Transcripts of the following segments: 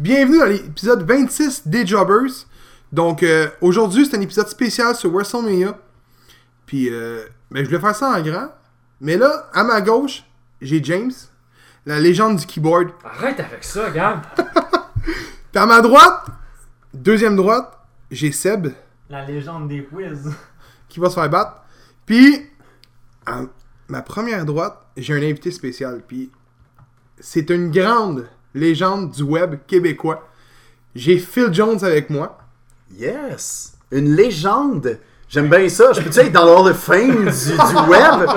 Bienvenue dans l'épisode 26 des Jobbers. Donc euh, aujourd'hui, c'est un épisode spécial sur WrestleMania. Puis euh, ben, je voulais faire ça en grand. Mais là, à ma gauche, j'ai James, la légende du keyboard. Arrête avec ça, Gab. Puis à ma droite, deuxième droite, j'ai Seb La légende des quiz. qui va se faire battre. Puis à ma première droite, j'ai un invité spécial. Puis c'est une grande légende du web québécois. J'ai Phil Jones avec moi. Yes! Une légende! J'aime bien ça. Je peux-tu être dans l'Hall of Fame du, du web?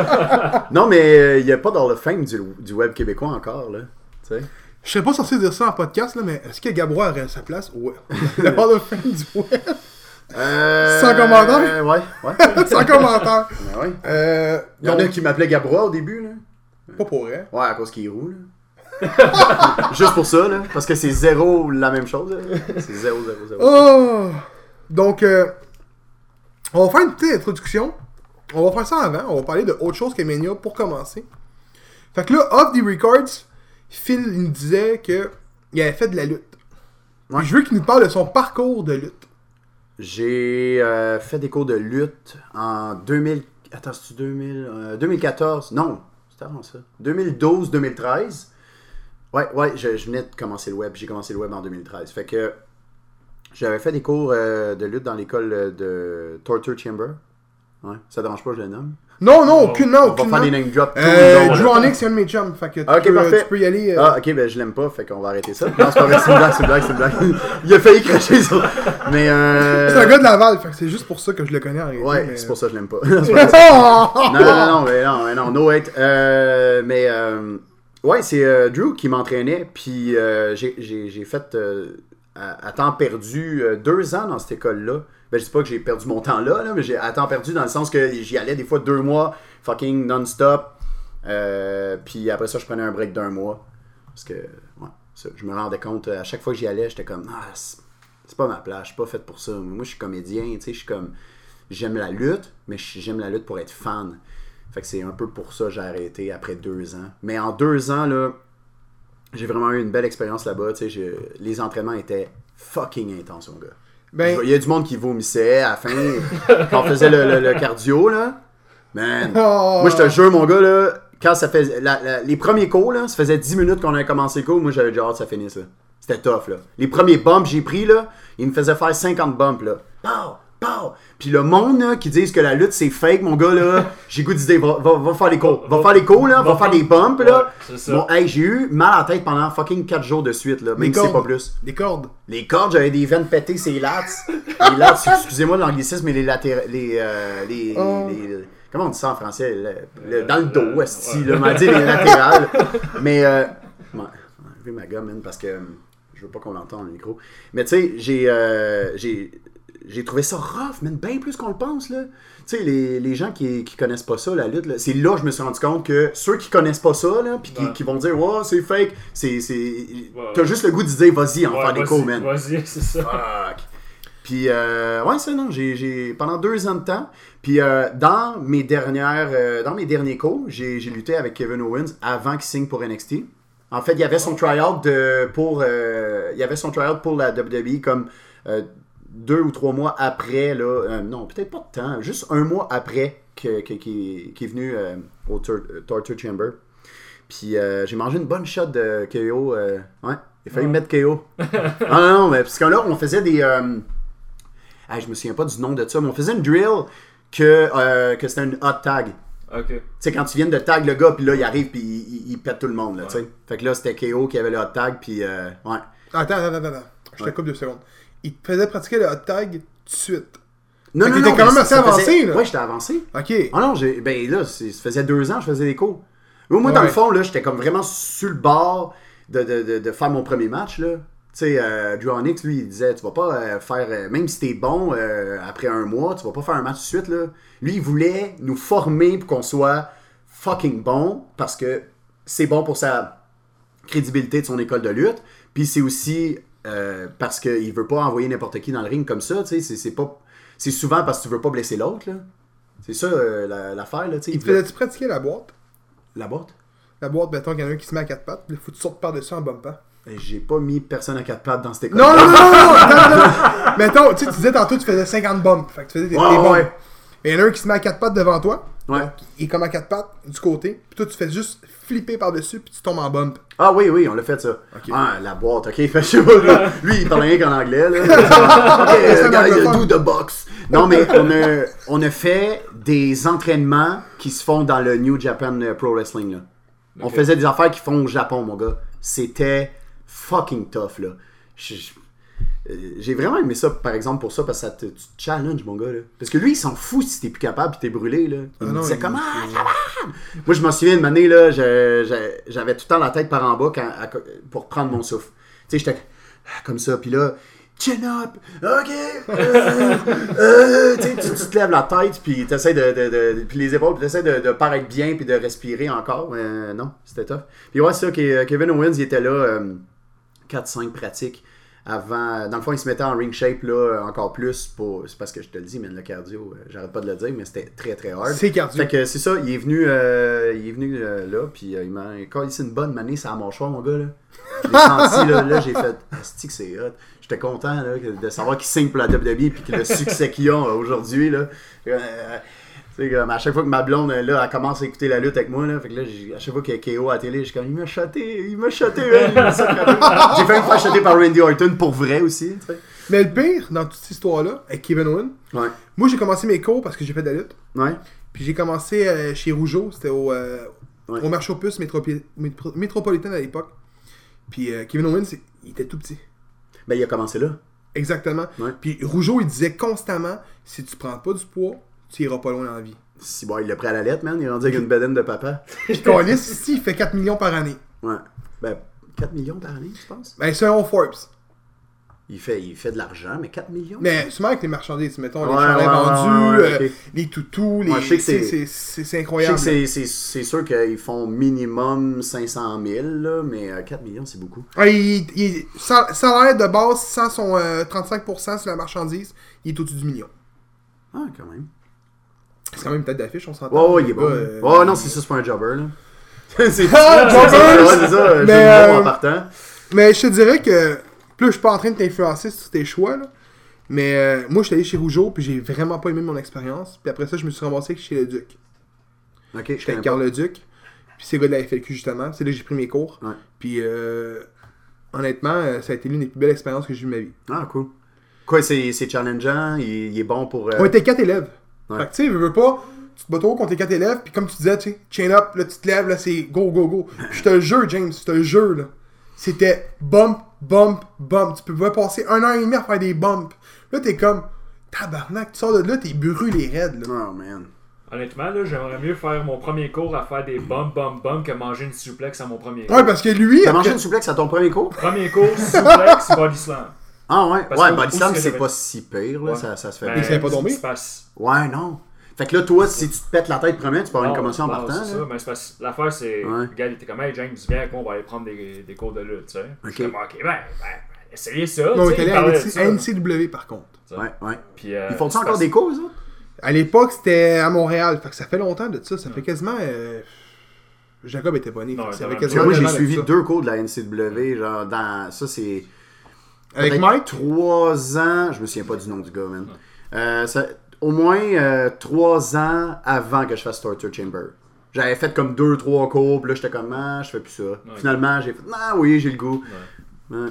Non, mais il n'y a pas d'Hall of Fame du, du web québécois encore, là. Tu sais? Je serais pas censé dire ça en podcast, là, mais est-ce que Gabrois aurait sa place? Ouais. Le Hall of Fame du web. Euh, Sans commentaire? Ouais, ouais. Sans commentaire. Ben ouais. Euh, Il y en a qui m'appelaient Gabrois au début, là. Pas pour vrai. Ouais, à cause qu'il est roux, là. Juste pour ça, là. Parce que c'est zéro la même chose. C'est zéro, zéro, zéro. Oh! Donc, euh, on va faire une petite introduction. On va faire ça avant. On va parler de autre chose que Mania pour commencer. Fait que là, off the records, Phil il nous disait que il avait fait de la lutte. Ouais. Je veux qu'il nous parle de son parcours de lutte. J'ai euh, fait des cours de lutte en 2000. Attends, c'est 2000, euh, 2014. Non, c'était avant ça. 2012-2013. Ouais, ouais, je, je venais de commencer le web. J'ai commencé le web en 2013. Fait que j'avais fait des cours euh, de lutte dans l'école de Torture Chamber. Ouais, ça dérange pas, je le nomme? Non, non, Oh, aucunement, On va faire des name drops. Euh, Drew. Onyx, c'est un de mes chums. Fait que tu, Ah, ok, peux, parfait. tu peux y aller. euh, Ah, ok, ben je l'aime pas, fait qu'on va arrêter ça. Non, c'est pas vrai, c'est une blague, c'est une blague, c'est une blague. Il a failli cracher ça. Mais euh. C'est un gars de Laval, fait que c'est juste pour ça que je le connais en réalité. Ouais, mais- c'est pour ça que je l'aime pas. Non, non, non, non, mais non, mais non, no hate. Euh, mais euh, ouais, c'est euh, Drew qui m'entraînait, puis euh, j'ai- fait euh, à, temps perdu euh, deux ans dans cette école-là. Ben, je dis pas que j'ai perdu mon temps là, mais j'ai à temps perdu dans le sens que j'y allais des fois deux mois, fucking non-stop. Puis après ça, je prenais un break d'un mois. Parce que, ouais, je me rendais compte, à chaque fois que j'y allais, j'étais comme, ah, c'est pas ma place, je suis pas fait pour ça. Moi, je suis comédien, tu sais, je suis comme, j'aime la lutte, mais j'aime la lutte pour être fan. Fait que c'est un peu pour ça que j'ai arrêté après deux ans. Mais en deux ans, là, j'ai vraiment eu une belle expérience là-bas. Les entraînements étaient fucking intenses, mon gars. Ben, Il y a du monde qui vomissait à la fin, quand on faisait le, le- le cardio, là. Man. Oh. Moi, je te jure, mon gars, là, quand ça la- la- les premiers cours, là, ça faisait 10 minutes qu'on avait commencé le cours, moi, j'avais déjà hâte que ça finisse, là. C'était tough, là. Les premiers bumps que j'ai pris, là, ils me faisaient faire 50 bumps, là. Pow! Pow! Puis le monde, là, qui disent que la lutte, c'est fake, mon gars, là, j'ai goût d'idée, va, va, va faire les cours. Va faire les cours, là, va faire des bumps, là. Ouais, ça. Bon, hey, j'ai eu mal à la tête pendant fucking 4 jours de suite, là, même si c'est pas plus. Des cordes. Les cordes, j'avais des veines pétées, c'est les lats. les lats, excusez-moi de l'anglicisme, mais les latérales. Les, euh, les, Oh. les- comment on dit ça en français? Le- le- Dans le dos, esti, là, on m'a dit les latérales. mais, euh, ouais, j'ai ma gomme, parce que euh, je veux pas qu'on l'entende le micro. Mais tu sais, j'ai. euh, j'ai trouvé ça rough, man, bien plus qu'on le pense, là. Tu sais, les, les gens qui, qui connaissent pas ça, la lutte, là, c'est là que je me suis rendu compte que ceux qui connaissent pas ça, là, puis qui, Ouais. qui vont dire, ouais, c'est fake, c'est. c'est Ouais. T'as juste le goût de dire, vas-y, en Ouais, faire des cours, man. Vas-y, c'est ça. Fuck. Puis, euh, ouais, ça, non, j'ai, j'ai- pendant deux ans de temps. Puis, euh, dans mes dernières, euh, dans mes derniers cours, j'ai, j'ai lutté avec Kevin Owens avant qu'il signe pour NXT. En fait, il y avait son tryout de, pour, euh, il y avait son tryout pour la WWE comme euh, deux ou trois mois après, là, euh, non, peut-être pas de temps, juste un mois après que, que- est venu euh, au Tor- Torture Chamber. Puis euh, j'ai mangé une bonne shot de KO. euh, ouais, il a fallu me mettre KO. ah non, non, mais parce que là, on faisait des. Euh... ah, je me souviens pas du nom de ça, mais on faisait une drill que, euh, que c'était une hot tag. Ok. Tu sais, quand tu viens de tag le gars, puis là, il arrive, puis il, il- il pète tout le monde, là, tu sais. Fait que là, c'était KO qui avait le hot tag, puis euh, ouais. Attends, attends, attends, attends. Je te Ouais. coupe deux secondes. Il te faisait pratiquer le hot tag tout de suite. Non, Fait non, non, quand mais même assez faisait- avancé, là. Ouais, j'étais avancé. Ok. Ah non, j'ai, ben là, ça faisait deux ans que je faisais des cours. Moi, moi, dans le fond, là, j'étais comme vraiment sur le bord de, de, de, de faire mon premier match, là. Tu sais, euh, Drew Onyx, lui, il disait, tu vas pas euh, faire, euh, même si t'es bon euh, après un mois, tu vas pas faire un match tout de suite, là. Lui, il voulait nous former pour qu'on soit fucking bon, parce que c'est bon pour sa crédibilité de son école de lutte, puis c'est aussi euh, parce qu'il veut pas envoyer n'importe qui dans le ring comme ça, tu sais, c'est, c'est pas... C'est souvent parce que tu veux pas blesser l'autre, là. C'est ça euh, la- l'affaire, là, tu sais. Il faisait-tu pratiquer la boîte? La boîte? La boîte, mettons qu'il y en a un qui se met à quatre pattes, il faut que tu sortes par-dessus en bumpant. J'ai pas mis personne à quatre pattes dans cette école. Non, non, non, non, non. Mettons, tu sais, tu disais tantôt, tu faisais 50 bumps. Fait que tu faisais des, bumps. ouais. Et il y en a un qui se met à quatre pattes devant toi. Ouais. Il est comme à quatre pattes du côté. Puis toi, tu fais juste flipper par-dessus, puis tu tombes en bump. Ah oui, oui, on l'a fait ça. Ok. Ah, la boîte, ok. Fait, je sais pas, là, lui, il parle rien qu'en anglais. Là. euh, guys, do the box. Non, mais on a, on a fait des entraînements qui se font dans le New Japan euh, Pro Wrestling. Là. On faisait des affaires qui font au Japon, mon gars. C'était fucking tough, là. Je- je- J'ai vraiment aimé ça, par exemple, pour ça, parce que ça te, tu te challenges, mon gars. Là. Parce que lui, il s'en fout si t'es plus capable et t'es brûlé. Là. Il Ah me non, disait il- comment moi, je m'en souviens une année, là, j'avais tout le temps la tête par en bas quand- à- pour prendre mon souffle. Tu sais, j'étais comme ça, puis là, chin up, ok, euh, euh, tu te lèves la tête, puis tu essaies de, de, de- puis les épaules, puis tu essaies de, de paraître bien, puis de respirer encore. mais non, c'était tough. Puis ouais, c'est ça, Kevin Owens, il était là euh, 4-5 pratiques. Avant, dans le fond, il se mettait en ring shape là, encore plus pour. C'est parce que je te le dis, mais le cardio, euh, j'arrête pas de le dire, mais c'était très très hard. C'est cardio. Fait que c'est ça, il est venu, euh, il est venu euh, là, puis euh, il m'a quand c'est une bonne manée, c'est à mon choix, mon gars, là. Je l'ai senti, là, là j'ai fait, asti que c'est hot. J'étais content, là, de savoir qu'il signe pour la WWE, puis que le succès qu'ils ont aujourd'hui, là. Tu sais, comme à chaque fois que ma blonde, là, elle commence à écouter la lutte avec moi, là, fait que là, à chaque fois qu'il y a KO à la télé, je suis comme, il m'a shoté, il m'a shoté, man, il m'a sacré. J'ai fait une fois shoté par Randy Orton pour vrai aussi, tu sais. Mais le pire, dans toute cette histoire-là, avec Kevin Owens, Ouais, moi, j'ai commencé mes cours parce que j'ai fait de la lutte. ouais, Puis j'ai commencé euh, chez Rougeau, c'était au, euh, Ouais. au marché aux puces métropi- métro- métropolitaine à l'époque. Puis euh, Kevin Owens, c'est- il était tout petit. ben il a commencé là. Exactement. Puis Rougeau, il disait constamment si tu prends pas du poids, tu iras pas loin dans la vie. Si bon, il l'a pris à la lettre, man, il est rendu avec une bedaine de papa. Puis ici, il fait 4 millions par année. Ouais. Ben, 4 millions par année, tu penses? Ben, selon Forbes. Il fait, il fait de l'argent, mais 4 millions? Mais souvent avec les marchandises, mettons, les Ouais, vendus, ouais, euh, les toutous, les. C'est- c'est- c'est- c'est c'est Je sais incroyable. que c'est- c'est c'est sûr qu'ils font minimum 500 000, là, mais euh, 4 millions, c'est beaucoup. Il, il- sa- salaire de base, sans son euh, 35% sur la marchandise, il est au-dessus du million. Ah, quand même. C'est quand même une tête d'affiche, on s'entend. Ouais, ouais, il est bon. euh, Oh non, c'est ça, c'est pas un jobber, là. c'est Ah, jobber! Ça, je Mais, euh, en partant. Mais je te dirais que. Plus, je suis pas en train de t'influencer sur tes choix, là. Mais euh, moi, je suis allé chez Rougeau, puis j'ai vraiment pas aimé mon expérience. Puis après ça, je me suis ramassé chez le Duc. Ok, je J'étais avec. Carl le Duc. Puis c'est le gars de la FLQ, justement. C'est là que j'ai pris mes cours. Ouais. Puis euh, honnêtement, ça a été l'une des plus belles expériences que j'ai eues de ma vie. Ah, cool. Quoi, c'est c'est challengeant, il, il est bon pour... euh, On était quatre élèves. Ouais. Fait que tu sais, veux, veux pas, tu te bats trop contre tes quatre élèves, puis comme tu disais, tu sais, chain up, là tu te lèves, là c'est go, go, go. Puis je te jure, James, je te jure, là. C'était bump, bump, bump. Tu pouvais passer un an et demi à faire des bumps. Là, t'es comme, tabarnak, tu sors de là, t'es brûlé raide, là. Oh, man. Honnêtement, là, j'aimerais mieux faire mon premier cours à faire des bump, bump, bump que manger une suplex à mon premier cours. Ouais, parce que lui, T'as après- mangé une souplex à ton premier cours? Premier cours, suplex, body slam. Ah, ouais. Parce ouais, que body slam, c'est pas si pire, là, Ouais. ça, ça se fait Ben, bien. Pas parce- Ouais, non. Fait que là, toi, si tu te pètes la tête premier, tu peux avoir une commotion en partant, c'est ça, mais c'est parce que l'affaire, c'est. Ouais. Le gars, il était comme, hey James, viens avec moi, on va aller prendre des, des cours de lutte, tu sais. Ok. Comme, ok, ben, ben, ben, essayez ça. Non, on allé à ça. NCW par contre. Ça. Ouais, ouais. Puis, euh, Ils font-tu c'est encore des cours, autres? À l'époque, c'était à Montréal. Fait que ça fait longtemps de ça. Ça fait quasiment. euh, Jacob était pas né. Non, fait que ça fait quasiment moi, j'ai suivi ça. deux cours de la NCW, genre, dans. Ça, c'est. Avec Mike? Trois ans. Je me souviens pas du nom du gars, man. Euh, ça- au moins euh, trois ans avant que je fasse Torture Chamber. J'avais fait comme deux, trois cours, puis là, j'étais comme, ah, je fais plus ça. Finalement, j'ai fait, ah oui, j'ai le goût. Ouais.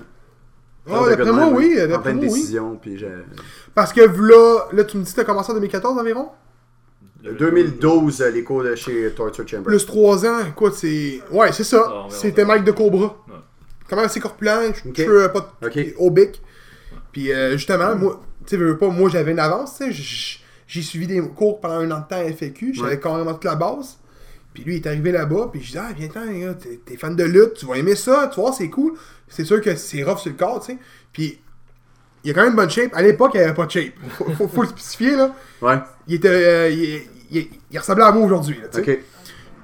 Oh, d'après moi, oui. En D'après pleine moi, oui. décision, puis j'ai. Parce que là, là, tu me dis que t'as commencé en 2014 environ? 2012, euh, les cours de chez Torture Chamber. Plus 3 ans, quoi, c'est. Ouais, c'est ça. Ah, ouais, C'était ouais. Mike de Cobra. Quand même assez corpulent, cheveux euh, pas de- Ok. au. Puis euh, justement, moi, tu sais, pas, moi j'avais une avance, tu sais, j'ai suivi des cours pendant un an de temps à FAQ, j'avais Ouais. carrément toute la base. Puis lui, il est arrivé là-bas, puis je dis, ah, viens-t'en, t'es fan de lutte, tu vas aimer ça, tu vois, c'est cool. C'est sûr que c'est rough sur le corps, tu sais. Puis il a quand même une bonne shape. À l'époque, il avait pas de shape. Faut, faut, faut le spécifier, là. Ouais. Il était. euh, il, il- il ressemblait à moi aujourd'hui, là, tu sais. Ok.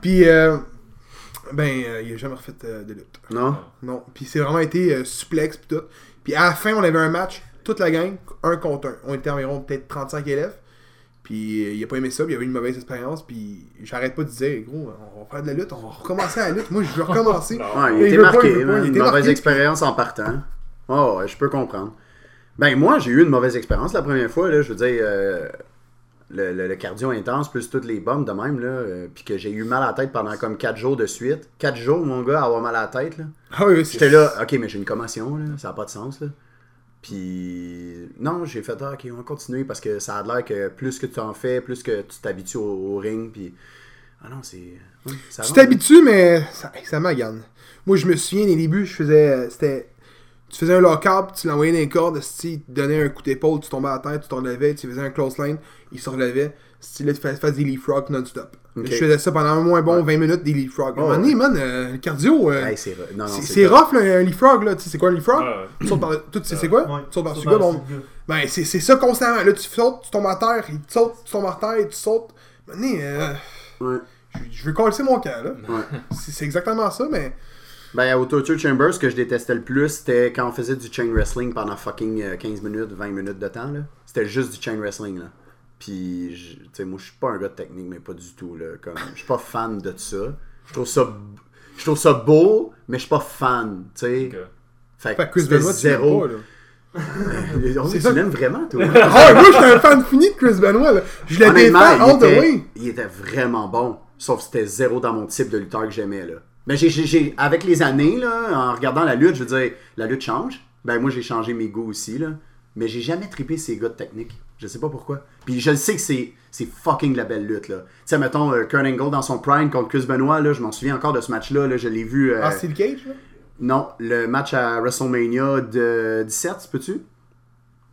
Puis, euh, ben, euh, il a jamais refait euh, de lutte. Non? Non. Puis c'est vraiment été euh, suplex pis tout. Puis à la fin, on avait un match, toute la gang, un contre un. On était environ peut-être 35 élèves. Puis euh, il a pas aimé ça, puis il a eu une mauvaise expérience, puis j'arrête pas de dire, gros, on va faire de la lutte, on va recommencer la lutte. Moi, je veux recommencer. Ouais, il Il était pas, marqué, il pas, il une était mauvaise marqué. expérience en partant. Oh, ouais, je peux comprendre. Ben, moi, j'ai eu une mauvaise expérience la première fois, là, je veux dire, euh, le, le- le cardio intense, plus toutes les bombes de même, là, euh, puis que j'ai eu mal à la tête pendant comme 4 jours de suite. 4 jours, mon gars, à avoir mal à la tête, là. Ah oui, c'est- J'étais là, ok, mais j'ai une commotion, là, ça n'a pas de sens, là. Puis, non, j'ai fait, ah, ok, on va continuer parce que ça a l'air que plus que tu en fais, plus que tu t'habitues au, au ring, puis. Ah non, c'est. ouais, Tu t'habitues, mais ça, ça m'agane. Moi, je me souviens, les débuts, je faisais. C'était. Tu faisais un lock-up, tu l'envoyais dans les cordes, si il te donnait un coup d'épaule, tu tombais à terre, tu te relevais, tu faisais un close line, il se relevait. Si là, tu fais, fais des leapfrogs non-stop. Je faisais ça pendant un moins bon 20 minutes, des leapfrogs. Oh, donné, man, euh, le cardio, euh, Hey, c'est rough, là, un leapfrog, là. Tu sais, c'est quoi un leapfrog? Ouais, ouais. Tu sautes par. Tu sais, c'est quoi? Ouais. Tu sautes par-dessus gars, bon? Ben, c'est c'est ça constamment. Là, tu sautes, tu tombes à terre, il te saute, tu tombes à terre, tu sautes. Euh, Ouais. je, je veux coller mon camp, là. Ouais. C'est exactement ça, mais. Ben, au Torture Chamber, ce que je détestais le plus, c'était quand on faisait du chain wrestling pendant fucking euh, 15 minutes, 20 minutes de temps. là. C'était juste du chain wrestling. Là. Puis, tu sais, moi, je suis pas un gars de technique, mais pas du tout. Là. Comme, je suis pas fan de ça. Je trouve ça, b- je trouve ça beau, mais je suis pas fan. Tu sais. Fait Fait que Chris Benoit, tu l'aimes zéro. pas, là. Oh, tu l'aimes vraiment, toi? Ah moi, j'étais un fan fini de Chris Benoit, là. Je l'ai Honnêtement, défend all il the était, way. il était vraiment bon. Sauf que c'était zéro dans mon type de lutteur que j'aimais. là. Mais j'ai, j'ai- j'ai- avec les années, là, en regardant la lutte, je veux dire, la lutte change. Ben moi, j'ai changé mes goûts aussi. Là. Mais j'ai jamais trippé ces gars de technique. Je sais pas pourquoi. Puis je le sais que c'est, c'est fucking la belle lutte. là. Tu sais, mettons, euh, Kurt Angle dans son prime contre Chris Benoit, là, je m'en souviens encore de ce match-là. Là, je l'ai vu. euh, Ah, Steel Cage, là? non, le match à WrestleMania de 17, peux-tu?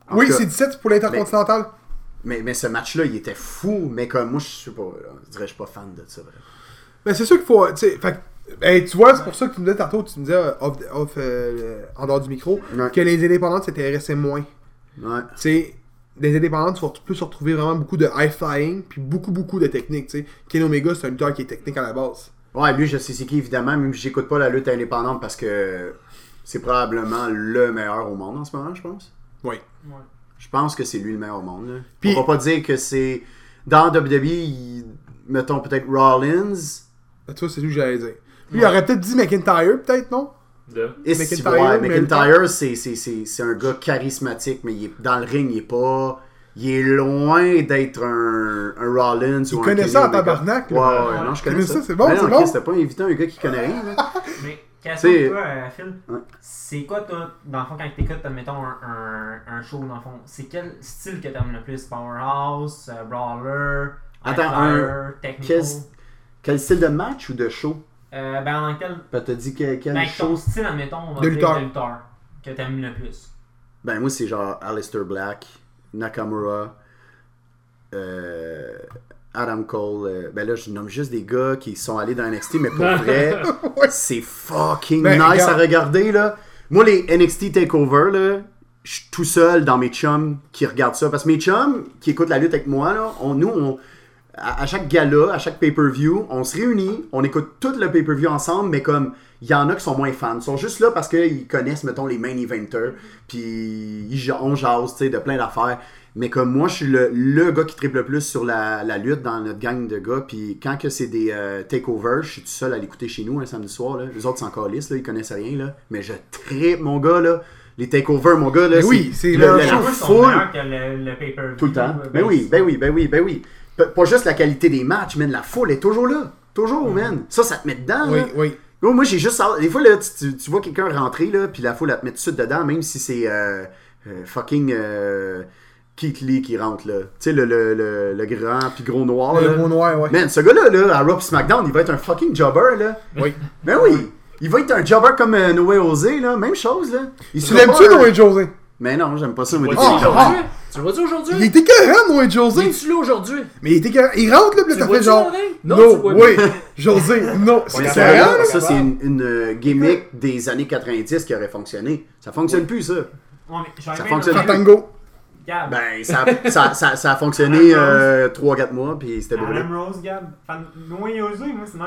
En Oui, cas, c'est 17 pour l'intercontinental. mais, mais ce match-là, il était fou. Mais comme moi, je sais pas. je dirais je suis pas fan de ça. vraiment. Mais c'est sûr qu'il faut. Tu fait vois, c'est pour ça que tu me disais tantôt, tu me disais, euh, off, off, euh, en dehors du micro, Ouais. que les indépendantes s'intéressaient moins. Ouais. Tu sais, des indépendantes, tu vas- peux se retrouver vraiment beaucoup de high flying, puis beaucoup, beaucoup de technique, tu sais. Ken Omega, c'est un lutteur qui est technique à la base. Ouais, lui, je sais c'est qui, évidemment, même si j'écoute pas la lutte indépendante parce que c'est probablement le meilleur au monde en ce moment, je pense. Oui. Ouais. Je pense que c'est lui le meilleur au monde. Là. Puis- On va pas dire que c'est. Dans WWE, mettons peut-être Rollins. Ben, Tu vois, c'est lui que j'allais dire. Lui, il aurait peut-être dit McIntyre, peut-être, non? De. Et McIntyre, si- ouais, mais McIntyre, c'est, c'est, c'est, c'est un gars charismatique, mais il est, dans le ring, il est pas. Il est loin d'être un, un Rollins ou un connaît Kenny ça en tabarnak, Ouais, là. ouais, Ouais. non, je Connais ça, ça. c'est bon, Mais c'est bon. T'as pas invité un gars qui connaît rien, là. Mais, question C'est- pour toi, euh, Phil. Ouais. C'est quoi, toi, dans le fond, quand t'écoutes, admettons, un, un, un show, dans le fond, c'est quel style que t'aimes le plus? Powerhouse, euh, Brawler, Attends, Technical Quel, quel style de match ou de show? Euh, Ben, en quel. Ben, t'as dit que- quel Ben, show? ton style, admettons, on va De dire lutteur. de lutteur que t'aimes le plus. Ben moi c'est genre Aleister Black, Nakamura, euh, Adam Cole. euh, ben là je nomme juste des gars qui sont allés dans NXT, mais pour vrai, c'est fucking Ben, nice regarde. à regarder là. Moi les NXT Takeover là, je suis tout seul dans mes chums qui regardent ça. Parce que mes chums qui écoutent la lutte avec moi, là, on, nous, on, à, à chaque gala, à chaque pay-per-view, on se réunit, on écoute tout le pay-per-view ensemble, mais comme il y en a qui sont moins fans. Ils sont juste là parce qu'ils connaissent, mettons, les main eventers, puis ils on jase, tu sais, de plein d'affaires. Mais comme moi, je suis le, le gars qui triple le plus sur la, la lutte dans notre gang de gars. Puis quand que c'est des euh, takeovers, je suis tout seul à l'écouter chez nous un samedi soir. Là. Les autres s'en calissent, là, ils connaissent rien. Là. Mais je tripe, mon gars. là. Les takeovers, mon gars. Là, Mais oui, c'est le- le- le, le pay-per-view. Tout le temps. euh, Ben oui, ben oui, ben oui, ben oui. Pas juste la qualité des matchs, mais la foule est toujours là. Toujours, man. Ça, ça te met dedans. Oui, là. oui. Gros, moi, j'ai juste. Des fois, là, tu, vois quelqu'un rentrer, là, puis la foule, elle te met tout de suite dedans, même si c'est euh, euh, fucking euh, Keith Lee qui rentre, là. Tu sais, le, le, le, le grand, puis gros noir, Le là. gros noir, ouais. Man, ce gars-là, là, à pis SmackDown, il va être un fucking jobber, là. Oui. Ben oui! Il va être un jobber comme euh, Noé Osé, là. Même chose, là. Il Tu l'aimes-tu, Noé José? Mais non, j'aime pas ça, jobs. aujourd'hui? Tu le vois-tu aujourd'hui? Il était écœurant, Noé José. Es-tu là aujourd'hui? Mais il était écœurant. Il rentre, là, puis t'as fait genre. Non, Non, tu vois oui. José, non. C'est là? Ça, c'est une, une, euh, gimmick des années 90 qui aurait fonctionné. Ça fonctionne plus, ça. Ouais, mais j'aurais Ça fonctionne nommé- Fantango. Gab. Ben, ça, ça, ça, ça a fonctionné euh, 3-4 mois, puis c'était brûlé. Adam Rose, Gab. Ozzy, moi, c'est.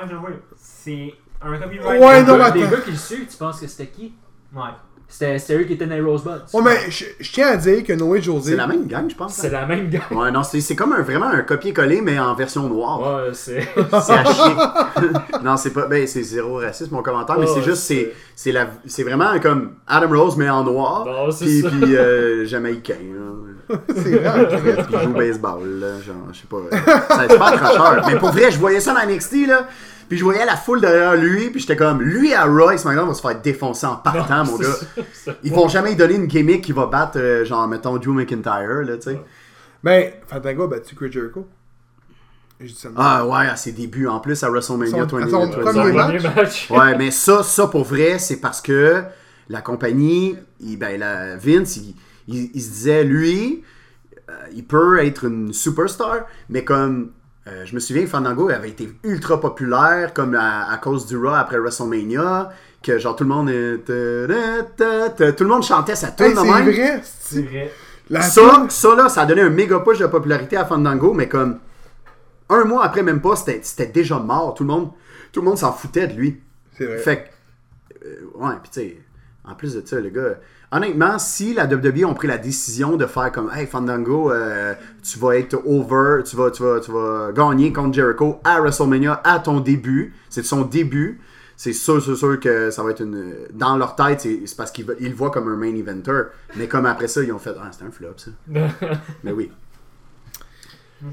C'est un copyright. Ouais, Des non, gars- attends. Des gars qui le suivent, tu penses que c'était qui? Ouais. C'était eux qui étaient dans les Rosebuds. Ouais, mais je, je tiens à dire que Noé José. C'est la même gang, je pense. C'est hein? la même gang. Ouais, non, c'est c'est comme un, vraiment un copier-coller, mais en version noire. Ouais, c'est. C'est à chier. non, c'est pas. Ben, c'est zéro raciste, mon commentaire, mais c'est juste, c'est- c'est c'est la- c'est vraiment comme Adam Rose, mais en noir. C'est puis ça. puis euh, jamaïcain. là. C'est vrai. Puis joue au baseball, là, genre, je sais pas. C'est super accrocheur. Mais pour vrai, je voyais ça dans NXT, là. Puis je voyais la foule derrière lui, puis j'étais comme, lui à Royce, maintenant, va se faire défoncer en partant, mon gars. ça, Ils vont jamais lui donner une gimmick qui va battre, euh, genre, mettons, Drew McIntyre, là, tu sais. Ben, Fandango a battu Chris Jericho. Ah ouais, à ses débuts, en plus, à WrestleMania Son- 20. à son 20. premier Son match. premier match. Ouais, mais ça, ça pour vrai, c'est parce que la compagnie, il- ben, la Vince, il, il- il se disait, lui, euh, il peut être une superstar, mais comme euh, je me souviens, Fandango avait été ultra populaire, comme à, à cause du Raw après WrestleMania, que genre tout le monde, ta- tout le monde chantait sa tune Hey, de c'est même. vrai. C'est vrai. La Ça, ça là, ça a donné un méga push de popularité à Fandango, mais comme un mois après, même pas, c'était déjà mort. Tout le monde, tout le monde s'en foutait de lui. C'est vrai. Fait que, euh, ouais, pis tu sais, en plus de ça, le gars, honnêtement, si la WWE ont pris la décision de faire comme, hey Fandango, euh, tu vas être over, tu vas, tu, vas, tu vas gagner contre Jericho à WrestleMania à ton début, c'est son début, c'est sûr, c'est sûr que ça va être une. Dans leur tête, c'est c'est parce qu'ils le voient comme un main eventer, mais comme après ça, ils ont fait, ah, c'était un flop ça. mais oui,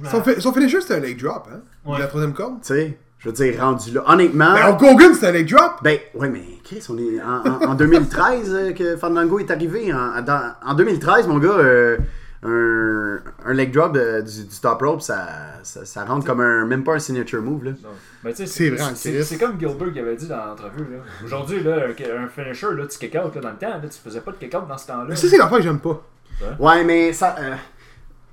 Son, fi- son finisher, c'était un leg drop, hein? Ouais. La troisième corde. tu sais, je veux dire, rendu là, honnêtement. Ben, Hulk Hogan, c'était un leg drop. Ben, ouais, mais Chris, on est en, en- en 2013 euh, que Fandango est arrivé. En, dans- en 2013, mon gars, euh, un, un leg drop de- du, du top rope, ça, ça, ça rentre comme un, même pas un signature move. Là. Non. Ben, tu sais, C'est vrai, c'est- comme Gilbert qui avait dit dans l'entrevue. là. Aujourd'hui, là, un, un finisher, là, tu kick out. Là, dans le temps, là, tu faisais pas de kick out dans ce temps-là. Mais ça, c'est l'affaire que j'aime pas. Ouais, mais ça. euh,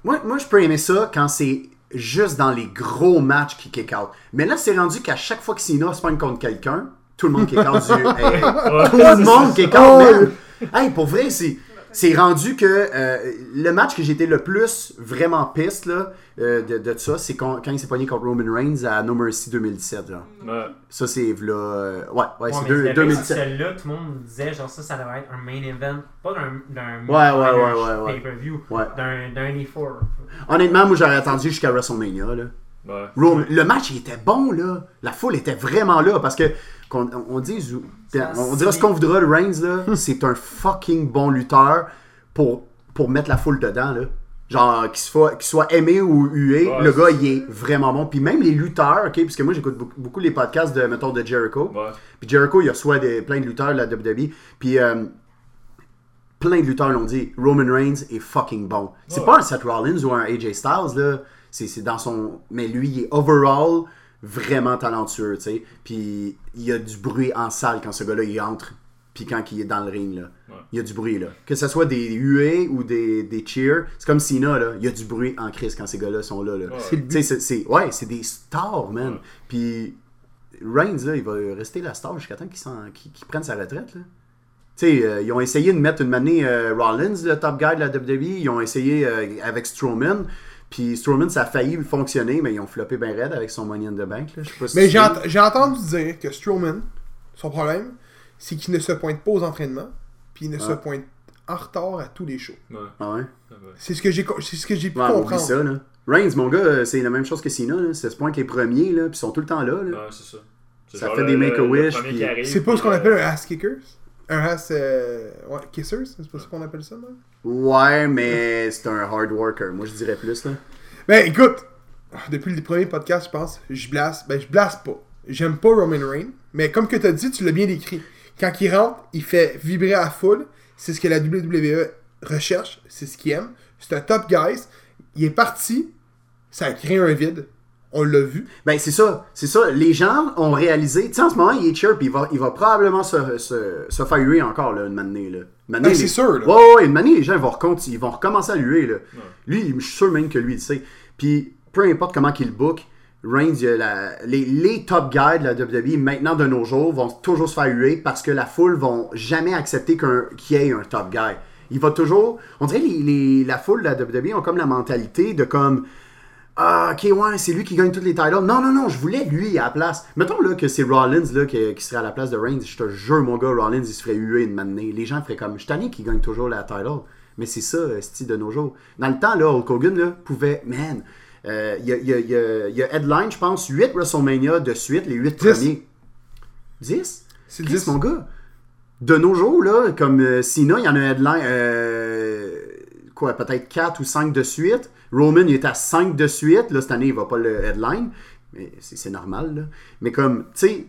moi, moi, je peux aimer ça quand c'est juste dans les gros matchs qui kick out. Mais là, c'est rendu qu'à chaque fois que Cena se pogne contre quelqu'un, tout le monde kick out du. Hey, tout le monde kick out, Oh, man. Hey, pour vrai, c'est. C'est rendu que euh, le match que j'étais le plus vraiment piste là, euh, de, de ça, c'est quand, quand il s'est pogné contre Roman Reigns à No Mercy 2017. Genre. Ouais. Ça, c'est là. euh, ouais, ouais, Ouais, c'est mais deux- le pire, 2017. c'est que Celle-là, tout le monde disait, genre, ça, ça devrait être un main event. Pas d'un d'un Ouais, ouais, ouais, ouais, ouais. pay-per-view. Ouais. D'un d'un E4. Honnêtement, moi, j'aurais attendu jusqu'à WrestleMania. Là. Ouais. Roman- le match, il était bon, là. La foule était vraiment là parce que. Qu'on- on, dit, on dira ce qu'on voudra de Reigns, là. c'est un fucking bon lutteur pour, pour mettre la foule dedans, là. Genre, qu'il soit, qu'il soit aimé ou hué, Ouais, le c'est gars, il est vraiment bon. Puis même les lutteurs, ok, parce que moi, j'écoute beaucoup, beaucoup les podcasts de, mettons, de Jericho. Ouais. Puis Jericho, il reçoit des, plein de lutteurs de la WWE. Puis euh, plein de lutteurs l'ont dit, Roman Reigns est fucking bon. C'est Ouais. pas un Seth Rollins ou un AJ Styles, là. C'est c'est dans son... Mais lui, il est overall vraiment talentueux, tu sais. Puis il y a du bruit en salle quand ce gars-là, il entre. Puis quand il est dans le ring, là. Ouais. Il y a du bruit, là. Que ce soit des huées ou des, des cheers, c'est comme Cena, là. Il y a du bruit en crise quand ces gars-là sont là, là. Ouais. C'est ouais, c'est des stars, man. Ouais. Puis Reigns, là, il va rester la star jusqu'à temps qu'il s'en- qu'il- qu'il prenne sa retraite, là. Tu sais, euh, ils ont essayé de mettre une manée euh, Rollins, le top guy de la WWE. Ils ont essayé euh, avec Strowman. Puis Strowman, ça a failli fonctionner, mais ils ont floppé bien raide avec son Money in the Bank. Là. Je sais pas si Mais j'ai ent- entendu dire que Strowman, son problème, c'est qu'il ne se pointe pas aux entraînements, puis il ne se Ah. pointe en retard à tous les shows. Ouais. Ah ouais? Ça. C'est ce que j'ai co- c'est ce que j'ai pu Ouais, comprendre. ça, là. Reigns, mon gars, euh, c'est la même chose que Cena. Là. C'est ce point que les premiers, là, puis ils sont tout le temps là. là. Ouais, c'est ça. Ça fait le- des Make-A-Wish, puis- C'est pas ce qu'on euh, appelle un ass kickers? Un ass euh, ouais, kissers? C'est pas ça qu'on appelle ça, même? Ouais, mais c'est un hard worker. Moi, je dirais plus. Là. Ben écoute, depuis le premier podcast, je pense, je blasse. Ben je blasse pas. J'aime pas Roman Reigns, mais comme que t'as dit, tu l'as bien décrit. Quand il rentre, il fait vibrer à la foule. C'est ce que la WWE recherche, c'est ce qu'il aime. C'est un top guy. Il est parti, ça a créé un vide. On l'a vu. Ben, c'est ça. C'est ça. Les gens ont réalisé. Tu sais, en ce moment, il est puis il va, il va probablement se, se, se faire huer encore, là, une manée, là. Manée, Ben, c'est les- sûr, là. Ouais, ouais, les gens vont, recont- ils vont recommencer à lui, là. Lui, je suis sûr même que lui, il sait. Puis, peu importe comment qu'il book, Reigns, la- les, les top guys de la WWE, maintenant de nos jours, vont toujours se faire huer parce que la foule vont jamais accepter qu'il y ait un top guy. Il va toujours. On dirait les, les- la foule de la WWE ont comme la mentalité de comme. Ah, ok, ouais, c'est lui qui gagne tous les titles. Non, non, non, je voulais lui à la place. Mettons là que c'est Rollins là, qui, qui serait à la place de Reigns. Je te jure, mon gars, Rollins, il se ferait huer une. Les gens feraient comme, je tanné qui gagne toujours la title. Mais c'est ça, style de nos jours. Dans le temps, là, Hulk Hogan là, pouvait, man, euh, il y, a, y a- il y a- il y a headline, je pense, 8 WrestleMania de suite, les 8 Dix. premiers. 10 C'est Chris, 10. mon gars. De nos jours, là, comme euh, Cena, il y en a un headline, euh, quoi, peut-être 4 ou 5 de suite. Roman, il est à 5 de suite. Là, cette année, il va pas le headline. Mais c'est normal, là. Mais comme, tu sais,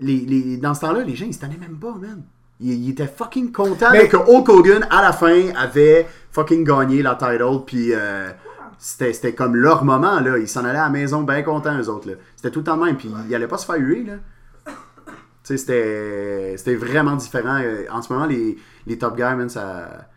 les, les- dans ce temps-là, les gens, ils se tenaient même pas, man. Ils, ils étaient fucking contents Mais- que Hulk Hogan, à la fin, avait fucking gagné la title. Puis euh, c'était c'était comme leur moment, là. Ils s'en allaient à la maison bien contents, eux autres, là. C'était tout le temps le même. Puis ils allaient pas se faire huer, là. Tu sais, c'était c'était vraiment différent. Euh, En ce moment, les, les top guys, man, ça.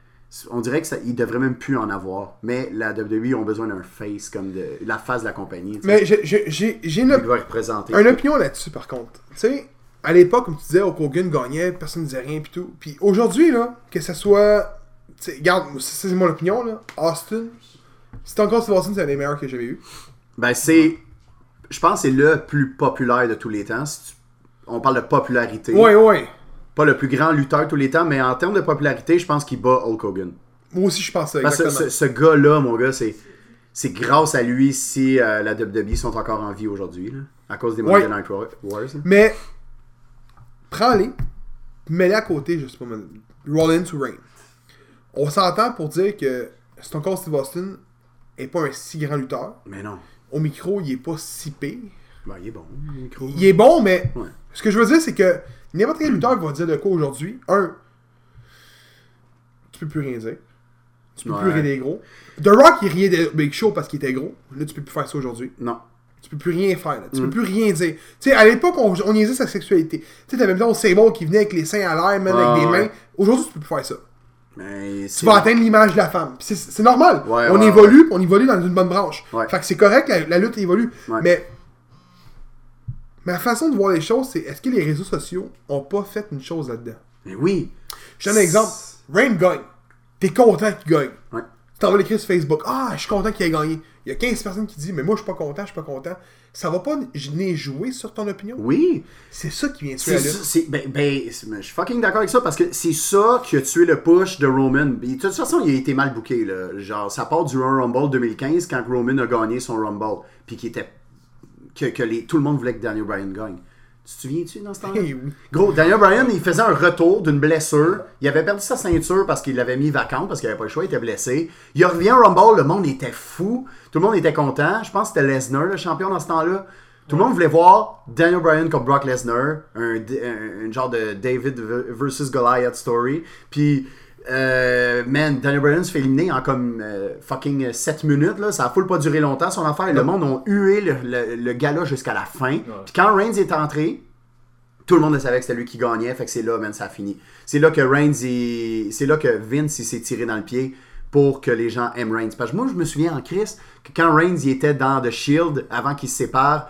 On dirait qu'ils devraient même plus en avoir. Mais la WWE ont besoin d'un face comme de la face de la compagnie. Mais j'ai- j'ai j'ai- j'ai une, Il représenter. une opinion là-dessus, par contre. Tu sais, à l'époque, comme tu disais, Hulk Hogan gagnait, personne ne disait rien, pis tout. Puis aujourd'hui, là, que ce soit. Tu sais, regarde, ça, c'est mon opinion, là. Austin. C'est encore Steve Austin, c'est un des meilleurs que j'avais eu. Ben, c'est. Je pense que c'est le plus populaire de tous les temps. Si tu- On parle de popularité. Ouais, ouais. Pas le plus grand lutteur de tous les temps, mais en termes de popularité, je pense qu'il bat Hulk Hogan. Moi aussi, je pense ça, Parce que exactement. ce, ce gars-là, mon gars, c'est. C'est grâce à lui si euh, la WWE sont encore en vie aujourd'hui, là, à cause des Monday Ouais. Night Wars. là. Mais, prends-les, mets-les à côté, je sais pas, Rollins ou Reigns. On s'entend pour dire que Stone Cold Steve Austin est pas un si grand lutteur. Mais non. Au micro, il est pas si pire. Ben, il est bon, micro. Il est bon, mais Ouais. ce que je veux dire, c'est que n'importe quel lutteur va dire de quoi aujourd'hui, un, tu peux plus rien dire. Tu peux plus rire des gros. The Rock, il riait de Big Show parce qu'il était gros. Là, tu peux plus faire ça aujourd'hui. Non. Tu peux plus rien faire. là. Tu Mm. peux plus rien dire. Tu sais, à l'époque, on, on niaisait sa sexualité. Tu sais, t'avais même Sable qui venait avec les seins à l'air, même Ah, avec des ouais. mains. Aujourd'hui, tu peux plus faire ça. Mais Tu vas atteindre l'image de la femme. C'est c'est normal. Ouais, on évolue, on évolue dans une bonne branche. Fait que c'est correct, la, la lutte évolue. Mais ma façon de voir les choses, c'est est-ce que les réseaux sociaux ont pas fait une chose là-dedans? Mais oui. Je donne un exemple. Rain gagne. T'es content qu'il gagne. Ouais. Tu t'en vas l'écrire sur Facebook. Ah, je suis content qu'il ait gagné. Il y a 15 personnes qui disent, mais moi, je suis pas content, je suis pas content. Ça va pas venir jouer sur ton opinion? Oui. C'est ça qui vient tuer C'est la lutte. ben, ben, je suis fucking d'accord avec ça parce que c'est ça qui a tué le push de Roman. De toute façon, il a été mal booké. Là. Genre, ça part du Royal Rumble 2015 quand Roman a gagné son Rumble. Puis qu'il était. Que, que les, tout le monde voulait que Daniel Bryan gagne. Tu te souviens-tu dans ce temps-là? Gros, Daniel Bryan, il faisait un retour d'une blessure. Il avait perdu sa ceinture parce qu'il l'avait mis vacante, parce qu'il avait pas le choix, il était blessé. Il revient au Rumble, le monde était fou. Tout le monde était content. Je pense que c'était Lesnar, le champion dans ce temps-là. Tout le monde voulait voir Daniel Bryan contre Brock Lesnar, un, un- un genre de David versus Goliath story. Puis, euh, man, Daniel Bryan se fait éliminer en comme euh, fucking 7 minutes. Là. Ça a full pas duré longtemps son affaire. Le monde a hué le, le, le gars-là jusqu'à la fin. Puis quand Reigns est entré, tout le monde le savait que c'était lui qui gagnait, fait que c'est là, man, ça a fini. C'est là que Reigns, il- c'est là que Vince, il s'est tiré dans le pied pour que les gens aiment Reigns. Parce que moi, je me souviens en Chris que quand Reigns, il était dans The Shield, avant qu'il se sépare,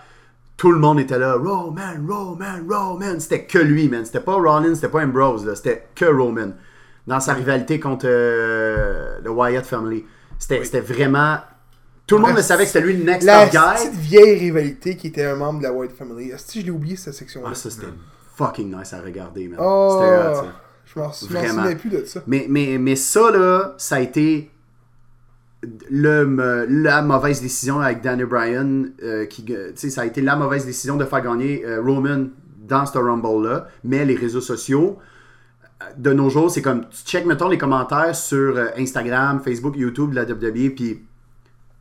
tout le monde était là, Roman, Roman, Roman. C'était que lui, man. C'était pas Rollins, c'était pas Ambrose, là. C'était que Roman. Dans sa rivalité contre euh, le Wyatt Family. C'était vraiment... Tout le monde La- le savait que c'était lui le next La guy. petite vieille rivalité qui était un membre de la White Family. Est-ce que je l'ai oublié cette section-là? Ah, ça, c'était fucking nice à regarder, man. Oh, C'était hot, ça. je m'en souviens plus de ça. Mais, mais, mais ça, là, ça a été le, me- la mauvaise décision avec Daniel Bryan. euh, qui, euh, tu sais, ça a été la mauvaise décision de faire gagner euh, Roman dans ce Rumble-là. Mais les réseaux sociaux, euh, de nos jours, c'est comme, tu check, mettons, les commentaires sur euh, Instagram, Facebook, YouTube la WWE, puis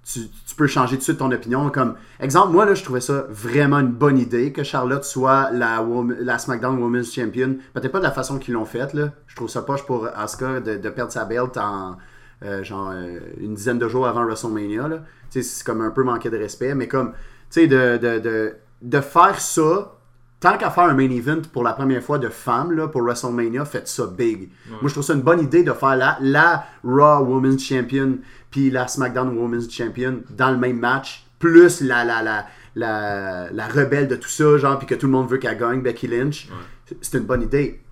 tu, peux changer tout de suite ton opinion. Comme, exemple, moi, je trouvais ça vraiment une bonne idée que Charlotte soit la, SmackDown Women's Champion. Peut-être pas de la façon qu'ils l'ont faite. Je trouve ça poche pour Asuka de, de perdre sa belt en, euh, genre, euh, une dizaine de jours avant WrestleMania, c'est comme un peu manquer de respect, mais comme, tu sais, de, de, de, de faire ça, tant qu'à faire un main event pour la première fois de femmes là, pour WrestleMania, faites ça big. Moi, je trouve ça une bonne idée de faire la, la Raw Women's Champion puis la SmackDown Women's Champion dans le même match, plus la, la, la, la, la rebelle de tout ça, genre, puis que tout le monde veut qu'elle gagne, Becky Lynch. C'est une bonne idée.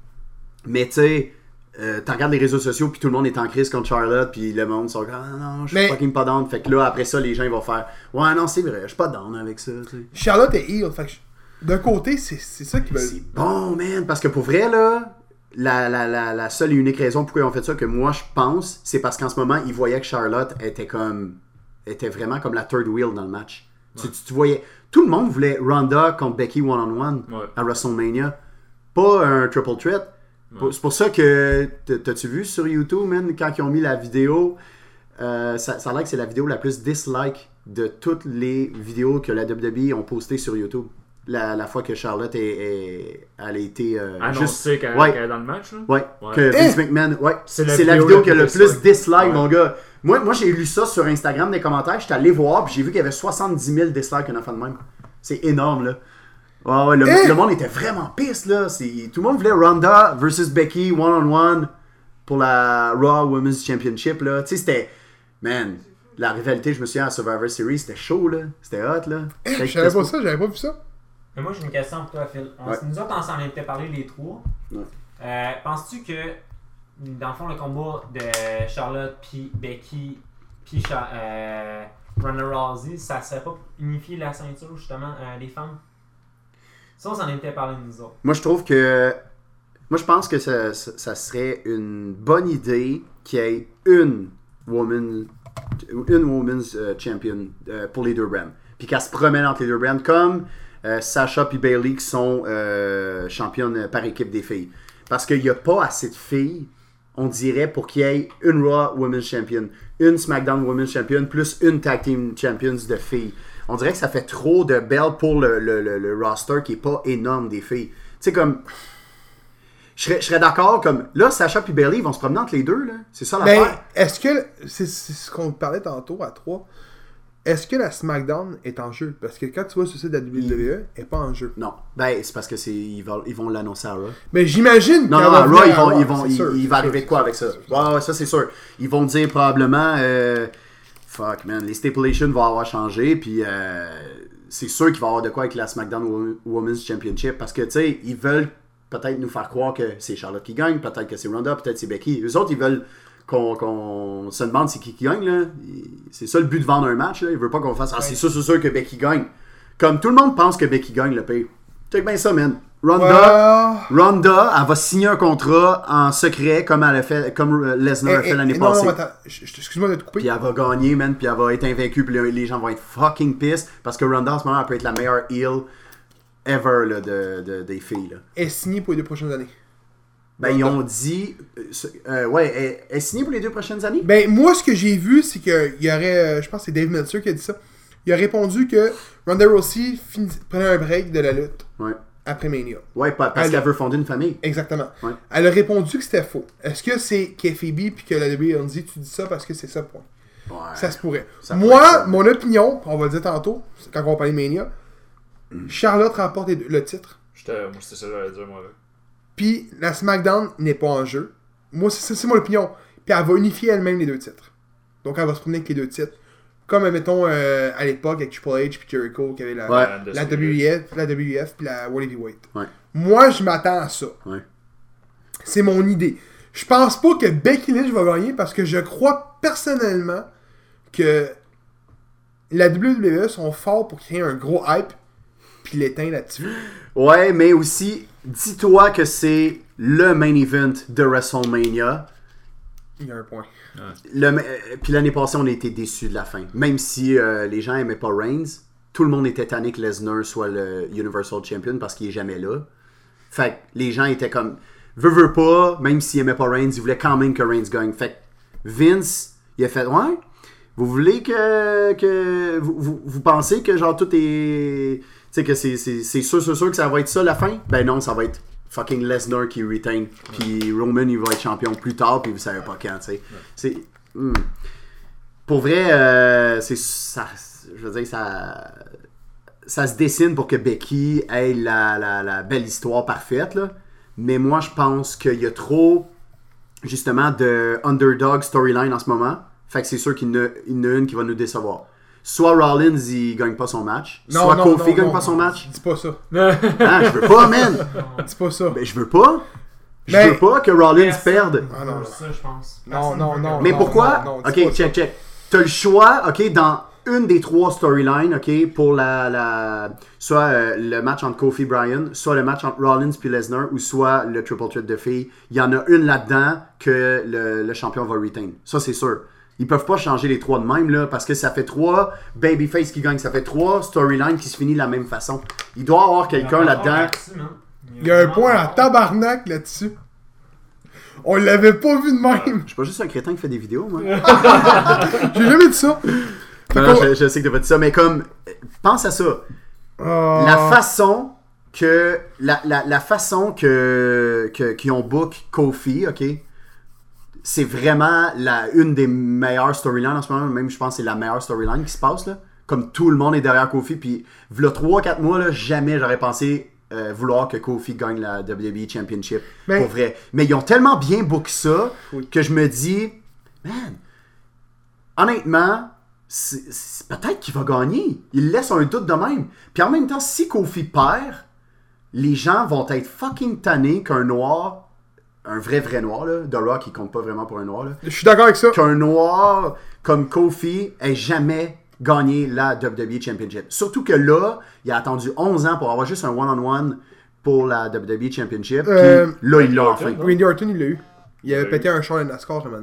Mais tu sais, euh, tu regardes les réseaux sociaux, puis tout le monde est en crise contre Charlotte, puis le monde sont comme ah, non, je suis fucking pas down. Fait que là, après ça, les gens ils vont faire ouais, non, c'est vrai, je suis pas down avec ça. Charlotte est heel. Fait que d'un côté, c'est c'est ça qui veut. C'est bon, man, parce que pour vrai, là, la, la, la, la seule et unique raison pourquoi ils ont fait ça, que moi je pense, c'est parce qu'en ce moment, ils voyaient que Charlotte était comme. était vraiment comme la third wheel dans le match. Tu, tu- tu voyais. Tout le monde voulait Ronda contre Becky one-on-one Ouais. à WrestleMania. Pas un triple threat. C'est pour ça que. T'as-tu vu sur YouTube, man, quand ils ont mis la vidéo euh, ça, ça a l'air que c'est la vidéo la plus dislike de toutes les vidéos que la WWE ont postées sur YouTube. La, la fois que Charlotte est, est- elle a été euh, juste. Annoncé qu'elle Ouais. est dans le match. Là? Ouais, Ouais. que Eh! Vince McMahon. Ouais, C'est la la, vidéo qui a la le plus dislike. mon gars. Moi, moi j'ai lu ça sur Instagram des commentaires. J'étais allé voir, puis j'ai vu qu'il y avait 70 000 dislikes, un enfant de même. C'est énorme, là. Ouais, ouais, le, Eh! le monde était vraiment pisse, là. C'est- Tout le monde voulait Ronda versus Becky one-on-one pour la Raw Women's Championship, là. Tu sais, c'était. Man, la rivalité, je me souviens, à Survivor Series, c'était chaud, là. C'était hot, là. Eh, savais pas ça, j'avais pas vu ça. Mais moi, j'ai une question pour toi, Phil. On- Ouais. Nous autres, on s'en était parlé les trois. Ouais. Euh, Penses-tu que, dans le fond, le combat de Charlotte, puis Becky, puis euh, Ronda Rousey, ça serait pas unifier la ceinture, justement, euh, des femmes? Ça, on s'en était parlé, nous autres. Moi, je trouve que. Moi, je pense que ça, ça- ça serait une bonne idée qu'il y ait une woman, une woman's euh, champion euh, pour les deux brands. Puis qu'elle se promène entre les deux brands, comme euh, Sasha et Bailey qui sont euh, championnes par équipe des filles. Parce qu'il n'y a pas assez de filles, on dirait, pour qu'il y ait une Raw Women's Champion, une SmackDown Women's Champion, plus une Tag Team Champions de filles. On dirait que ça fait trop de belles pour le, le- le- le roster qui est pas énorme des filles. Tu sais, comme. Je serais, je serais d'accord, comme. Là, Sacha et Bailey vont se promener entre les deux, là. C'est ça Ben, l'affaire. est-ce que. C'est c'est ce qu'on parlait tantôt à 3. Est-ce que la SmackDown est en jeu? Parce que quand tu vois le site de la WWE, elle est pas en jeu. Non. Ben, c'est parce que c'est ils vont ils vont l'annoncer à Raw. Mais j'imagine Non, non, à Raw, ils vont, ils vont, c'est il, sûr, il va sûr, arriver c'est quoi sûr, avec ça? sûr. Ouais, ouais, ça c'est sûr. Ils vont dire probablement, euh, fuck man, les stipulations vont avoir changé, puis euh, c'est sûr qu'il va y avoir de quoi avec la SmackDown Wo- Women's Championship, parce que tu sais, ils veulent peut-être nous faire croire que c'est Charlotte qui gagne, peut-être que c'est Ronda, peut-être c'est Becky. Eux autres, ils veulent qu'on se demande c'est qui qui gagne, là. Il- C'est ça le but de vendre un match, là. Ils veulent pas qu'on fasse, ah, c'est sûr, c'est sûr que Becky gagne. Comme tout le monde pense que Becky gagne le pay. Check bien ça, man. Ronda. Ronda, elle va signer un contrat en secret comme elle a fait, comme euh, Lesnar a Eh, fait eh, l'année passée. excuse-moi de te couper. Puis elle va gagner, man, puis elle va être invaincue, puis les- les gens vont être fucking pissed parce que Ronda en ce moment elle peut être la meilleure heel ever là, de, de- des filles. Là. Elle est signée pour les deux prochaines années. Ben ils ont dit, euh, euh, ouais, elle, elle est signée pour les deux prochaines années? Ben, moi, ce que j'ai vu, c'est qu'il y aurait. euh, Je pense que c'est Dave Meltzer qui a dit ça. Il a répondu que Ronda Rousey prenait un break de la lutte Ouais, après Mania. ouais, parce Elle- qu'elle veut fonder une famille. Exactement. Ouais. Elle a répondu que c'était faux. Est-ce que c'est KFB puis que la WWE a dit tu dis ça parce que c'est ça, point? Ouais. Ça se pourrait. Ça Moi, mon opinion, on va le dire tantôt, quand on va parler de Mania, Charlotte remporte le titre. J'étais- Moi, c'était ça que j'allais dire, moi. Là. Puis la SmackDown n'est pas en jeu. Moi, c'est c'est mon opinion. Puis elle va unifier elle-même les deux titres. Donc elle va se promener avec les deux titres. Comme, mettons, euh, à l'époque avec Triple H puis Jericho qui avait la, Ouais. la WF, la WF puis la World Heavyweight. Ouais. Moi, je m'attends à ça. Ouais. C'est mon idée. Je pense pas que Becky Lynch va gagner parce que je crois personnellement que la WWE sont forts pour créer un gros hype puis l'éteindre là-dessus. Ouais, mais aussi, dis-toi que c'est le main event de WrestleMania. Il y a un point. Euh, puis l'année passée, on a été déçus de la fin. Même si euh, les gens aimaient pas Reigns, tout le monde était tanné que Lesnar soit le Universal Champion parce qu'il est jamais là. Fait que les gens étaient comme, veut, veut pas, même s'ils aimaient pas Reigns, ils voulaient quand même que Reigns gagne. Fait que Vince, il a fait, ouais, vous voulez que, que vous, vous, vous pensez que genre tout est, sais que c'est sûr, sûr, sûr que ça va être ça la fin? Ben non, ça va être fucking Lesnar qui retain, puis Roman il va être champion plus tard, puis vous savez pas quand, tu sais. C'est hmm. pour vrai, euh, c'est ça, je veux dire ça, ça se dessine pour que Becky ait la, la, la belle histoire parfaite là. Mais moi, je pense qu'il y a trop justement de underdog storyline en ce moment. Fait que c'est sûr qu'il y en a une qui va nous décevoir. Soit Rollins, il gagne pas son match. soit Kofi gagne pas son match. Dis pas ça. Ah, je veux pas, man! Dis pas ça. Ben, je veux pas. Je Mais- veux pas que Rollins perde. Ah, non, non. ça, je pense. Non, non, non, Mais non, pourquoi? non, non, Ok, check, check. T'as le choix, ok, dans une des trois storylines, ok, pour la, la soit euh, le match entre Kofi Bryan, soit le match entre Rollins puis Lesnar, ou soit le triple threat de filles. Il y en a une là-dedans que le, le champion va retain. Ça, c'est sûr. Ils peuvent pas changer les trois de même, là, parce que ça fait trois babyface qui gagnent, ça fait trois storylines qui se finissent de la même façon. Il doit y avoir quelqu'un là-dedans. Il y a un point à rapport. tabarnak là-dessus. On l'avait pas vu de même. Je suis pas juste un crétin qui fait des vidéos, moi. J'ai jamais dit ça. Non, non, je, je sais que t'as pas dit ça, mais comme, pense à ça. Ah. La façon que. La, la, la façon que, que qu'ils ont book Kofi, ok? C'est vraiment la, une des meilleures storylines en ce moment. Même, je pense que c'est la meilleure storyline qui se passe, là. Comme tout le monde est derrière Kofi. Puis, v'là 3-4 mois, là, jamais j'aurais pensé euh, vouloir que Kofi gagne la WWE Championship. Mais- Pour vrai. Mais ils ont tellement bien book ça Oui. que je me dis, man, honnêtement, peut-être qu'il va gagner. Il laisse un doute de même. Puis en même temps, si Kofi perd, les gens vont être fucking tannés qu'un noir, un vrai vrai noir, là, The Rock, il compte pas vraiment pour un noir, là, Je suis d'accord avec ça. qu'un noir comme Kofi ait jamais gagné la WWE Championship. Surtout que là, il a attendu 11 ans pour avoir juste un one-on-one pour la WWE Championship. Puis Euh, là, il l'a enfin. Randy Orton, il l'a eu. Il avait pété un char de NASCAR, je m'en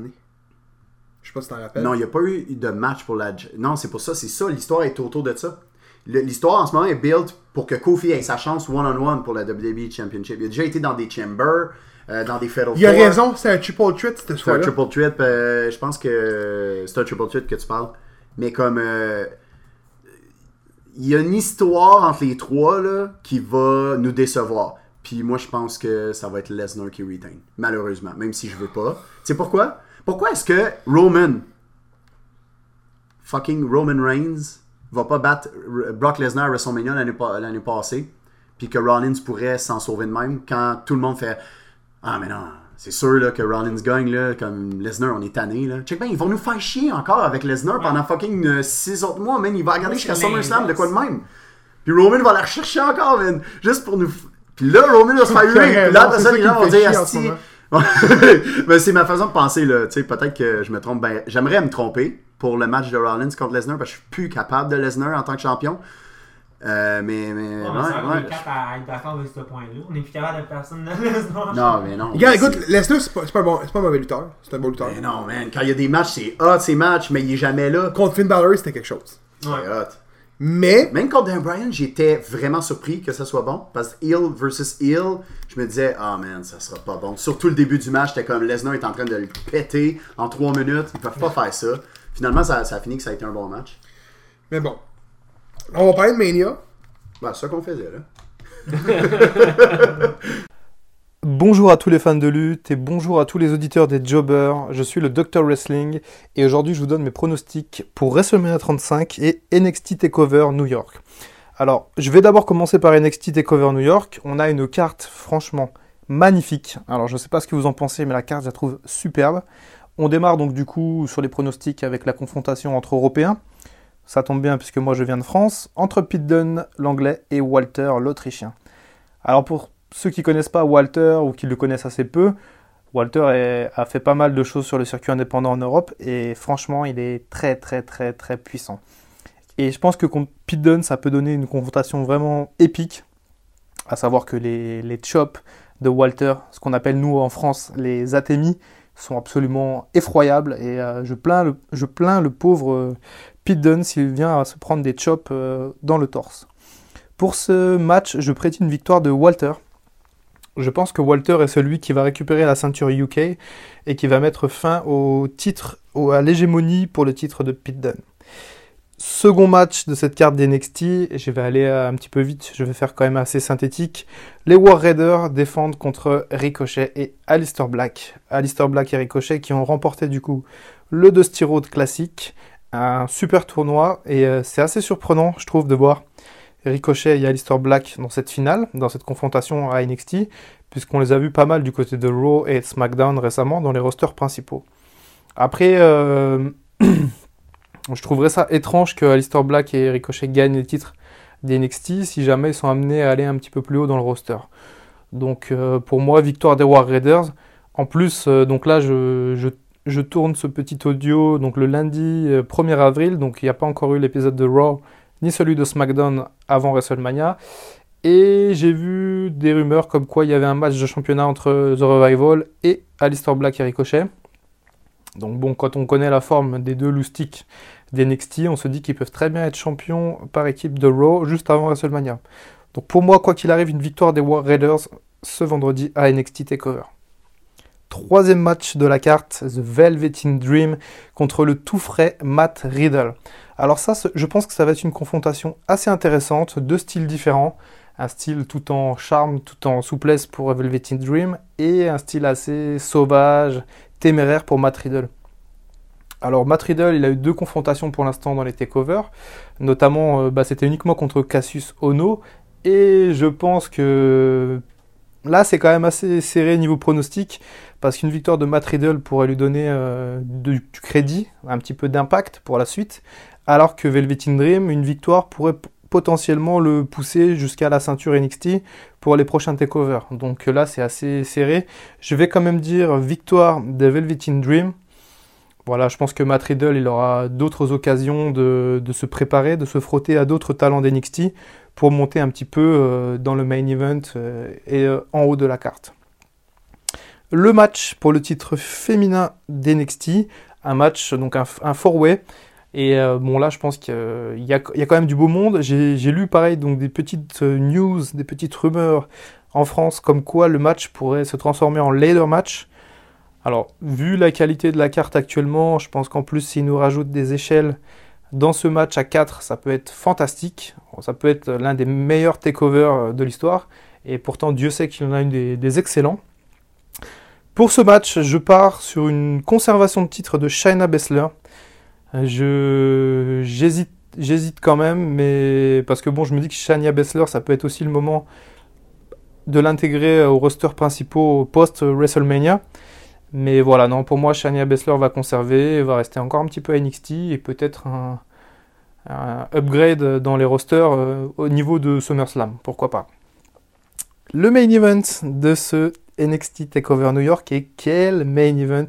Je sais pas si t'en rappelles. Non, il n'y a pas eu de match pour la. Non, c'est pour ça, c'est ça. L'histoire est autour de ça. Le- L'histoire en ce moment est built pour que Kofi ait sa chance one-on-one pour la WWE Championship. Il a déjà été dans des chambers, euh, dans des Fatal Il a Four. raison, c'est un triple threat cette C'est un triple threat. euh, je pense que c'est un triple threat que tu parles. Mais comme. euh, il y a une histoire entre les trois là, qui va nous décevoir. Puis moi, je pense que ça va être Lesnar qui retain. Malheureusement. Même si je veux pas. Tu sais pourquoi? Pourquoi est-ce que Roman, fucking Roman Reigns, va pas battre R- Brock Lesnar à WrestleMania l'année pa- l'année passée? Puis que Rollins pourrait s'en sauver de même quand tout le monde fait Ah, mais non, c'est sûr là, que Rollins gagne, là, comme Lesnar, on est tanné. Là. Check bien, ils vont nous faire chier encore avec Lesnar pendant fucking 6 autres mois, man. Il va regarder jusqu'à SummerSlam, de quoi de même. Puis Roman va la rechercher encore, man. Juste pour nous. Puis là, Roman va se faire huer. Puis là, après ça, les gens vont dire Asti. Mais c'est ma façon de penser, là. Tu sais, peut-être que je me trompe. Ben, j'aimerais me tromper pour le match de Rollins contre Lesnar parce que je suis plus capable de Lesnar en tant que champion. Euh, mais, mais, Ouais, ouais, mais ouais. à être d'accord avec ce point-là. On est plus capable de personne de. Non, mais non. Regarde, écoute, Lesnar, c'est pas, c'est pas, un bon, c'est pas un mauvais lutteur. C'est un bon lutteur. Mais non, man. Quand il y a des matchs, c'est hot, ces matchs, mais il est jamais là. Contre Finn Balor, c'était quelque chose. C'est Ouais. hot. Mais, Même contre Dan Bryan, j'étais vraiment surpris que ça soit bon. Parce que Hill versus Hill, je me disais, ah man, ça sera pas bon. Surtout le début du match, j'étais comme Lesnar est en train de le péter en 3 minutes. Ils peuvent pas faire ça. Finalement, ça, ça a fini que ça a été un bon match. mais bon. On va parler de Mania. Bah, c'est ça qu'on faisait, là. Bonjour à tous les fans de lutte et bonjour à tous les auditeurs des Jobbers. Je suis le Dr Wrestling et aujourd'hui je vous donne mes pronostics pour WrestleMania 35 et NXT TakeOver New York. Alors, je vais d'abord commencer par NXT TakeOver New York. On a une carte franchement magnifique. Alors, je ne sais pas ce que vous en pensez, mais la carte, je la trouve superbe. On démarre donc du coup sur les pronostics avec la confrontation entre Européens. Ça tombe bien puisque moi je viens de France, entre Pete Dunne, l'anglais, et Walter, l'autrichien. Alors pour ceux qui connaissent pas Walter ou qui le connaissent assez peu, Walter a fait pas mal de choses sur le circuit indépendant en Europe et franchement il est très très très très puissant. Et je pense que contre Pete Dunne ça peut donner une confrontation vraiment épique, à savoir que les, chops de Walter, ce qu'on appelle nous en France les atémis, sont absolument effroyables et euh, je, plains le, pauvre Pete Dunne s'il vient à se prendre des chops euh, dans le torse. Pour ce match, je prédis une victoire de Walter. Je pense que Walter est celui qui va récupérer la ceinture UK et qui va mettre fin au titre, à l'hégémonie pour le titre de Pete Dunne. Second match de cette carte d'NXT, et je vais aller euh, un petit peu vite, je vais faire quand même assez synthétique. Les War Raiders défendent contre Ricochet et Alistair Black. Alistair Black et Ricochet qui ont remporté du coup le Dusty Road classique, super tournoi, et euh, c'est assez surprenant, je trouve, de voir Ricochet et Alistair Black dans cette finale, dans cette confrontation à NXT, puisqu'on les a vus pas mal du côté de Raw et SmackDown récemment dans les rosters principaux. Après, euh, je trouverais ça étrange que Alistair Black et Ricochet gagnent les titres des NXT si jamais ils sont amenés à aller un petit peu plus haut dans le roster. Donc euh, pour moi, victoire des War Raiders. En plus, donc là, je, je, je tourne ce petit audio donc le lundi euh, 1er avril, donc il n'y a pas encore eu l'épisode de Raw ni celui de SmackDown avant WrestleMania. Et j'ai vu des rumeurs comme quoi il y avait un match de championnat entre The Revival et Alistair Black et Ricochet. Donc bon, quand on connaît la forme des deux loustiques d'NXT, on se dit qu'ils peuvent très bien être champions par équipe de Raw juste avant WrestleMania. Donc pour moi, quoi qu'il arrive, une victoire des War Raiders ce vendredi à NXT TakeOver. Troisième match de la carte, The Velveteen Dream contre le tout frais Matt Riddle. Alors ça, je pense que ça va être une confrontation assez intéressante, deux styles différents. Un style tout en charme, tout en souplesse pour Velveteen Dream, et un style assez sauvage, téméraire pour Matt Riddle. Alors Matt Riddle, il a eu deux confrontations pour l'instant dans les takeovers, notamment euh, bah, c'était uniquement contre Cassius Ono, et je pense que là c'est quand même assez serré niveau pronostic, parce qu'une victoire de Matt Riddle pourrait lui donner euh, du, crédit, un petit peu d'impact pour la suite, alors que Velveteen Dream, une victoire pourrait potentiellement le pousser jusqu'à la ceinture NXT pour les prochains takeovers. Donc là c'est assez serré. Je vais quand même dire victoire de Velveteen Dream. Voilà, je pense que Matt Riddle, il aura d'autres occasions de, se préparer, de se frotter à d'autres talents d'NXT pour monter un petit peu euh, dans le main event euh, et en haut de la carte. Le match pour le titre féminin d'NXT, un match, donc un, un four-way. Et euh, bon, là, je pense qu'il y, a- quand même du beau monde. J'ai lu pareil, donc des petites euh, news, des petites rumeurs en France, comme quoi le match pourrait se transformer en ladder match. Alors, vu la qualité de la carte actuellement, je pense qu'en plus, s'ils nous rajoutent des échelles dans ce match à 4, ça peut être fantastique. Ça peut être l'un des meilleurs takeovers de l'histoire. Et pourtant, Dieu sait qu'il en a une des, des excellents. Pour ce match, je pars sur une conservation de titre de Shayna Baszler. Je j'hésite j'hésite quand même, mais parce que bon, je me dis que Shania Baszler, ça peut être aussi le moment de l'intégrer au roster principal post WrestleMania. Mais voilà, non, pour moi, Shania Baszler va conserver, va rester encore un petit peu à NXT et peut-être un, un upgrade dans les rosters euh, au niveau de SummerSlam, pourquoi pas. Le main event de ce NXT TakeOver New York et quel main event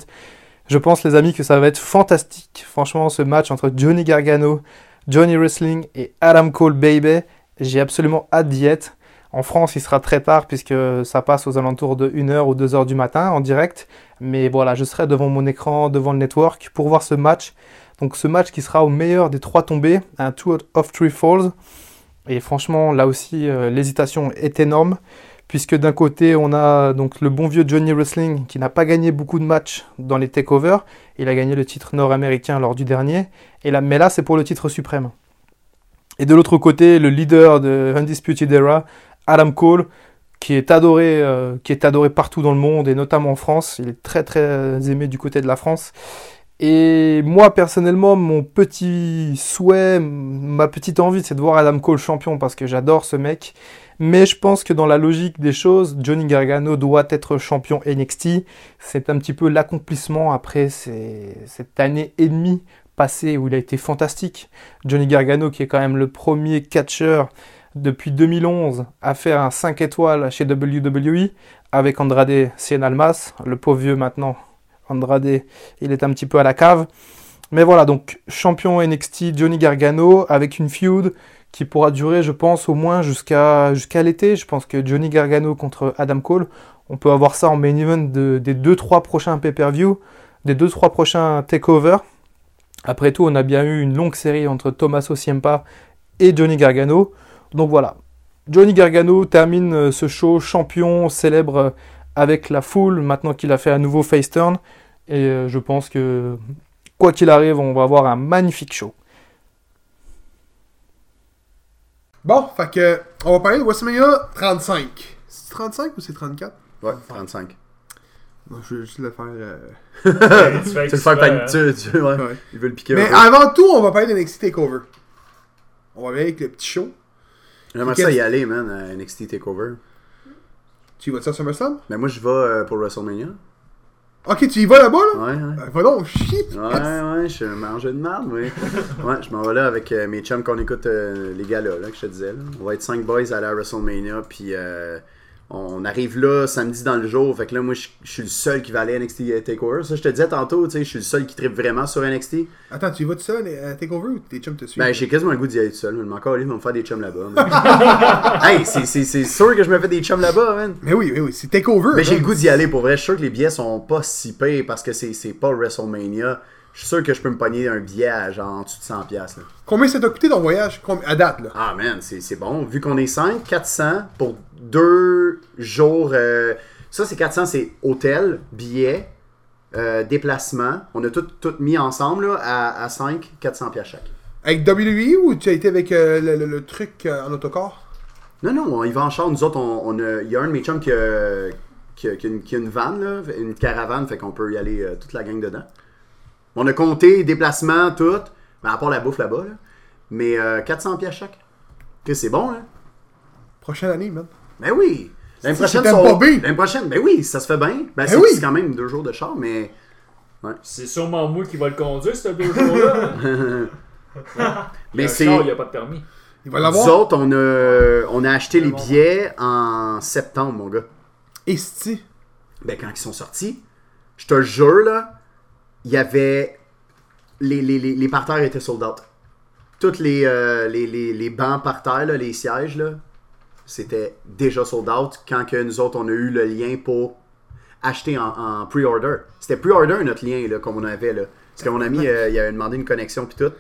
Je pense, les amis, que ça va être fantastique. Franchement, ce match entre Johnny Gargano, Johnny Wrestling et Adam Cole Baby, j'ai absolument hâte d'y être. En France, il sera très tard puisque ça passe aux alentours de 1h ou 2h du matin en direct. Mais voilà, je serai devant mon écran, devant le network pour voir ce match. Donc ce match qui sera au meilleur des trois tombées, un two of three falls. Et franchement, là aussi, euh, l'hésitation est énorme. Puisque d'un côté, on a donc le bon vieux Johnny Wrestling qui n'a pas gagné beaucoup de matchs dans les takeovers. Il a gagné le titre nord-américain lors du dernier. Et là, mais là, c'est pour le titre suprême. Et de l'autre côté, le leader de Undisputed Era, Adam Cole, qui est adoré, euh, qui est adoré partout dans le monde et notamment en France. Il est très très aimé du côté de la France. Et moi personnellement, mon petit souhait, ma petite envie, c'est de voir Adam Cole champion parce que j'adore ce mec. Mais je pense que dans la logique des choses, Johnny Gargano doit être champion NXT. C'est un petit peu l'accomplissement après cette année et demie passée où il a été fantastique. Johnny Gargano qui est quand même le premier catcheur depuis 2011 à faire un 5 étoiles chez WWE avec Andrade Cien Almas, le pauvre vieux maintenant. Andrade, il est un petit peu à la cave. Mais voilà, donc champion NXT Johnny Gargano avec une feud qui pourra durer, je pense, au moins jusqu'à l'été. Je pense que Johnny Gargano contre Adam Cole, on peut avoir ça en main event de- des 2-3 prochains pay-per-view, des 2-3 prochains takeovers. Après tout, on a bien eu une longue série entre Tommaso Ciampa et Johnny Gargano. Donc voilà, Johnny Gargano termine euh, ce show champion, célèbre euh, avec la foule, maintenant qu'il a fait un nouveau face turn. Et euh, je pense que, quoi qu'il arrive, on va avoir un magnifique show. Bon, fait que, on va parler de WrestleMania 35. C'est 35 ou c'est 34 Ouais, 35. Non, je vais juste le faire. euh, tu fais Tu veux le faire paniquer, tu, tu- ouais. Ouais. Il veut le piquer Mais avant tout, on va parler de NXT Takeover. On va aller avec le petit show. J'aimerais ça y aller, man, à NXT TakeOver. Tu y vas-tu à SummerSlam? Mais moi, je vais euh, pour WrestleMania. Ok, tu y vas là-bas là? Ouais, ouais. Euh, Va donc, shit Ouais, ouais, je suis un de merde, oui. Ouais, je m'en vais là avec euh, mes chums qu'on écoute euh, les gars-là, là, que je te disais. là. On va être 5 boys à la WrestleMania, puis euh, on arrive là samedi dans le jour. Fait que là, moi, je je suis le seul qui va aller à NXT TakeOver. Ça, je te disais tantôt, tu sais, je suis le seul qui tripe vraiment sur NXT. Attends, tu y vas tout seul à Takeover ou tes chums te suivent? Ben, j'ai quasiment le goût d'y aller tout seul. Mais encore, ils vont me faire des chums là-bas. hey, c'est- sûr que je me fais des chums là-bas, man. Mais oui, mais oui, c'est Takeover. Mais j'ai le goût d'y aller pour vrai. Je suis sûr que les billets sont pas si payés parce que c'est pas WrestleMania. Je suis sûr que je peux me pogner un billet à genre en dessous de 100$. piastres, là. Combien ça t'a coûté ton voyage? À date, là Ah man, c'est bon. Vu qu'on est 5, 400 pour deux jours. euh, ça, c'est 400, c'est hôtel, billets, euh, déplacement. On a tout, tout mis ensemble là, à, à 5, 400 pièces chaque. Avec WWE ou tu as été avec euh, le, le- le truc en autocar? Non, non, on y va en char. Nous autres, on, on a- il y a un de mes chums qui a, qui a- qui a une, qui a une van, là, une caravane, fait qu'on peut y aller toute la gang dedans. On a compté déplacement, tout, mais à part la bouffe là-bas. là. Mais euh, 400 pièces chaque. Que c'est bon, là. Prochaine année, man. Ben oui. L'année Si, prochaine, Tampa Bay. l'année prochaine, ben oui, ça se fait bien. Ben, c'est oui. c'est quand même deux jours de char, mais. C'est sûrement moi qui va le conduire, ce deux jours-là. hein. Mais c'est. Il n'y a pas de permis. Il va Nous autres, on a, on a acheté les billets en septembre, mon gars. Esti. Ben, quand ils sont sortis, je te jure, là, il y avait. Les, les, les, les parterres étaient sold out. Toutes les, euh, les, les, les bancs par terre, là, les sièges, là, c'était déjà sold out quand que nous autres, on a eu le lien pour acheter en, en pre-order. C'était pre-order notre lien, là, comme on avait, là. Parce que mon ami, euh, il avait demandé une connexion, puis tout.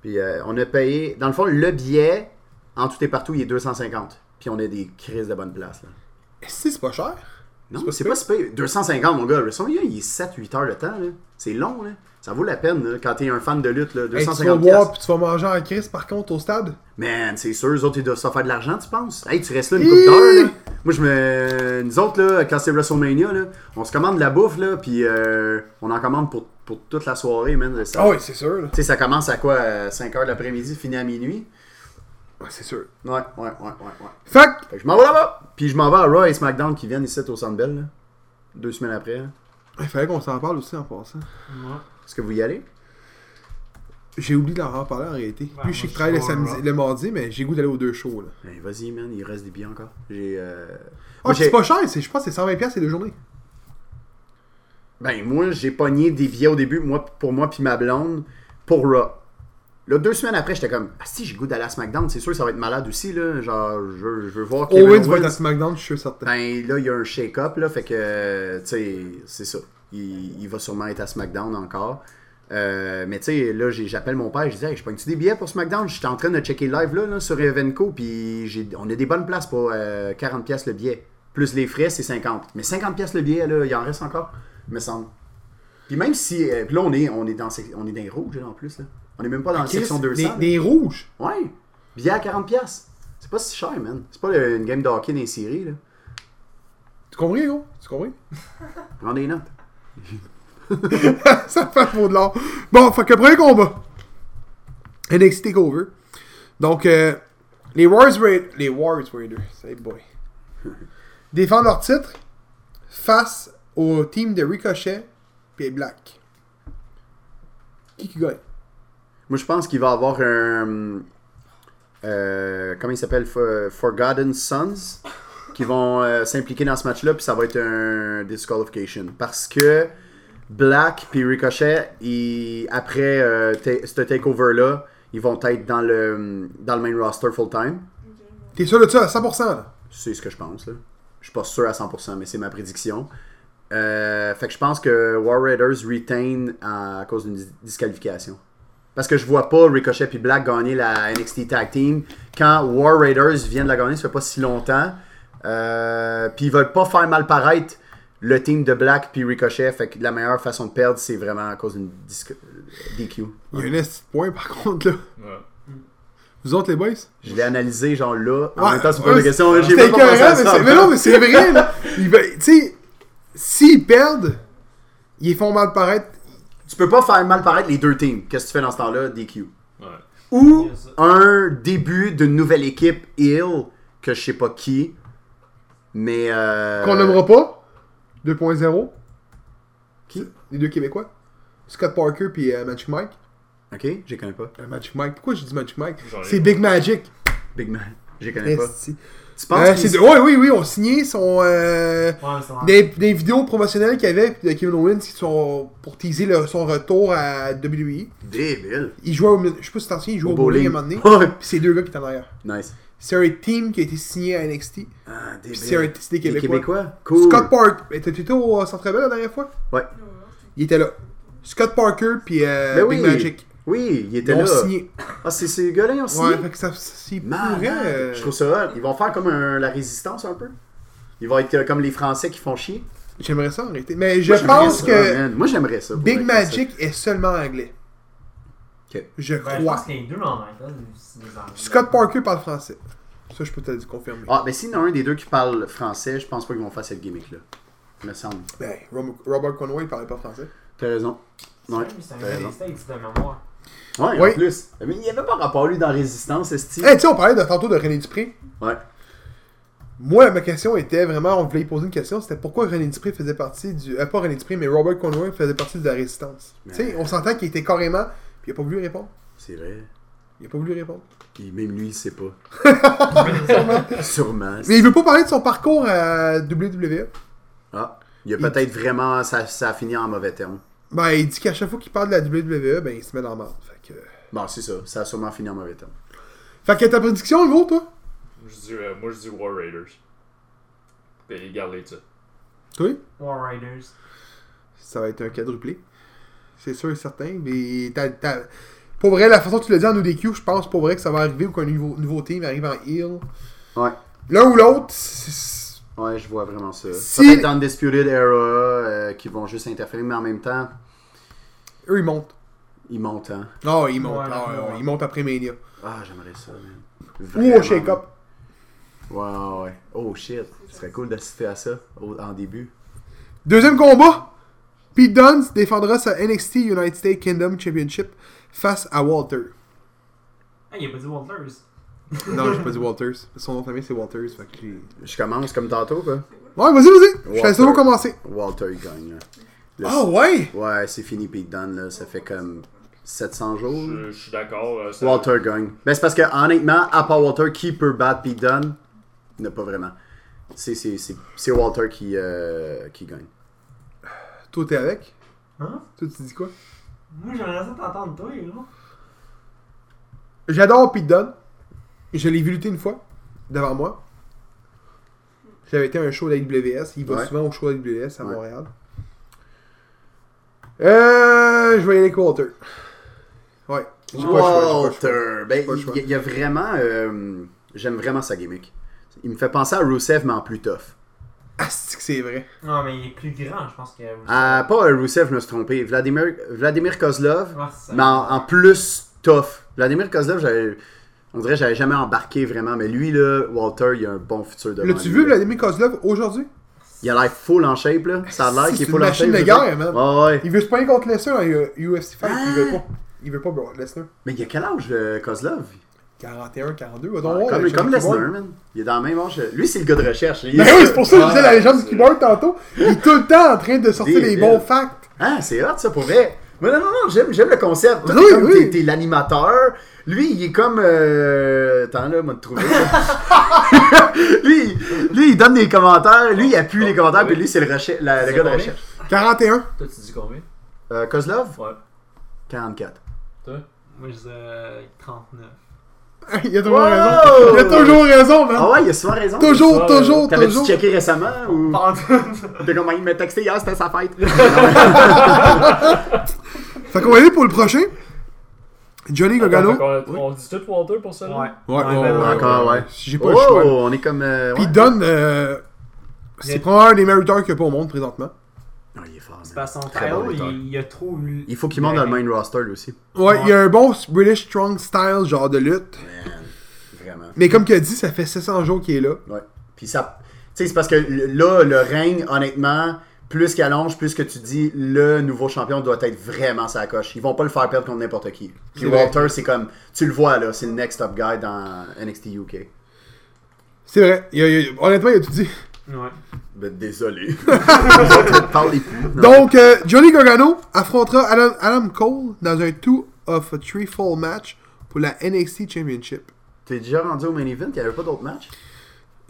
Puis euh, on a payé. Dans le fond, le billet, en tout et partout, il est 250. Puis on a des crises de bonne place, là. Esti, c'est pas cher? Non, C'est pas pas si payé. 250, mon gars. WrestleMania, il est 7-8 heures de temps. là. C'est long. Là. Ça vaut la peine là, quand t'es un fan de lutte. Là, Hey, tu vas 250 boire puis tu vas manger en crise par contre au stade? Man, c'est sûr, eux autres, ils doivent se faire de l'argent, tu penses? Hey, tu restes là une couple d'heures. là. Moi, je me. Nous autres, là, quand c'est WrestleMania, là, on se commande de la bouffe, là, puis euh, on en commande pour, pour toute la soirée, man. Ah oui, c'est sûr. Tu sais, ça commence à quoi? euh, 5 heures de l'après-midi, finit à minuit? Ouais, c'est sûr. Ouais, ouais, ouais, ouais, ouais. Fait que, Fait que je m'en vais là-bas. Puis je m'en vais à Raw et SmackDown qui viennent ici au Sandbell, là. Deux semaines après. là. il fallait qu'on s'en parle aussi en passant. Est-ce que vous y allez? J'ai oublié d'en reparler en réalité. Ouais, Puis je sais que je travaille le, suis samedi, le mardi, mais j'ai goût d'aller aux deux shows. Là. Ben, vas-y, man, il reste des billets encore. J'ai. euh, Ah, moi, c'est pas cher, c'est- je pense que c'est 120$ c'est deux journées. Ben, moi, j'ai pogné des billets au début, moi, pour moi puis ma blonde, pour Raw. Là, deux semaines après, j'étais comme, ah si, j'ai goût d'aller à SmackDown, c'est sûr que ça va être malade aussi, là. Genre, je veux, je veux voir Kevin Owens va être à. SmackDown, je suis certain. Ben, là, il y a un shake-up, là, fait que, tu sais, c'est ça. Il, il va sûrement être à SmackDown encore. Euh, mais tu sais, là, j'appelle mon père, je dis, hey, je pogne-tu des billets pour SmackDown? J'étais en train de checker live, là, là, sur Evenco, puis on a des bonnes places pour euh, 40$ piastres le billet. Plus les frais, c'est 50. Mais 50$ piastres le billet, là, il en reste encore, me semble. Puis même si, euh, puis là, on est, on est dans, on est dans les rouges, là, en plus, là. On est même pas dans la section 200. Des, des rouges. Ouais, billet à 40$. piastres. C'est pas si cher, man. C'est pas euh, une game de hockey séries, là. Tu comprends, gros? Tu comprends? Prends des notes. ça fait faux de l'or. Bon, fait que premier combat. NXT TakeOver. Donc, euh, les Wars Raiders. Les Wars Raiders. Say boy. Défendent leur titre face au team de Ricochet et Black. Qui qui gagne? Moi, je pense qu'il va avoir un. euh, comment il s'appelle For- Forgotten Sons qui vont euh, s'impliquer dans ce match-là, puis ça va être un disqualification. Parce que Black puis Ricochet, ils- après euh, ce takeover-là, ils vont être dans le, dans le main roster full-time. T'es sûr de ça? À 100% là? C'est ce que je pense. Là. Je suis pas sûr à 100%, mais c'est ma prédiction. Euh, fait que je pense que War Raiders retain à, cause d'une dis- disqualification. Parce que je vois pas Ricochet puis Black gagner la NXT Tag Team quand War Raiders viennent de la gagner, ça fait pas si longtemps. Euh, puis ils veulent pas faire mal paraître le team de Black puis Ricochet. Fait que la meilleure façon de perdre, c'est vraiment à cause d'une disque- DQ. Il y a un petit point par contre là. Ouais. Vous autres les boys? Je l'ai analysé genre là. En Ouais, même temps, ouais, poses la question. J'ai pas mais ça. c'est- mais non, mais c'est vrai Tu sais, s'ils perdent, ils font mal paraître. Tu peux pas faire mal paraître les deux teams. Qu'est-ce que tu fais dans ce temps-là? DQ. Ouais. Ou Yes. un début d'une nouvelle équipe Hill, que je sais pas qui, mais... Euh... Qu'on n'aimera pas? 2.0. Qui? Les deux Québécois? Scott Parker puis euh, Magic Mike. Ok, je les connais pas. Euh, Magic Mike. Pourquoi j'ai dit Magic Mike? C'est. Big Magic. Big Man, je les connais pas. Tu penses Euh, c'est ouais, oui, oui, on signé son. euh, Ouais, des, des vidéos promotionnelles qu'il y avait de Kevin Owens qui sont pour teaser le- son retour à WWE. Débile. Il jouait au. Je sais pas si t'en il jouait au bowling à un moment donné. Ouais. Puis c'est deux gars qui étaient en arrière. Nice. C'est un team qui a été signé à NXT. Ah, débile. c'est un c'est des Québécois. Québécois? Cool. Scott Parker. Mais t'étais au Centre Bell la dernière fois? Ouais. Il était là. Scott Parker puis euh, Ben Big oui. Magic. Oui, il Ils était ont là. signé. Ah, c'est ces gars-là, ils ont signé? Ouais, fait que ça. C'est pourrait. Je trouve ça hot. Ils vont faire comme un- la résistance un peu. Ils vont être euh, comme les Français qui font chier. J'aimerais ça arrêter. Mais je Moi, pense ça, que man. Moi, j'aimerais ça. Big Magic est seulement anglais. Ok. Je Ben, je crois. pense qu'il y a deux en anglais. Scott Parker parle français. Ça, je peux te le confirmer. Ah, mais s'il y en a un des deux qui parle français, je pense pas qu'ils vont faire cette gimmick-là. Il me semble. Ben, Robert Conway, il parlait pas français. T'as raison. Ouais, C'est un t'as gars raison. des States de mémoire. Ouais, Oui. en plus. Mais il y avait pas rapport, lui, dans Résistance, Esti. Hey, tu sais, on parlait de, tantôt de René Dupré. Ouais. Moi, ma question était vraiment, on voulait poser une question, c'était pourquoi René Dupré faisait partie du. Euh, pas René Dupré, mais Robert Conway faisait partie de la résistance? Tu sais, on s'entend qu'il était carrément. Puis il a pas voulu répondre. C'est vrai. Il a pas voulu répondre. Puis même lui, il sait pas. Sûrement. Mais il veut pas parler de son parcours à WWE. Ah, il a peut-être vraiment. Ça, ça a fini en mauvais terme. Ben, il dit qu'à chaque fois qu'il parle de la WWE, ben, il se met dans la merde. Bon, c'est ça. Ça a sûrement fini en mauvais terme. Fait que ta prédiction, gros, toi? Je dis, euh, moi, je dis War Raiders. Puis garde ça. Toi? War Riders. Ça va être un quadruplé. C'est sûr et certain. Mais t'as, t'as- Pour vrai, la façon que tu l'as dit en ODQ, je pense pour vrai que ça va arriver ou qu'un nouveau, nouveau team arrive en heel. Ouais. L'un ou l'autre, c'est- Ouais, je vois vraiment ça. Si- Peut-être dans Undisputed Era, euh, qui vont juste interférer, mais en même temps, eux, ils montent. Ils montent, hein. Ah, ils montent. Ouais, Ah, ouais, ouais, ouais. ils montent après Mania. Ah, j'aimerais ça, man. Ou au shake-up. Ouais, ouais. Oh shit. Ce serait cool d'assister à ça au- en début. Deuxième combat. Pete Dunne défendra sa NXT United States Kingdom Championship face à Walter. Ah, il a pas dit Walters. Non, j'ai pas dit Walters. Son nom de famille, c'est Walters. Fait que j'ai- Je commence comme tantôt, quoi. Ouais, vas-y, vas-y. Je Walter. laisse commencer. Walter, il gagne, là. Ah, ouais? Ouais, c'est fini, Pete Dunne, là. Ça fait comme 700 jours. Je, je suis d'accord. euh, ça- Walter gagne. Ben, c'est parce que, honnêtement, à part Walter, qui peut battre Pete Dunne n'a pas vraiment. C'est- C'est c'est- c'est Walter qui, euh, qui gagne. Toi, t'es avec? Hein? Toi, tu dis quoi? Moi, j'aimerais ça t'entendre, toi, là. J'adore Pete Dunne. Je l'ai vu lutter une fois devant moi. J'avais été à un show de la WS. Il va Ouais. souvent au show de la WS à Ouais. Montréal. Euh, je vais y aller avec Walter. Walter! Ben, il y, a vraiment. euh, J'aime vraiment sa gimmick. Il me fait penser à Rusev, mais en plus tough. Ah, c'est que c'est vrai. Non, mais il est plus grand, je pense que. Ah, pas euh, Rusev, je me suis trompé. Vladimir, Vladimir Kozlov, c'est mais en, en plus tough. Vladimir Kozlov, j'avais- on dirait que j'avais jamais embarqué vraiment, mais lui, là, Walter, il a un bon futur devant L'as-tu vu. Vladimir Kozlov aujourd'hui? Il a l'air full en shape, là. Ça a l'air C'est qu'il est une full en machine shape. de je sais guerre, pas. man. Ouais, ouais. Il veut se pogner contre Lesnar dans UFC Fight. Il veut Ah! pas. Il veut pas bro, Lesnar. Mais il a quel âge, euh, Kozlov? 41, 42. Va Ouais, donc voir, Comme, le comme Lesnar, man. Il est dans le même âge. Lui, c'est le gars de recherche. Il Ben oui, c'est pour ça que je disais la Ouais, légende du keyboard tantôt. Il est tout le temps en train de sortir les bons facts. Ah, c'est hot, ça, pour vrai. Mais non, non, non, j'aime, j'aime le concept. Toi, Oui, oui. t'es, l'animateur. Lui, il est comme... Euh... Attends, là, moi, te trouver. lui, lui, il donne des commentaires. Lui, il appuie les commentaires. Puis lui, c'est le, recher- la- le gars de recherche. 41. Toi, tu dis combien? Euh, Kozlov, Ouais. 44. Toi? Moi, je dis euh, 39. Il a toujours Wow! raison. Il a toujours raison, man. Ah ouais, il a souvent raison. Toujours, ça, toujours, T'avais-tu toujours. checké récemment ou... Pas en tout. T'es comme, il m'a texté hier, c'était sa fête. Fait qu'on va aller pour le prochain. Johnny Gargano. Attends, fait qu'on- On dit tout Walter pour ça là? Ouais. Ouais, ouais, ouais, ouais. Encore, ouais. J'ai pas le choix. On est comme... euh, Puis ouais. Dunn, euh, c'est probablement un des mériteurs qu'il y a pas au monde présentement. Il est fort, C'est man. parce que son Très bon title, lutteur. il, il a trop. Il faut qu'il monte dans le main roster, lui aussi. Ouais, il y a un bon British Strong Style, genre de lutte. Man, vraiment. Mais comme tu as dit, ça fait 700 jours qu'il est là. Ouais. Puis ça. Tu sais, c'est parce que là, le règne, honnêtement, plus qu'il allonge, plus que tu dis, le nouveau champion doit être vraiment sa coche. Ils vont pas le faire perdre contre n'importe qui. Puis. Walter, c'est comme. Tu le vois, là, c'est le next up guy dans NXT UK. C'est vrai. Il y a- il y a- honnêtement, il a tout dit. Ouais. Ben, désolé. Parlez plus. Non. Donc, euh, Johnny Gargano affrontera Adam, Adam Cole dans un two of a three fall match pour la NXT Championship. T'es déjà rendu au main event, il n'y avait pas d'autres matchs?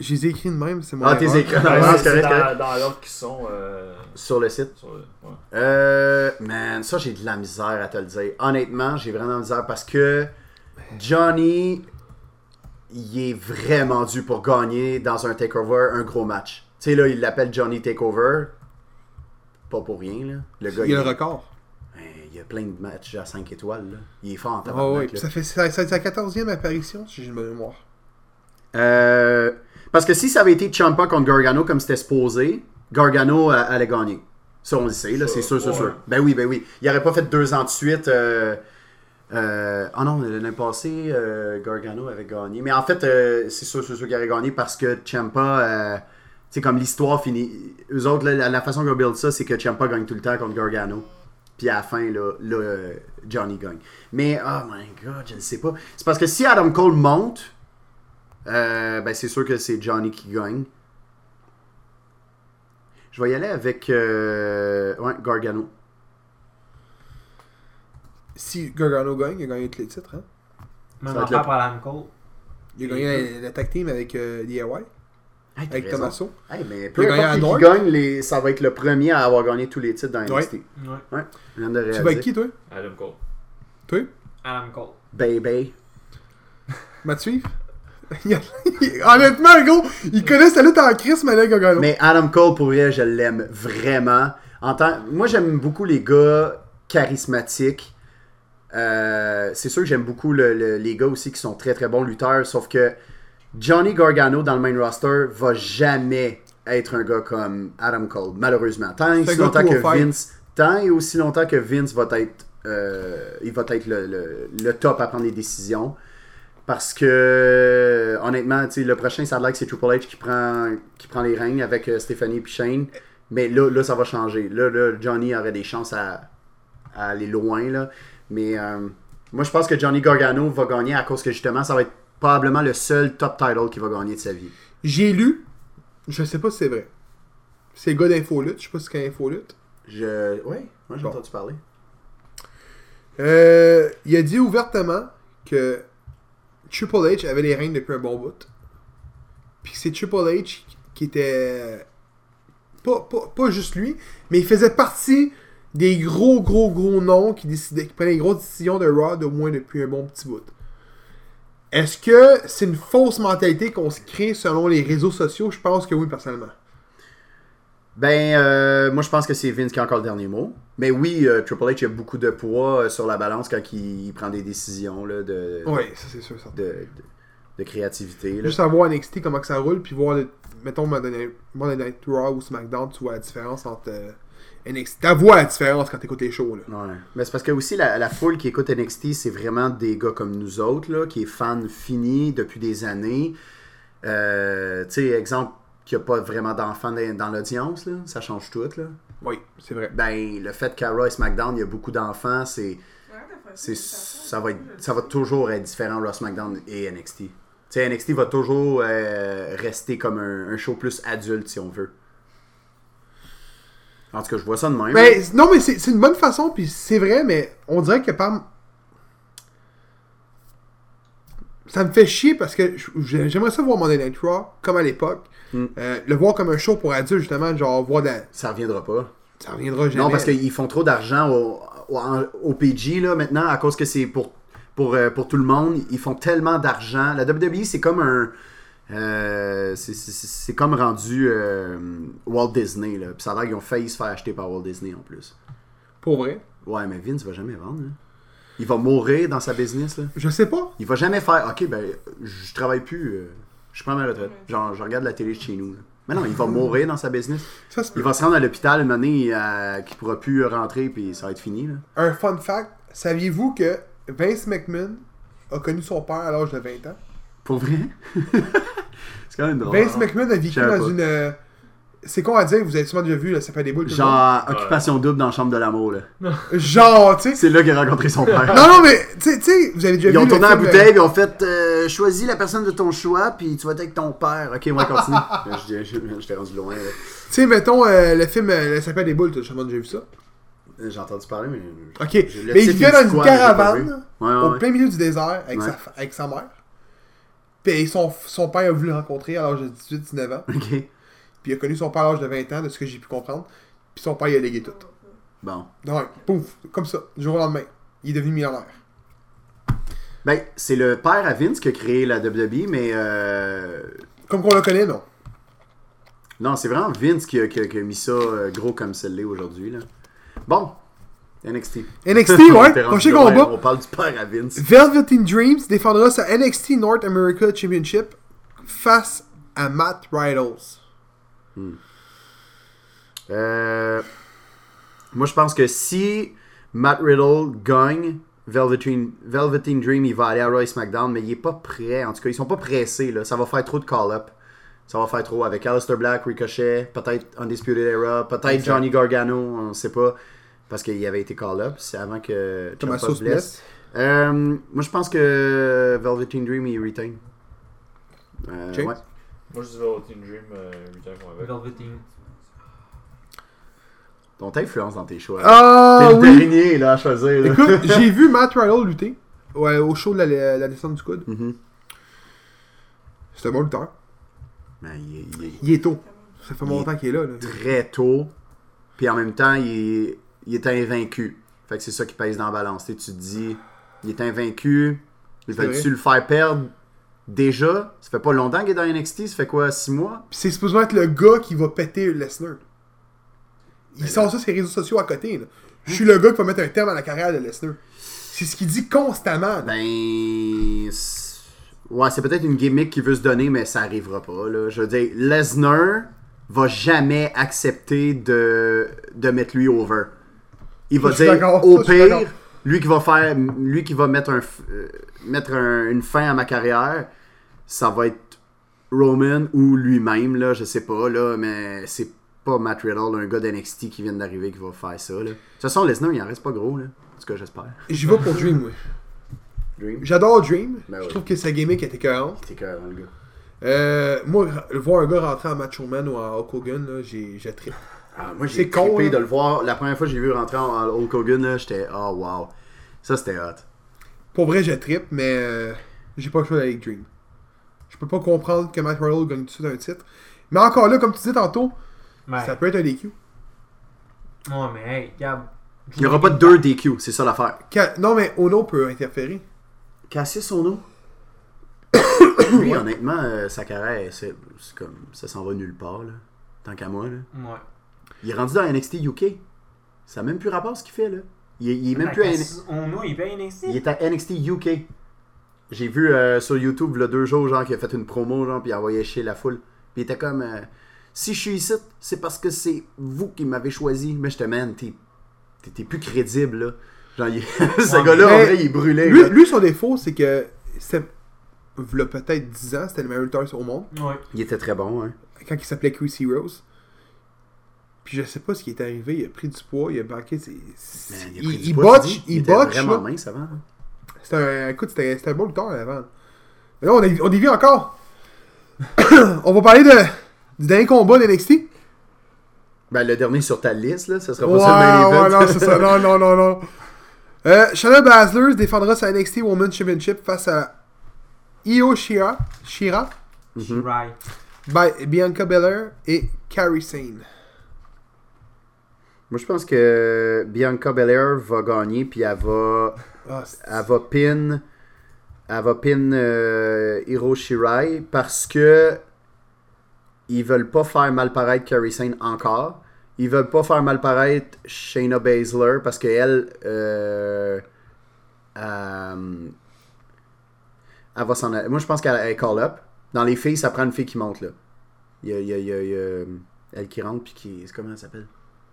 Je les ai écrits de même, c'est mon Ah, t'es écrit. Correct, dans, dans l'ordre qui sont. euh, Sur le site. sur le- ouais. Euh, man, ça j'ai de la misère à te le dire. Honnêtement, j'ai vraiment de la misère parce que Johnny, il est vraiment dû pour gagner dans un takeover un gros match. Tu sais, là, il l'appelle Johnny Takeover. Pas pour rien, là. Le gars, Il a le record. Il y a plein de matchs à 5 étoiles, là. Il est fort en oui, puis ça fait ça, ça- c'est sa 14e apparition, si j'ai une bonne mémoire. Euh, parce que si ça avait été Champa contre Gargano comme c'était supposé, Gargano euh, allait gagner. Ça, on le sait, là, c'est sûr, c'est ouais. sûr. Ben oui, ben oui. Il aurait pas fait deux ans de suite. Euh, euh, ah non, l'année passée, euh, Gargano avait gagné. Mais en fait, euh, c'est sûr, c'est sûr qu'il aurait gagné parce que Champa, euh, tu sais, comme l'histoire finit. Eux autres, la, la façon qu'on build ça, c'est que Champa gagne tout le temps contre Gargano. Puis à la fin, là, là, euh, Johnny gagne. Mais, oh my god, je ne sais pas. C'est parce que si Adam Cole monte, euh, ben c'est sûr que c'est Johnny qui gagne. Je vais y aller avec euh, ouais, Gargano. Si Gargano gagne, il a gagné tous les titres. Hein? Même affaire le- pour Adam Cole. Il a gagné la, la tag team avec euh, DIY, Hey, avec. Tommaso. Hey, mais Il peu importe qui, gagne, les, ça va être le premier à avoir gagné tous les titres dans Ouais. NXT. Ouais. De Tu vas avec qui, toi? Adam Cole. Toi? Adam Cole. Baby. Mathieu? Il a- Honnêtement, le gros, il connaît sa lutte en crise, mais là, Gargano. Mais Adam Cole, pour vrai, je l'aime vraiment. En tant... Moi, j'aime beaucoup les gars charismatiques. Euh, c'est sûr que j'aime beaucoup le- le- les gars aussi qui sont très très bons lutteurs, sauf que Johnny Gargano dans le main roster va jamais être un gars comme Adam Cole, malheureusement. Tant et aussi longtemps que fight. Vince, tant et aussi longtemps que Vince va être, euh, il va être le, le- le top à prendre les décisions. Parce que, honnêtement, le prochain, ça a l'air que c'est Triple H qui prend, qui prend les règnes avec euh, Stephanie et Shane. Mais là, là, ça va changer. Là, là, Johnny aurait des chances à, à aller loin. Là. Mais euh, moi, je pense que Johnny Gargano va gagner à cause que justement, ça va être probablement le seul top title qu'il va gagner de sa vie. J'ai lu, je sais pas si c'est vrai. C'est le gars d'Infolute, je sais pas si c'est Infolute. Je... Oui, moi j'ai Bon. entendu parler. Euh, il a dit ouvertement que Triple H avait les règnes depuis un bon bout. Puis que c'est Triple H qui était. Pas, pas, pas juste lui, mais il faisait partie des gros, gros, gros noms qui, décidaient, qui prenaient les grosses décisions de Raw au moins depuis un bon petit bout. Est-ce que c'est une fausse mentalité qu'on se crée selon les réseaux sociaux? Je pense que oui, personnellement. Ben, euh, moi je pense que c'est Vince qui a encore le dernier mot. Mais oui, euh, Triple H a beaucoup de poids euh, sur la balance quand il, il prend des décisions là, de, Oui, ça c'est sûr. Ça. de, de, de créativité. là. Juste savoir NXT comment que ça roule, puis voir, le- mettons, Monday Monday Night Raw ou SmackDown, tu vois la différence entre euh, NXT. Tu vois la différence quand t'écoutes les shows, là. Ouais. Mais c'est parce que aussi la, la foule qui écoute NXT, c'est vraiment des gars comme nous autres, là, qui est fan fini depuis des années. Euh, tu sais, exemple, qu'il n'y a pas vraiment d'enfants dans, dans l'audience, là, ça change tout. Là. Oui, c'est vrai. Ben, le fait qu'à Raw et SmackDown, il y a beaucoup d'enfants, c'est, c'est, ça, va être, ça va toujours être différent Raw, SmackDown et NXT. Tu sais, NXT va toujours euh, rester comme un, un show plus adulte, si on veut. En tout cas, je vois ça de même. Ben, non, mais c'est une bonne façon, puis c'est vrai, mais on dirait que par. Ça me fait chier parce que j'aimerais ça voir Monday Night Raw, comme à l'époque. Mm. Euh, le voir comme un show pour adultes, justement, genre voir de. Ça reviendra pas. Ça reviendra jamais. Non, parce qu'ils font trop d'argent au, au, au PG là, maintenant, à cause que c'est pour, pour, euh, pour tout le monde. Ils font tellement d'argent. La WWE, c'est comme un. Euh, c'est- comme rendu euh, Walt Disney. Là. Puis ça a l'air qu'ils ont failli se faire acheter par Walt Disney en plus. Pour vrai? Ouais, mais Vince va jamais vendre. hein. Il va mourir dans sa business. Là. Je sais pas. Il va jamais faire Ok, ben, je travaille plus. euh, je prends ma retraite. Genre, je regarde la télé de chez nous. là. Mais non, il va mourir dans sa business. Ça, c'est Il va se rendre à l'hôpital une année euh, qu'il pourra plus rentrer, puis ça va être fini. Là. Un fun fact, saviez-vous que Vince McMahon a connu son père à l'âge de 20 ans? Pour vrai? c'est quand même drôle. Vince McMahon a vécu dans pas. une... euh, C'est con à dire, vous avez sûrement déjà vu, là, ça fait des boules. Genre, occupation double dans la chambre de l'amour, là. Genre, tu sais... C'est là qu'il a rencontré son père. Non, non, mais, tu sais- tu sais, vous avez déjà Ils vu ont le tourné la bouteille, ils ont fait euh, Choisis la personne de ton choix, puis tu vas être avec ton père. Ok, on va continuer. Je- je- je- J'étais rendu loin, là. Tu sais, mettons, euh, le film euh, Ça s'appelle des boules, t'as sûrement déjà vu ça? J'ai entendu parler, mais. Ok, mais il vient dans une quoi, caravane, vu. Ouais, ouais, au ouais. plein milieu du désert, avec, Ouais. sa, fa- avec sa mère. Puis son, son père a voulu le rencontrer à l'âge de 18-19 ans. Ok. Puis il a connu son père à l'âge de 20 ans, de ce que j'ai pu comprendre. Puis son père, il a légué tout. Bon. Donc, pouf, comme ça, du jour au lendemain. Il est devenu millionnaire. Ben, c'est le père à Vince qui a créé la WWE, mais. Euh... Comme qu'on le connaît, non? Non, c'est vraiment Vince qui a, qui a- qui a mis ça euh, gros comme celle-là aujourd'hui. Là. Bon. NXT. NXT, ouais, prochain combat. On parle du père à Vince. Velveteen Dreams défendra sa NXT North America Championship face à Matt Riddles. Euh, Moi, je pense que si Matt Riddle gagne, Velveteen, Velveteen Dream, il va aller à Roy SmackDown, mais il est pas prêt. En tout cas, ils sont pas pressés. Là. Ça va faire trop de call-up. Ça va faire trop avec Aleister Black, Ricochet, peut-être Undisputed Era, peut-être. Johnny Gargano, on sait pas. Parce qu'il avait été call-up. C'est avant que Thomas Ciampa se blesse. Euh, moi, je pense que Velveteen Dream, il retain. Euh, ouais. Moi, je dis Velveteen Dream, euh, 8 ans qu'on avec. Velveteen. Donc, t'influences dans tes choix. Ah T'es le oui! dernier là, à choisir. Là. Écoute, j'ai vu Matt Riddle lutter ouais, au show de la, la descente du coude. Mhm. C'est un bon lutteur. Ben, il est- il est... Il est tôt. Ça fait Il longtemps qu'il est là. là. très tôt. Puis en même temps, il est, il est invaincu. Fait que c'est ça qui pèse dans la balance. Tu te dis, il est invaincu. Il C'est va-tu le faire perdre déjà? Ça fait pas longtemps qu'il est dans NXT. Ça fait quoi 6 mois? C'est supposé être le gars qui va péter Lesnar. Il Ben sort ça sur les réseaux sociaux à côté. là. Je suis le gars qui va mettre un terme à la carrière de Lesnar. C'est ce qu'il dit constamment. là. Ben. c'est- Ouais, c'est peut-être une gimmick qu'il veut se donner, mais ça arrivera pas. Là. Je veux dire, Lesnar va jamais accepter de, de mettre lui over. Il va Je dire, au je pire, lui qui va faire, lui qui va mettre, un, f- euh, mettre un- une fin à ma carrière, ça va être Roman ou lui-même, là, je sais pas, là, mais c'est pas Matt Riddle, un gars d'NXT qui vient d'arriver qui va faire ça. Là. De toute façon, Lesnar, il en reste pas gros, là. En tout cas, j'espère. J'y vais pour Dream, oui. Dream? J'adore Dream. Ben je trouve que sa gimmick était cohérente. T'es cœur, le gars. Euh, moi, voir un gars rentrer en Macho Man ou en Hulk Hogan, là, j'ai trippé. Ah, moi, C'est j'ai con, trippé hein. de le voir. La première fois que j'ai vu rentrer en, Hulk Hogan, j'étais oh wow. Ça, c'était hot. Pour vrai, je trippe, mais euh, j'ai pas le choix d'aller avec Dream. Je peux pas comprendre que Matt Riddle gagne tout de suite un titre. Mais encore là, comme tu disais tantôt, Ouais. ça peut être un DQ. Ouais, mais hey, regarde. Il n'y aura pas de deux DQ, c'est ça l'affaire. Ca- Non, mais Ono peut interférer. Cassius Ono? Lui, honnêtement, euh, sa carrière, c'est c'est comme. Ça s'en va nulle part, là. Tant qu'à moi, là. Ouais. Il est rendu dans NXT UK. Ça n'a même plus rapport à ce qu'il fait, là. Il est, il est même plus à N- On a, il paye NXT. Il est à NXT UK. J'ai vu euh, sur YouTube, le deux jours, genre, qu'il a fait une promo, genre, puis il a envoyé chez la foule. Puis il était comme. euh, si je suis ici, c'est parce que c'est vous qui m'avez choisi. Mais je te man, t'es plus crédible, là. Genre, il- ce Ouais, gars-là, en vrai, il est brûlé. Lui, son défaut, c'est que peut-être 10 ans, c'était le meilleur lutteur au monde, Ouais. Il était très bon, hein. quand il s'appelait Chris Heroes. Puis je sais pas ce qui est arrivé, il a pris du poids, il a banqué, c'est... Man, c'est- a Il, pris du il poids, il était botch, vraiment là. mince avant. C'était un, écoute, c'était c'était un bon lutteur avant. Mais là, on, a, on dévie encore. on va parler de, du dernier combat d'NXT. Ben, le dernier sur ta liste, là, ça sera pas Ouais, ouais, non, c'est ça. Non, non, non, non. Euh, Baszler défendra sa NXT Women's Championship face à Io Shira, Shira. Right. by Bianca Belair et Kairi Sane. Moi, je pense que Bianca Belair va gagner, puis elle va, Ah, elle va pin, elle va pin euh, Hiro Shirai parce que ils veulent pas faire mal paraître Kairi Sane encore. Ils veulent pas faire mal paraître Shayna Baszler parce qu'elle, euh, euh, elle va s'en aller. Moi, je pense qu'elle est call up. Dans les filles, ça prend une fille qui monte là. Il y a, il y a- il y a- a elle qui rentre puis qui, c'est comment elle s'appelle?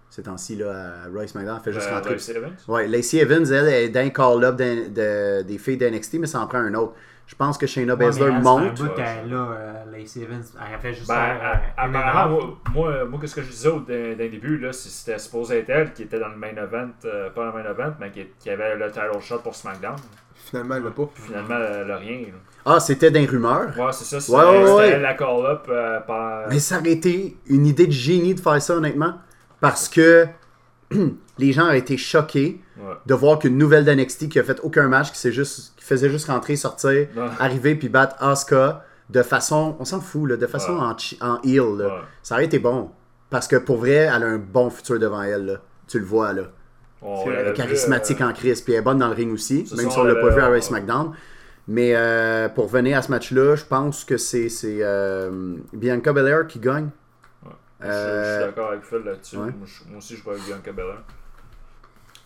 Ces temps-ci là, à Royce McDonald, fait juste Euh, rentrer. Lacey Evans? Ouais, Lacey Evans, elle, est d'un call-up de- des filles d'NXT, mais ça en prend un autre. Je pense que Shayna Ouais, Baszler elle, monte. Un bout Ouais, qu'elle là, euh, Lacey Evans. Elle fait juste Ben, euh, apparemment, une moi, moi, moi, qu'est-ce que je disais au d'un d'un début, là, c'était supposé être elle qui était dans le main event, euh, pas dans le main event, mais qui, qui avait le title shot pour SmackDown. Finalement, elle l'a pas. Puis finalement, elle a rien. là. Ah, c'était d'un rumeur? Ouais, c'est ça, c'était Ouais, ouais, ouais. la call-up euh, par. Mais ça aurait été une idée de génie de faire ça, honnêtement. Parce que les gens ont été choqués Ouais. de voir qu'une nouvelle d'NXT qui a fait aucun match, qui, s'est juste, qui faisait juste rentrer, sortir, Ouais. arriver puis battre Asuka de façon, on s'en fout, là, de façon Ouais. en, en heel. là. Ouais. Ça aurait été bon. Parce que pour vrai, elle a un bon futur devant elle. Là. Tu le vois là. L'avait Elle est charismatique euh, en crise, puis elle est bonne dans le ring aussi, même si on on l'a pas vu à Race SmackDown. Mais euh, pour venir à ce match-là, je pense que c'est c'est, euh, Bianca Belair qui gagne. Je- Je, Euh, suis d'accord avec Phil là-dessus. ouais. Moi, aussi, je vois avec Bianca Belair. De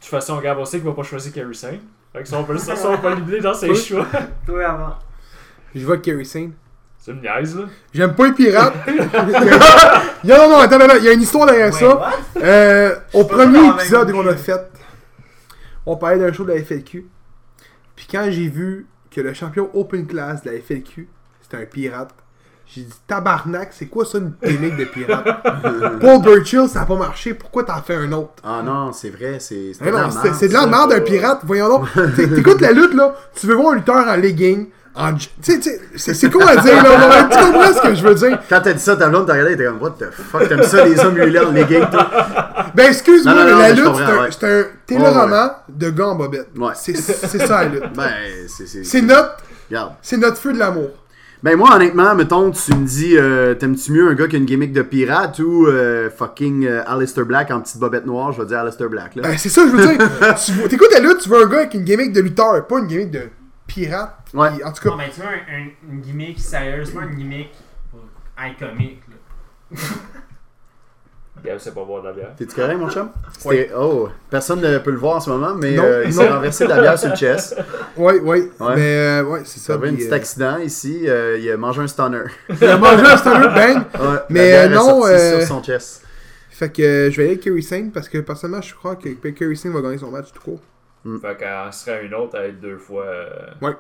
toute façon, Gab, on sait qu'il va pas choisir Kerry Sane. Fait que ça, on peut, ça, ça, on peut l'oublier dans ses choix. Toi avant. Je vois Kerry Sane. C'est une niaise, là. J'aime pas les pirates. non, non, non, attends, attends, il y a une histoire derrière Wait, ça. Euh, au premier épisode qu'on a fait, on parlait d'un show de la FLQ. Puis quand j'ai vu que le champion Open Class de la FLQ, c'était un pirate, j'ai dit tabarnak, c'est quoi ça une gimmick de pirate Paul Burchill, ça a pas marché, pourquoi t'en fais un autre? Ah non, c'est vrai, c'est Mais de la c'est merde, c'est de la merde d'un pirate, voyons donc. T'écoutes la lutte là, tu veux voir un lutteur en legging, en. c'est con à dire là, tu comprends ce que je veux dire Quand t'as dit ça, ta blonde t'a regardé, t'es comme, what the fuck, t'aimes ça les hommes mullets en legging, toi? Ben excuse-moi, mais la lutte, c'est un, téléroman de gars en bobette. Ouais. C'est ça la lutte. Ben, c'est. c'est- C'est notre, c'est notre feu de l'amour. Ben moi honnêtement, mettons, tu me dis, euh, t'aimes-tu mieux un gars qui a une gimmick de pirate ou euh, fucking euh, Alistair Black en petite bobette noire, je vais dire Alistair Black là. Ben c'est ça, je veux dire. tu T'écoutes la lutte, tu veux un gars avec une gimmick de lutteur, pas une gimmick de pirate. Ouais. En tout cas, Non, mais tu veux un- un- une gimmick sérieuse, pas une gimmick iconique. Là. Gab sait pas boire de la bière. T'es-tu correct mon chum? C'était- Oh, personne ne peut le voir en ce moment, mais Non, euh, il s'est renversé de la bière sur le chest. ouais, ouais. Ouais. Mais euh, ouais, c'est Ça ça. avait un petit euh, accident ici, euh, il a mangé un stunner. il a mangé un stunner, bang. Ouais, Mais, la bière euh, est non, euh, sur son chest. Fait que euh, je vais aller avec Kerry Sane parce que personnellement, je crois que Kerry Sane va gagner son match tout court. Fait qu'en serait une autre à être deux fois. euh, Ouais.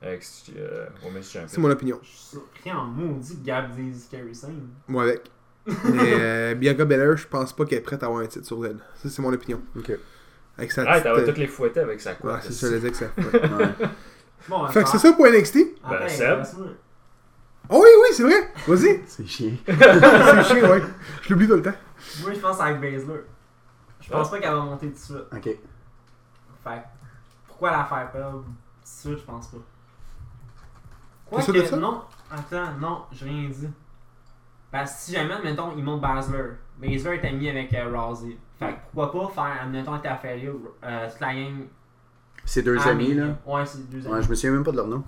Avec euh, Women's Champion. C'est mon opinion. Je suis surpris en maudit que Gab dise Carrie Sane. Moi avec. Mais euh, Bianca Belair, je pense pas qu'elle est prête à avoir un titre sur elle. Ça, c'est mon opinion. Ok. Avec sa Ah, petite, t'avais euh, toutes les fouettés avec sa Ouais, couette. c'est ça, les ex. ça. Ouais. Ouais. Bon, fait que c'est ça pour NXT. Ben, Seb. Oh oui, oui, c'est vrai. Vas-y. C'est chiant. c'est chiant, ouais. Je l'oublie tout le temps. Moi, je pense avec Baszler. Je pense pas qu'elle va monter tout de suite. Ok. Fait que, pourquoi la faire perdre tout de suite, je pense pas. Quoi T'es sûr de que, ça? non, attends, non, j'ai rien dit. Parce que si jamais, admettons, ils montent Basler, Basler est ami avec euh, Rousey. Fait que pourquoi pas faire, admettons, affaire euh, gang. Ces deux amis là. Ouais, c'est deux Ouais, amis. je me souviens même pas de leur nom.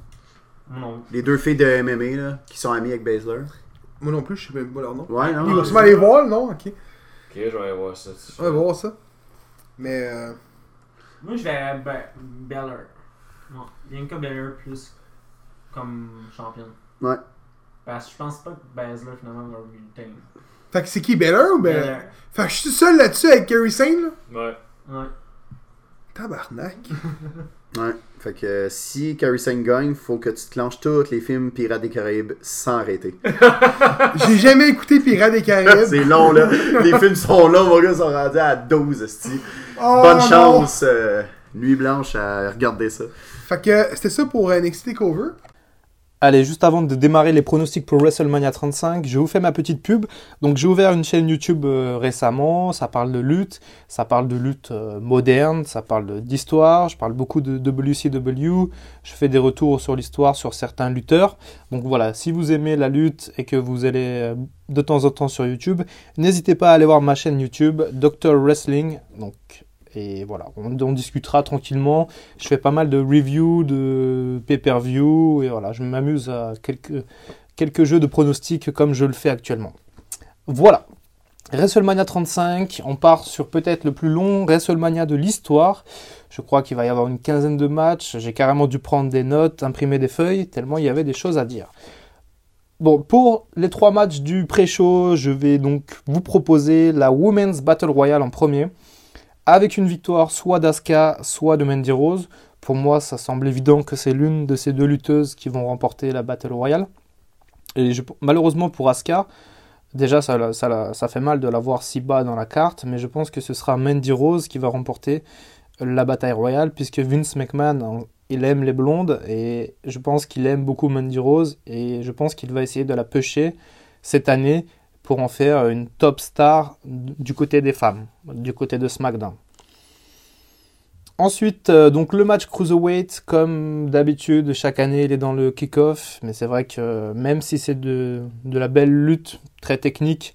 Non. Les deux filles de MMA là, qui sont amies avec Baszler. Moi non plus, je sais même pas leur nom. Ouais, non. Il va euh, sûrement aller voir, non? Ok. Ok, je vais aller voir ça. On va voir ça. Mais euh, Moi, je vais ben, Beller. Non, Bianca Beller plus comme championne. Ouais. Parce que je pense pas que Basler finalement va retain. Fait que c'est qui, Beller ou ben... Beller. Fait que je suis seul là-dessus avec Kerry Sane, là? Ouais. Ouais. Tabarnak. Ouais. Fait que euh, si Carrie Sane gagne, faut que tu te clenches tous les films Pirates des Caraïbes sans arrêter. J'ai jamais écouté Pirates des Caraïbes. C'est long là. Les films sont longs, mon gars, ils sont rendus à 12 esti. Oh, Bonne chance, euh, nuit blanche à regarder ça. Fait que c'était ça pour euh, NXT Takeover. Allez, juste avant de démarrer les pronostics pour WrestleMania 35, je vous fais ma petite pub. Donc j'ai ouvert une chaîne YouTube euh, récemment, ça parle de lutte, ça parle de lutte euh, moderne, ça parle d'histoire, je parle beaucoup de WCW, je fais des retours sur l'histoire sur certains lutteurs. Donc voilà, si vous aimez la lutte et que vous allez euh, de temps en temps sur YouTube, n'hésitez pas à aller voir ma chaîne YouTube Dr Wrestling. Donc et voilà, on, discutera tranquillement. Je fais pas mal de reviews, de pay-per-view, et voilà, je m'amuse à quelques, quelques jeux de pronostics comme je le fais actuellement. Voilà. WrestleMania 35, on part sur peut-être le plus long WrestleMania de l'histoire. Je crois qu'il va y avoir une quinzaine de matchs. J'ai carrément dû prendre des notes, imprimer des feuilles, tellement il y avait des choses à dire. Bon, pour les trois matchs du pré-show, je vais donc vous proposer la Women's Battle Royale en premier avec une victoire soit d'Asuka, soit de Mandy Rose. Pour moi, ça semble évident que c'est l'une de ces deux lutteuses qui vont remporter la Battle Royale. Et malheureusement pour Asuka, déjà ça, fait mal de la voir si bas dans la carte, mais je pense que ce sera Mandy Rose qui va remporter la bataille royale, puisque Vince McMahon, il aime les blondes, et je pense qu'il aime beaucoup Mandy Rose, et je pense qu'il va essayer de la pêcher cette année pour en faire une top star du côté des femmes, du côté de SmackDown. Ensuite, euh, donc le match Cruiserweight, comme d'habitude, chaque année, il est dans le kick-off. Mais c'est vrai que même si c'est de, la belle lutte très technique,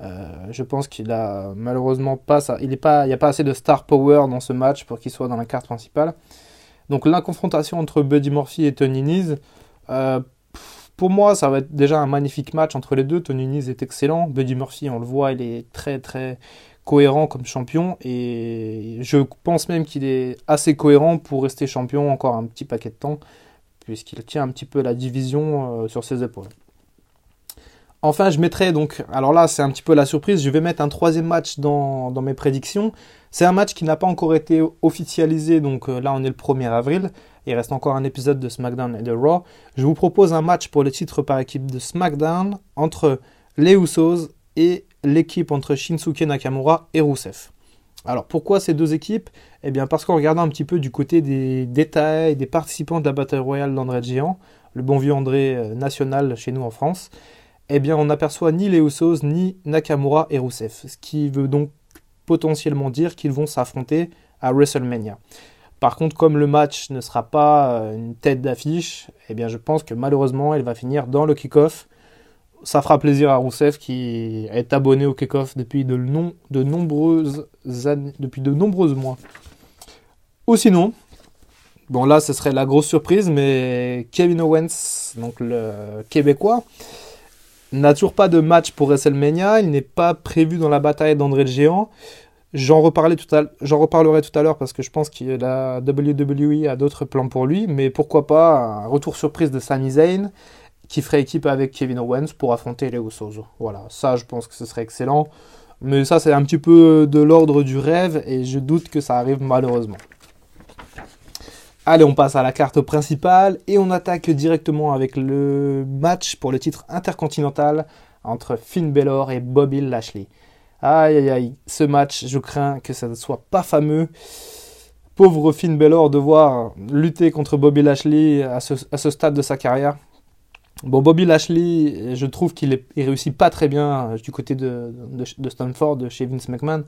euh, je pense qu'il a malheureusement pas ça. Il n'y a pas assez de star power dans ce match pour qu'il soit dans la carte principale. Donc la confrontation entre Buddy Murphy et Tony Nese, euh, pour moi, ça va être déjà un magnifique match entre les deux. Tony Nese est excellent. Buddy Murphy, on le voit, il est très très cohérent comme champion et je pense même qu'il est assez cohérent pour rester champion encore un petit paquet de temps puisqu'il tient un petit peu la division euh, sur ses épaules. Enfin, je mettrai donc, alors là c'est un petit peu la surprise, je vais mettre un troisième match dans, mes prédictions. C'est un match qui n'a pas encore été officialisé, donc euh, là on est le 1er avril. Il reste encore un épisode de SmackDown et de Raw. Je vous propose un match pour le titre par équipe de SmackDown entre les Usos et l'équipe entre Shinsuke Nakamura et Rusev. Alors pourquoi ces deux équipes? Eh bien parce qu'en regardant un petit peu du côté des détails des participants de la bataille royale d'André Géant, le bon vieux André euh, national chez nous en France, eh bien on n'aperçoit ni les Usos ni Nakamura et Rusev, ce qui veut donc potentiellement dire qu'ils vont s'affronter à WrestleMania. Par contre, comme le match ne sera pas euh, une tête d'affiche, eh bien je pense que malheureusement il va finir dans le kick-off ça fera plaisir à Rousseff qui est abonné au kick-off depuis de, nombreuses depuis de nombreux mois. Ou sinon, bon là ce serait la grosse surprise, mais Kevin Owens, donc le Québécois, n'a toujours pas de match pour WrestleMania. Il n'est pas prévu dans la bataille d'André le Géant. J'en reparlerai tout à l'heure parce que je pense que la WWE a d'autres plans pour lui, mais pourquoi pas un retour surprise de Sami Zayn qui ferait équipe avec Kevin Owens pour affronter les Usos. Voilà, ça je pense que ce serait excellent. Mais ça c'est un petit peu de l'ordre du rêve et je doute que ça arrive malheureusement. Allez, on passe à la carte principale et on attaque directement avec le match pour le titre intercontinental entre Finn Balor et Bobby Lashley. Aïe aïe aïe, ce match, je crains que ça ne soit pas fameux. Pauvre Finn Balor devoir lutter contre Bobby Lashley à ce, à ce stade de sa carrière. Bon, Bobby Lashley, je trouve qu'il ne réussit pas très bien euh, du côté de, de, Stanford, de chez Vince McMahon.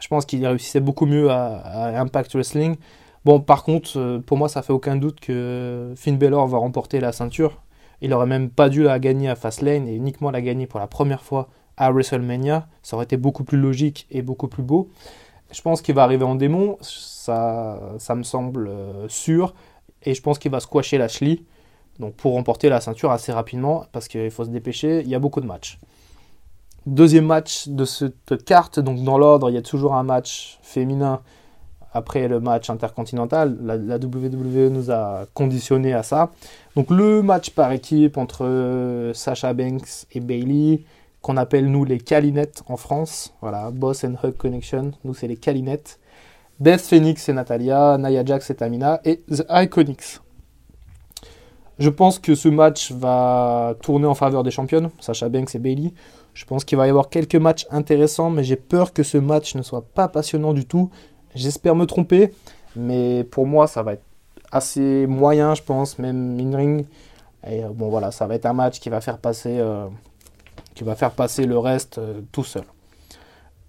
Je pense qu'il réussissait beaucoup mieux à, Impact Wrestling. Bon, par contre, euh, pour moi, ça fait aucun doute que Finn Balor va remporter la ceinture. Il aurait même pas dû la gagner à Fastlane et uniquement la gagner pour la première fois à WrestleMania. Ça aurait été beaucoup plus logique et beaucoup plus beau. Je pense qu'il va arriver en démon, ça, ça me semble euh, sûr. Et je pense qu'il va squasher Lashley. Donc pour remporter la ceinture assez rapidement, parce qu'il faut se dépêcher, il y a beaucoup de matchs. Deuxième match de cette carte, donc dans l'ordre, il y a toujours un match féminin après le match intercontinental. La, WWE nous a conditionné à ça. Donc le match par équipe entre euh, Sasha Banks et Bailey, qu'on appelle nous les Calinettes en France. Voilà, Boss and Hug Connection, nous c'est les Calinettes. Beth Phoenix et Natalia, Nia Jax et Tamina, et The Iconics. Je pense que ce match va tourner en faveur des championnes, Sacha Banks et Bailey. Je pense qu'il va y avoir quelques matchs intéressants, mais j'ai peur que ce match ne soit pas passionnant du tout. J'espère me tromper, mais pour moi, ça va être assez moyen, je pense, même in-ring. Et bon, voilà, ça va être un match qui va faire passer, euh, qui va faire passer le reste euh, tout seul.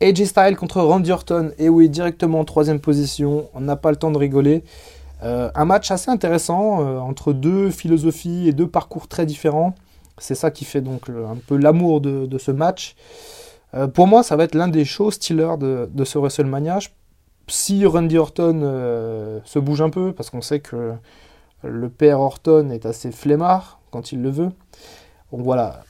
AJ Style contre Randy Orton. Et oui, directement en troisième position. On n'a pas le temps de rigoler. Euh, un match assez intéressant euh, entre deux philosophies et deux parcours très différents. C'est ça qui fait donc un peu l'amour de, ce match. Pour moi, ça va être l'un des shows stealers de, de, ce WrestleMania. Si Randy Orton se bouge un peu, parce qu'on sait que le père Orton est assez flemmard quand il le veut. Donc voilà,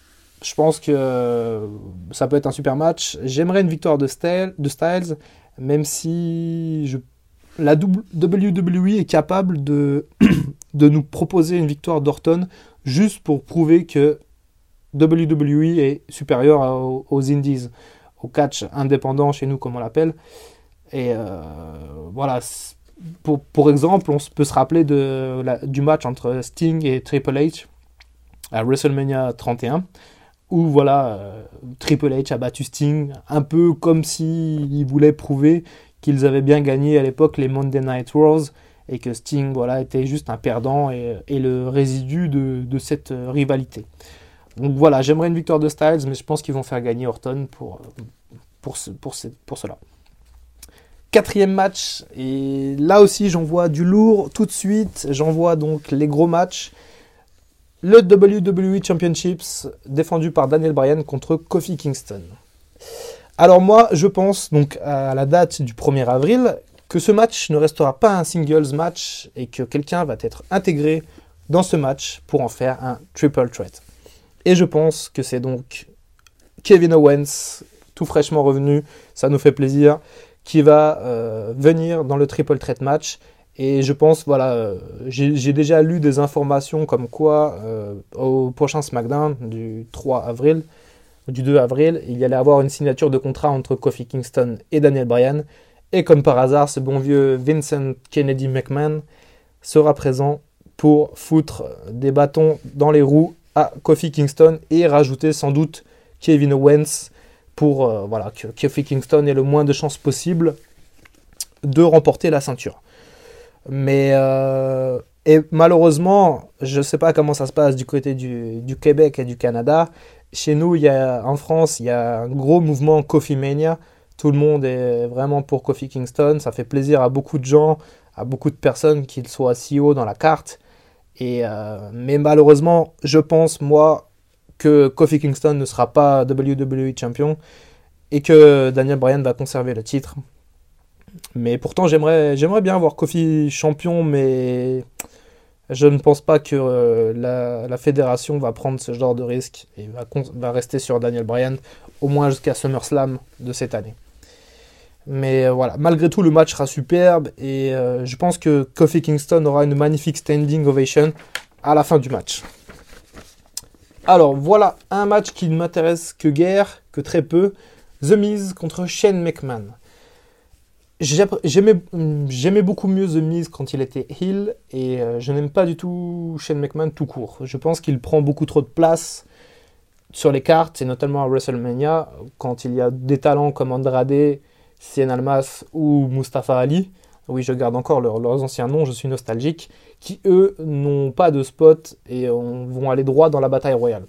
je pense que ça peut être un super match. J'aimerais une victoire de, Styles, même si la WWE est capable de, de nous proposer une victoire d'Orton juste pour prouver que WWE est supérieur aux, Indies, au catch indépendant chez nous comme on l'appelle. Et euh, voilà, pour, pour, exemple, on peut se rappeler de du match entre Sting et Triple H à WrestleMania 31, où voilà, euh, Triple H a battu Sting un peu comme s'il voulait prouver qu'ils avaient bien gagné à l'époque les Monday Night Wars et que Sting voilà, était juste un perdant et, le résidu de, cette rivalité. Donc voilà, j'aimerais une victoire de Styles, mais je pense qu'ils vont faire gagner Orton pour, pour, pour, pour cela. Quatrième match, et là aussi j'en vois du lourd tout de suite. J'en vois donc les gros matchs. Le WWE Championships défendu par Daniel Bryan contre Kofi Kingston. Alors moi, je pense donc à la date du 1er avril que ce match ne restera pas un singles match et que quelqu'un va être intégré dans ce match pour en faire un triple threat. Et je pense que c'est donc Kevin Owens, tout fraîchement revenu, ça nous fait plaisir, qui va euh, venir dans le triple threat match. Et je pense, voilà, euh, j'ai déjà lu des informations comme quoi euh, au prochain SmackDown du 3 avril, du 2 avril, il y allait avoir une signature de contrat entre Kofi Kingston et Daniel Bryan. Et comme par hasard, ce bon vieux Vincent Kennedy McMahon sera présent pour foutre des bâtons dans les roues à Kofi Kingston et rajouter sans doute Kevin Owens pour euh, voilà, que Kofi Kingston ait le moins de chances possible de remporter la ceinture. Mais euh, et malheureusement, je ne sais pas comment ça se passe du côté du, Québec et du Canada. Chez nous, y a, en France, il y a un gros mouvement Coffee Mania. Tout le monde est vraiment pour Kofi Kingston. Ça fait plaisir à beaucoup de gens, à beaucoup de personnes qu'ils soient si haut dans la carte. Et, euh, mais malheureusement, je pense, moi, que Kofi Kingston ne sera pas WWE champion et que Daniel Bryan va conserver le titre. Mais pourtant, j'aimerais, bien voir Kofi champion, mais je ne pense pas que euh, la, fédération va prendre ce genre de risque et va, va rester sur Daniel Bryan au moins jusqu'à SummerSlam de cette année. Mais euh, voilà, malgré tout, le match sera superbe et euh, je pense que Kofi Kingston aura une magnifique standing ovation à la fin du match. Alors voilà un match qui ne m'intéresse que guère, que très peu. The Miz contre Shane McMahon. J'aimais beaucoup mieux The Miz quand il était heel et euh, je n'aime pas du tout Shane McMahon tout court. Je pense qu'il prend beaucoup trop de place sur les cartes et notamment à WrestleMania quand il y a des talents comme Andrade, Cien Almas ou Mustafa Ali. Oui, je garde encore leurs anciens noms, je suis nostalgique qui eux n'ont pas de spot et vont aller droit dans la bataille royale.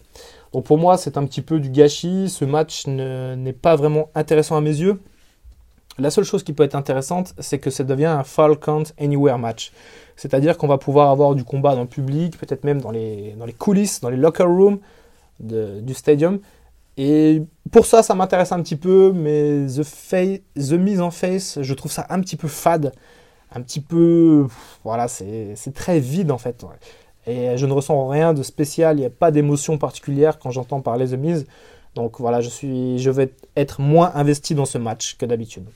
Donc pour moi, c'est un petit peu du gâchis. Ce match n'est pas vraiment intéressant à mes yeux. La seule chose qui peut être intéressante, c'est que ça devient un Fall Count Anywhere match. C'est-à-dire qu'on va pouvoir avoir du combat dans le public, peut-être même dans les, dans les coulisses, dans les locker rooms du stadium. Et pour ça, ça m'intéresse un petit peu, mais The, The mise en face, je trouve ça un petit peu fade un petit peu. Voilà, c'est très vide en fait. Et je ne ressens rien de spécial, il n'y a pas d'émotion particulière quand j'entends parler The Miz. Donc voilà, je, suis, je vais être moins investi dans ce match que d'habitude.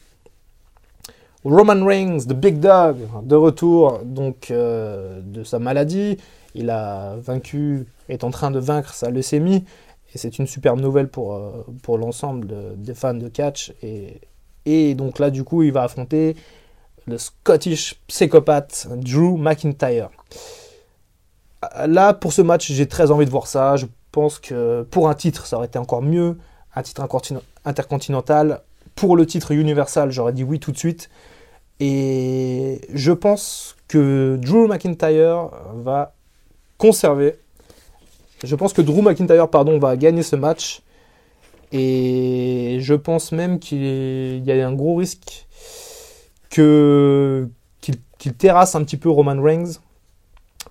Roman Reigns, The Big Dog, de retour donc euh, de sa maladie. Il a vaincu, est en train de vaincre sa leucémie. Et c'est une superbe nouvelle pour, euh, pour l'ensemble des fans de catch. Et, et donc là, du coup, il va affronter le Scottish psychopathe Drew McIntyre. Là, pour ce match, j'ai très envie de voir ça. Je pense que pour un titre, ça aurait été encore mieux. Un titre intercontinental. Pour le titre Universal, j'aurais dit oui tout de suite. Et je pense que Drew McIntyre va conserver. Je pense que Drew McIntyre pardon, va gagner ce match. Et je pense même qu'il y a un gros risque que qu'il terrasse un petit peu Roman Reigns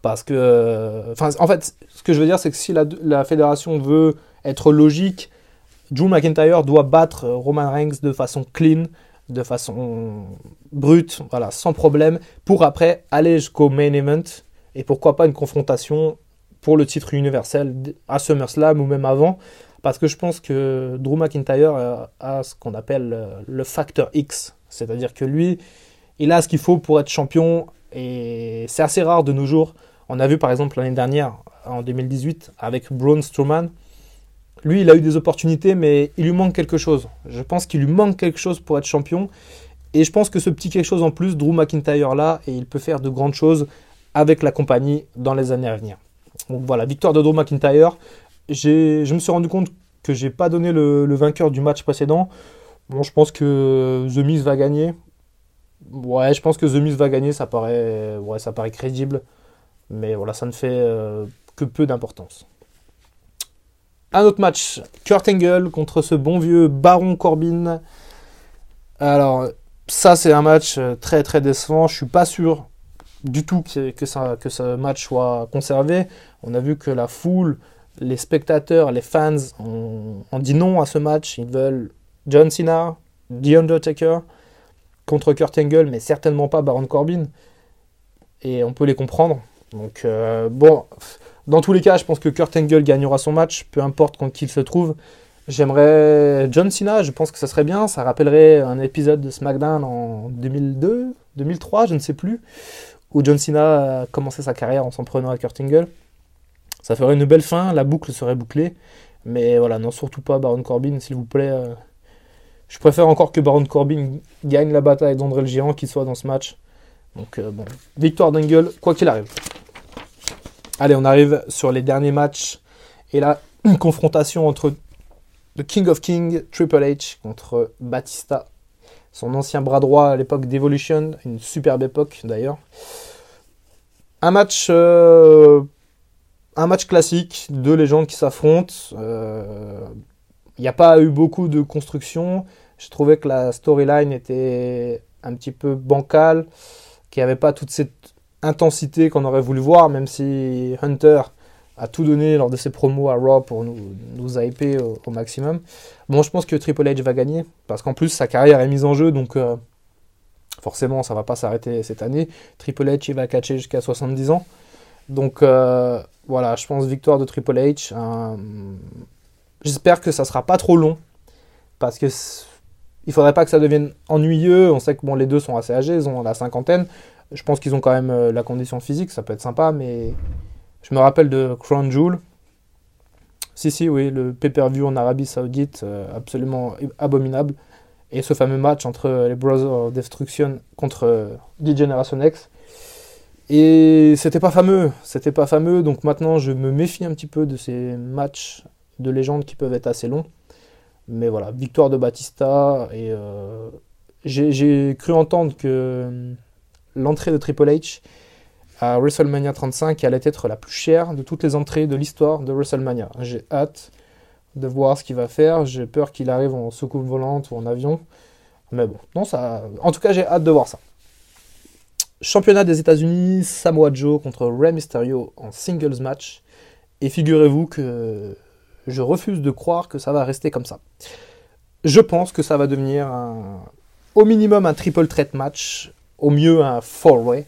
parce que enfin en fait ce que je veux dire c'est que si la, fédération veut être logique Drew McIntyre doit battre Roman Reigns de façon clean de façon brute voilà sans problème pour après aller jusqu'au main event et pourquoi pas une confrontation pour le titre universel à SummerSlam ou même avant parce que je pense que Drew McIntyre a ce qu'on appelle le facteur X c'est-à-dire que lui, il a ce qu'il faut pour être champion et c'est assez rare de nos jours. On a vu par exemple l'année dernière, en 2018, avec Braun Strowman. Lui, il a eu des opportunités, mais il lui manque quelque chose. Je pense qu'il lui manque quelque chose pour être champion. Et je pense que ce petit quelque chose en plus, Drew McIntyre là, et il peut faire de grandes choses avec la compagnie dans les années à venir. Donc voilà, victoire de Drew McIntyre. Je me suis rendu compte que j'ai pas donné le, vainqueur du match précédent. Bon, je pense que The Miz va gagner. Ouais, je pense que The Miz va gagner, ça paraît, ça paraît crédible. Mais voilà, ça ne fait euh, que peu d'importance. Un autre match, Kurt Angle contre ce bon vieux Baron Corbin. Alors, ça, c'est un match euh, très très décevant. Je suis pas sûr du tout que, ce match soit conservé. On a vu que la foule, les spectateurs, les fans ont, ont dit non à ce match. Ils veulent John Cena, The Undertaker contre Kurt Angle, mais certainement pas Baron Corbin. Et on peut les comprendre. Donc, euh, bon, dans tous les cas, je pense que Kurt Angle gagnera son match, peu importe contre qui il se trouve. J'aimerais John Cena, je pense que ça serait bien. Ça rappellerait un épisode de SmackDown en 2002, 2003, je ne sais plus, où John Cena a commencé sa carrière en s'en prenant à Kurt Angle. Ça ferait une belle fin, la boucle serait bouclée. Mais voilà, non, surtout pas Baron Corbin, s'il vous plaît. euh. Je préfère encore que Baron Corbin gagne la bataille d'André le Géant, qu'il soit dans ce match. Donc euh, bon, victoire d'Angle, quoi qu'il arrive. Allez, on arrive sur les derniers matchs. Et une confrontation entre The King of King, Triple H, contre Batista. Son ancien bras droit à l'époque d'Evolution, une superbe époque d'ailleurs. Un match, euh, un match classique, deux légendes qui s'affrontent. Euh, Il n'y a pas eu beaucoup de construction. Je trouvais que la storyline était un petit peu bancale, qu'il n'y avait pas toute cette intensité qu'on aurait voulu voir, même si Hunter a tout donné lors de ses promos à Raw pour nous, nous hyper au, maximum. Bon, je pense que Triple H va gagner, parce qu'en plus sa carrière est mise en jeu, donc euh, forcément ça va pas s'arrêter cette année. Triple H il va catcher jusqu'à 70 ans. Donc euh, voilà, je pense victoire de Triple H. J'espère que ça sera pas trop long, parce que il faudrait pas que ça devienne ennuyeux. On sait que bon, les deux sont assez âgés, ils ont la cinquantaine. Je pense qu'ils ont quand même euh, la condition physique, ça peut être sympa, mais je me rappelle de Crown Jewel. Si, si, oui, le pay-per-view en Arabie Saoudite, euh, absolument abominable. Et ce fameux match entre les Brothers of Destruction contre euh, The Generation X. Et c'était pas fameux, c'était pas fameux, donc maintenant je me méfie un petit peu de ces matchs de légende qui peuvent être assez longs. Mais voilà, victoire de Batista, et euh, j'ai cru entendre que euh, l'entrée de Triple H à WrestleMania 35 allait être la plus chère de toutes les entrées de l'histoire de WrestleMania. J'ai hâte de voir ce qu'il va faire. J'ai peur qu'il arrive en soucoupe volante ou en avion. Mais bon, non, ça. En tout cas, j'ai hâte de voir ça. Championnat des États-Unis, Samoa Joe contre Rey Mysterio en singles match. Et figurez-vous que je refuse de croire que ça va rester comme ça. Je pense que ça va devenir au minimum un triple threat match, au mieux un four-way.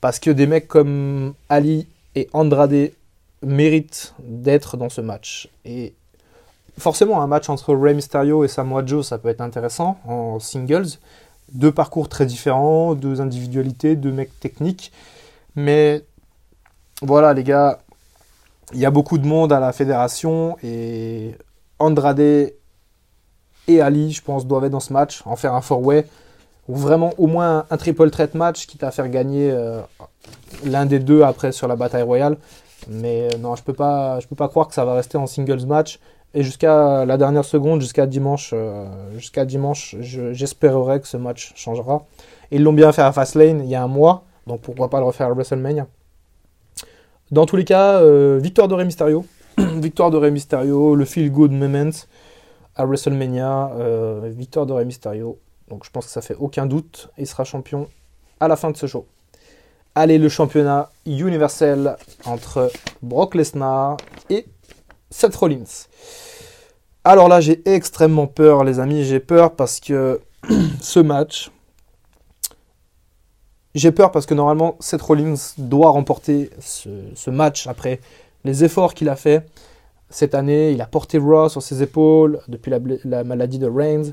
Parce que des mecs comme Ali et Andrade méritent d'être dans ce match. Et forcément, un match entre Rey Mysterio et Samoa Joe, ça peut être intéressant en singles. Deux parcours très différents, deux individualités, deux mecs techniques. Mais voilà, les gars, il y a beaucoup de monde à la fédération et Andrade et Ali, je pense, doivent être dans ce match, en faire un four-way ou vraiment au moins un triple threat match, quitte à faire gagner euh, l'un des deux après sur la bataille royale. Mais euh, non, je peux pas, je peux pas croire que ça va rester en singles match. Et jusqu'à la dernière seconde, jusqu'à dimanche, euh, jusqu'à dimanche, que ce match changera. Ils l'ont bien fait à Fastlane il y a un mois, donc pourquoi pas le refaire à WrestleMania. Dans tous les cas, euh, victoire de Rey Mysterio, victoire de Rey Mysterio, le feel good moment à WrestleMania, victoire de Rey Mysterio. Donc je pense que ça fait aucun doute. Il sera champion à la fin de ce show. Allez, le championnat universel entre Brock Lesnar et Seth Rollins. Alors là, j'ai extrêmement peur, les amis. J'ai peur parce que ce match. J'ai peur parce que normalement, Seth Rollins doit remporter ce, match après les efforts qu'il a fait cette année. Il a porté Raw sur ses épaules depuis la maladie de Reigns.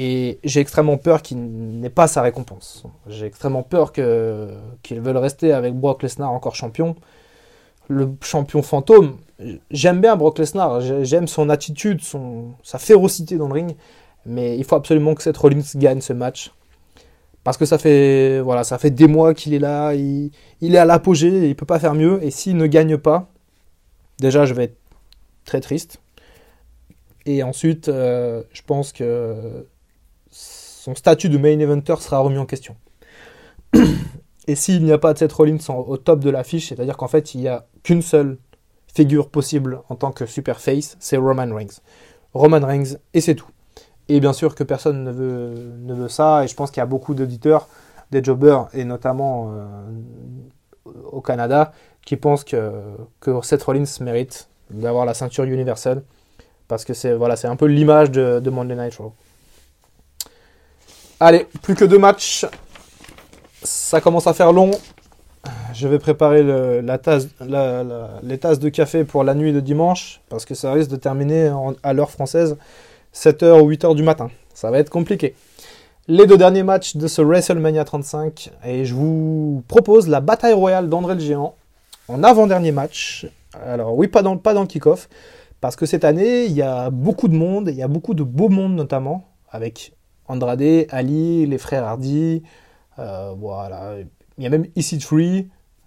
Et j'ai extrêmement peur qu'il n'ait pas sa récompense. J'ai extrêmement peur que- qu'ils veulent rester avec Brock Lesnar encore champion. Le champion fantôme. J'aime bien Brock Lesnar. j'ai- J'aime son attitude, son, sa férocité dans le ring. Mais il faut absolument que Seth Rollins gagne ce match. Parce que ça fait, voilà, ça fait des mois qu'il est là. Il, il est à l'apogée. Il ne peut pas faire mieux. Et s'il ne gagne pas, déjà, je vais être très triste. Et ensuite, euh, je pense que son statut de main eventer sera remis en question. Et s'il n'y a pas de Seth Rollins au top de l'affiche, c'est-à-dire qu'en fait, il n'y a qu'une seule figure possible en tant que super face, c'est Roman Reigns. Roman Reigns, et c'est tout. Et bien sûr que personne ne veut, ça. Et je pense qu'il y a beaucoup d'auditeurs, des jobbers, et notamment euh, au Canada, qui pensent que, Seth Rollins mérite d'avoir la ceinture universelle. Parce que c'est voilà, un peu l'image de, de Monday Night Raw. Allez, plus que deux matchs. Ça commence à faire long. Je vais préparer les tasses de café pour la nuit de dimanche. Parce que ça risque de terminer à l'heure française 7h ou 8h du matin. Ça va être compliqué. Les deux derniers matchs de ce WrestleMania 35. Et je vous propose la bataille royale d'André le Géant en avant-dernier match. Alors oui, pas dans, pas dans le kick-off. Parce que cette année, il y a beaucoup de monde. Il y a beaucoup de beau monde notamment. Avec Andrade, Ali, les frères Hardy. euh, voilà. Il y a même EC3,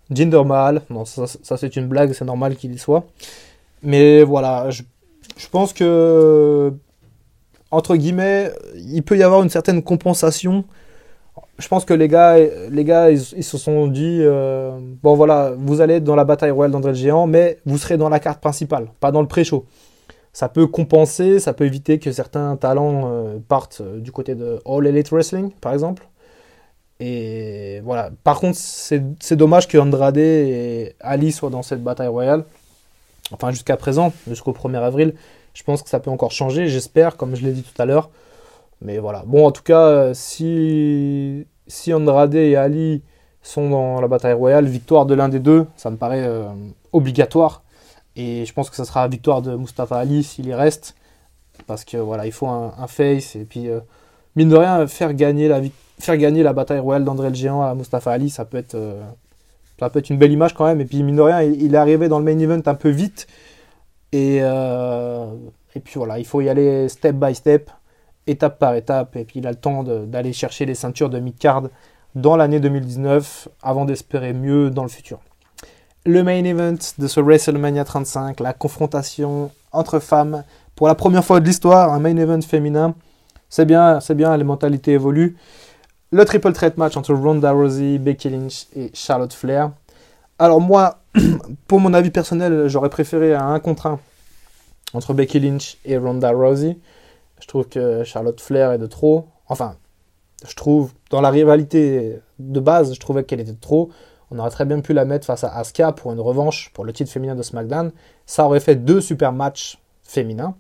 Jinder Mahal. Non, ça, c'est une blague, c'est normal qu'il y soit. Mais voilà, je, je pense que entre guillemets, il peut y avoir une certaine compensation. Je pense que les gars, les gars ils, se sont dit euh, bon voilà, vous allez dans la bataille royale d'André le Géant, mais vous serez dans la carte principale, pas dans le pré-show. Ça peut compenser, ça peut éviter que certains talents euh, partent euh, du côté de All Elite Wrestling, par exemple. Et voilà. Par contre, c'est dommage que Andrade et Ali soient dans cette bataille royale. Enfin, jusqu'à présent, jusqu'au 1er avril. Je pense que ça peut encore changer, j'espère, comme je l'ai dit tout à l'heure. Mais voilà. Bon, en tout cas, euh, si, si Andrade et Ali sont dans la bataille royale, victoire de l'un des deux, ça me paraît obligatoire. Et je pense que ça sera la victoire de Mustafa Ali s'il y reste. Parce que voilà, il faut un, face. Et puis, euh, mine de rien, faire gagner la, faire gagner la bataille royale d'André le Géant à Mustafa Ali, ça peut être. euh, ça peut être une belle image quand même. Et puis, mine de rien, il, est arrivé dans le main event un peu vite. Et, euh, et puis voilà, il faut y aller step by step, étape par étape. Et puis il a le temps d'aller chercher les ceintures de mid-card dans l'année 2019 avant d'espérer mieux dans le futur. Le main event de ce WrestleMania 35, la confrontation entre femmes. Pour la première fois de l'histoire, un main event féminin. C'est bien, c'est bien, les mentalités évoluent. Le triple threat match entre Ronda Rousey, Becky Lynch et Charlotte Flair. Alors moi, pour mon avis personnel, j'aurais préféré un 1 contre 1 entre Becky Lynch et Ronda Rousey. Je trouve que Charlotte Flair est de trop. Enfin, je trouve, dans la rivalité de base, je trouvais qu'elle était de trop. On aurait très bien pu la mettre face à Asuka pour une revanche pour le titre féminin de SmackDown. Ça aurait fait deux super matchs féminins.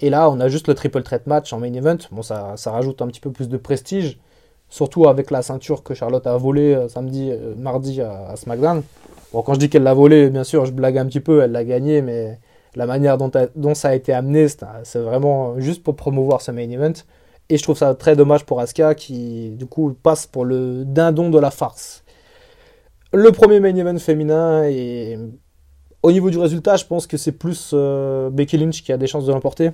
Et là, on a juste le triple threat match en main event. Bon, ça, ça rajoute un petit peu plus de prestige. Surtout avec la ceinture que Charlotte a volée euh, samedi, euh, mardi à, SmackDown. Bon, quand je dis qu'elle l'a volée, bien sûr, je blague un petit peu, elle l'a gagné, mais la manière dont, dont ça a été amené, c'est vraiment juste pour promouvoir ce main event. Et je trouve ça très dommage pour Asuka qui, du coup, passe pour le dindon de la farce. Le premier main event féminin, et au niveau du résultat, je pense que c'est plus euh, Becky Lynch qui a des chances de l'emporter.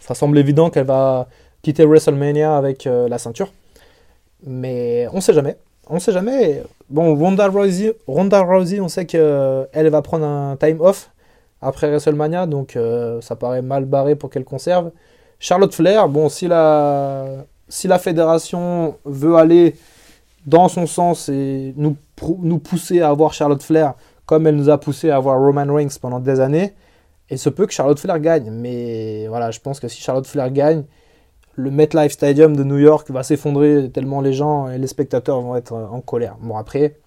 Ça semble évident qu'elle va quitter WrestleMania avec euh, la ceinture. Mais on sait jamais. On sait jamais. Bon, Ronda Rousey, Ronda Rousey on sait qu'elle va prendre un time off après WrestleMania, donc euh, ça paraît mal barré pour qu'elle conserve. Charlotte Flair, bon, si la, si la fédération veut aller dans son sens et nous, nous pousser à avoir Charlotte Flair comme elle nous a poussé à avoir Roman Reigns pendant des années, il se peut que Charlotte Flair gagne. Mais voilà, je pense que si Charlotte Flair gagne, le MetLife Stadium de New York va s'effondrer tellement les gens et les spectateurs vont être euh, en colère. Bon, après,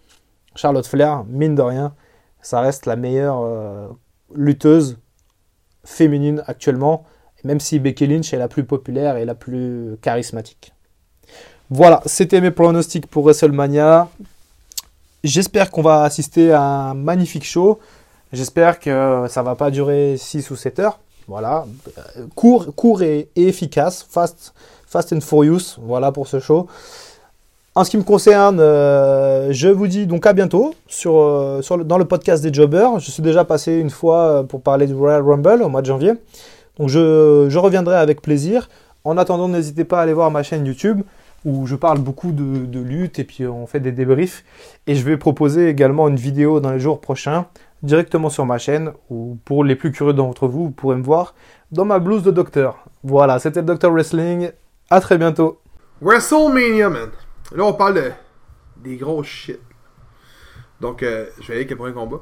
Charlotte Flair, mine de rien, ça reste la meilleure euh, lutteuse féminine actuellement, même si Becky Lynch est la plus populaire et la plus charismatique. Voilà, c'était mes pronostics pour WrestleMania. J'espère qu'on va assister à un magnifique show. J'espère que ça va pas durer 6 ou 7 heures. Voilà, Euh, court, court et, efficace, fast, fast and furious. Voilà pour ce show. En ce qui me concerne, euh, je vous dis donc à bientôt sur, euh, dans le podcast des Jobbers. Je suis déjà passé une fois pour parler du Royal Rumble au mois de janvier. Donc je reviendrai avec plaisir. En attendant, n'hésitez pas à aller voir ma chaîne YouTube où je parle beaucoup de, de lutte et puis on fait des débriefs. Et je vais proposer également une vidéo dans les jours prochains directement sur ma chaîne ou pour les plus curieux d'entre vous, vous pourrez me voir dans ma blouse de docteur. Voilà, c'était le Docteur Wrestling. À très bientôt. WrestleMania, man. Là, on parle de des gros shit. Donc, euh, je vais aller avec le premier combat.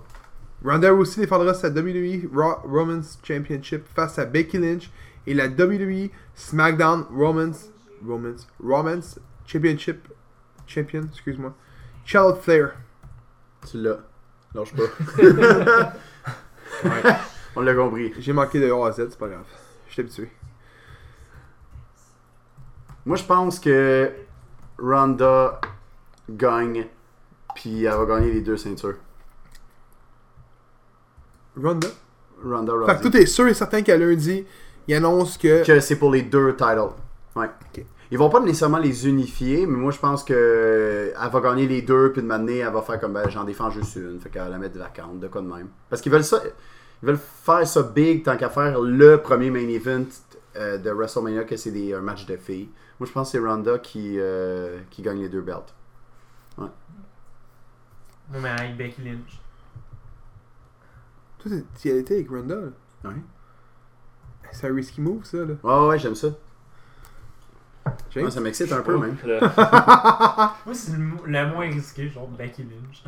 Ronda Rousey défendra sa WWE Raw Women's Championship face à Becky Lynch et la WWE SmackDown Romance, Romance, Romance Championship Champion, excuse-moi, Charlotte Flair. Tu l'as. Lâche pas. On l'a compris. J'ai manqué de A à Z, c'est pas grave. Je suis habitué. Moi, je pense que Ronda gagne, puis elle va gagner les deux ceintures. Ronda? Ronda Fait que Rousey. tout est sûr et certain qu'à lundi, il annonce que. Que c'est pour les deux titles. Ouais. Ok. Ils vont pas nécessairement les unifier, mais moi je pense que elle va gagner les deux, puis de m'amener, elle va faire comme ben, j'en défends juste une, fait qu'elle va la mettre vacante, de quoi de même. Parce qu'ils veulent ça, ils veulent faire ça big tant qu'à faire le premier main event euh, de WrestleMania, que c'est des un match de filles. Moi je pense que c'est Ronda qui, euh, qui gagne les deux belts. Non, mais avec Becky Lynch. Toi, t'es- tu y avec Ronda. là? Ouais. C'est un risky move, ça, là. Ouais, ouais, j'aime ça. Ouais, ça m'excite un peu même. Moi, c'est le, le moins risqué, genre Becky Lynch.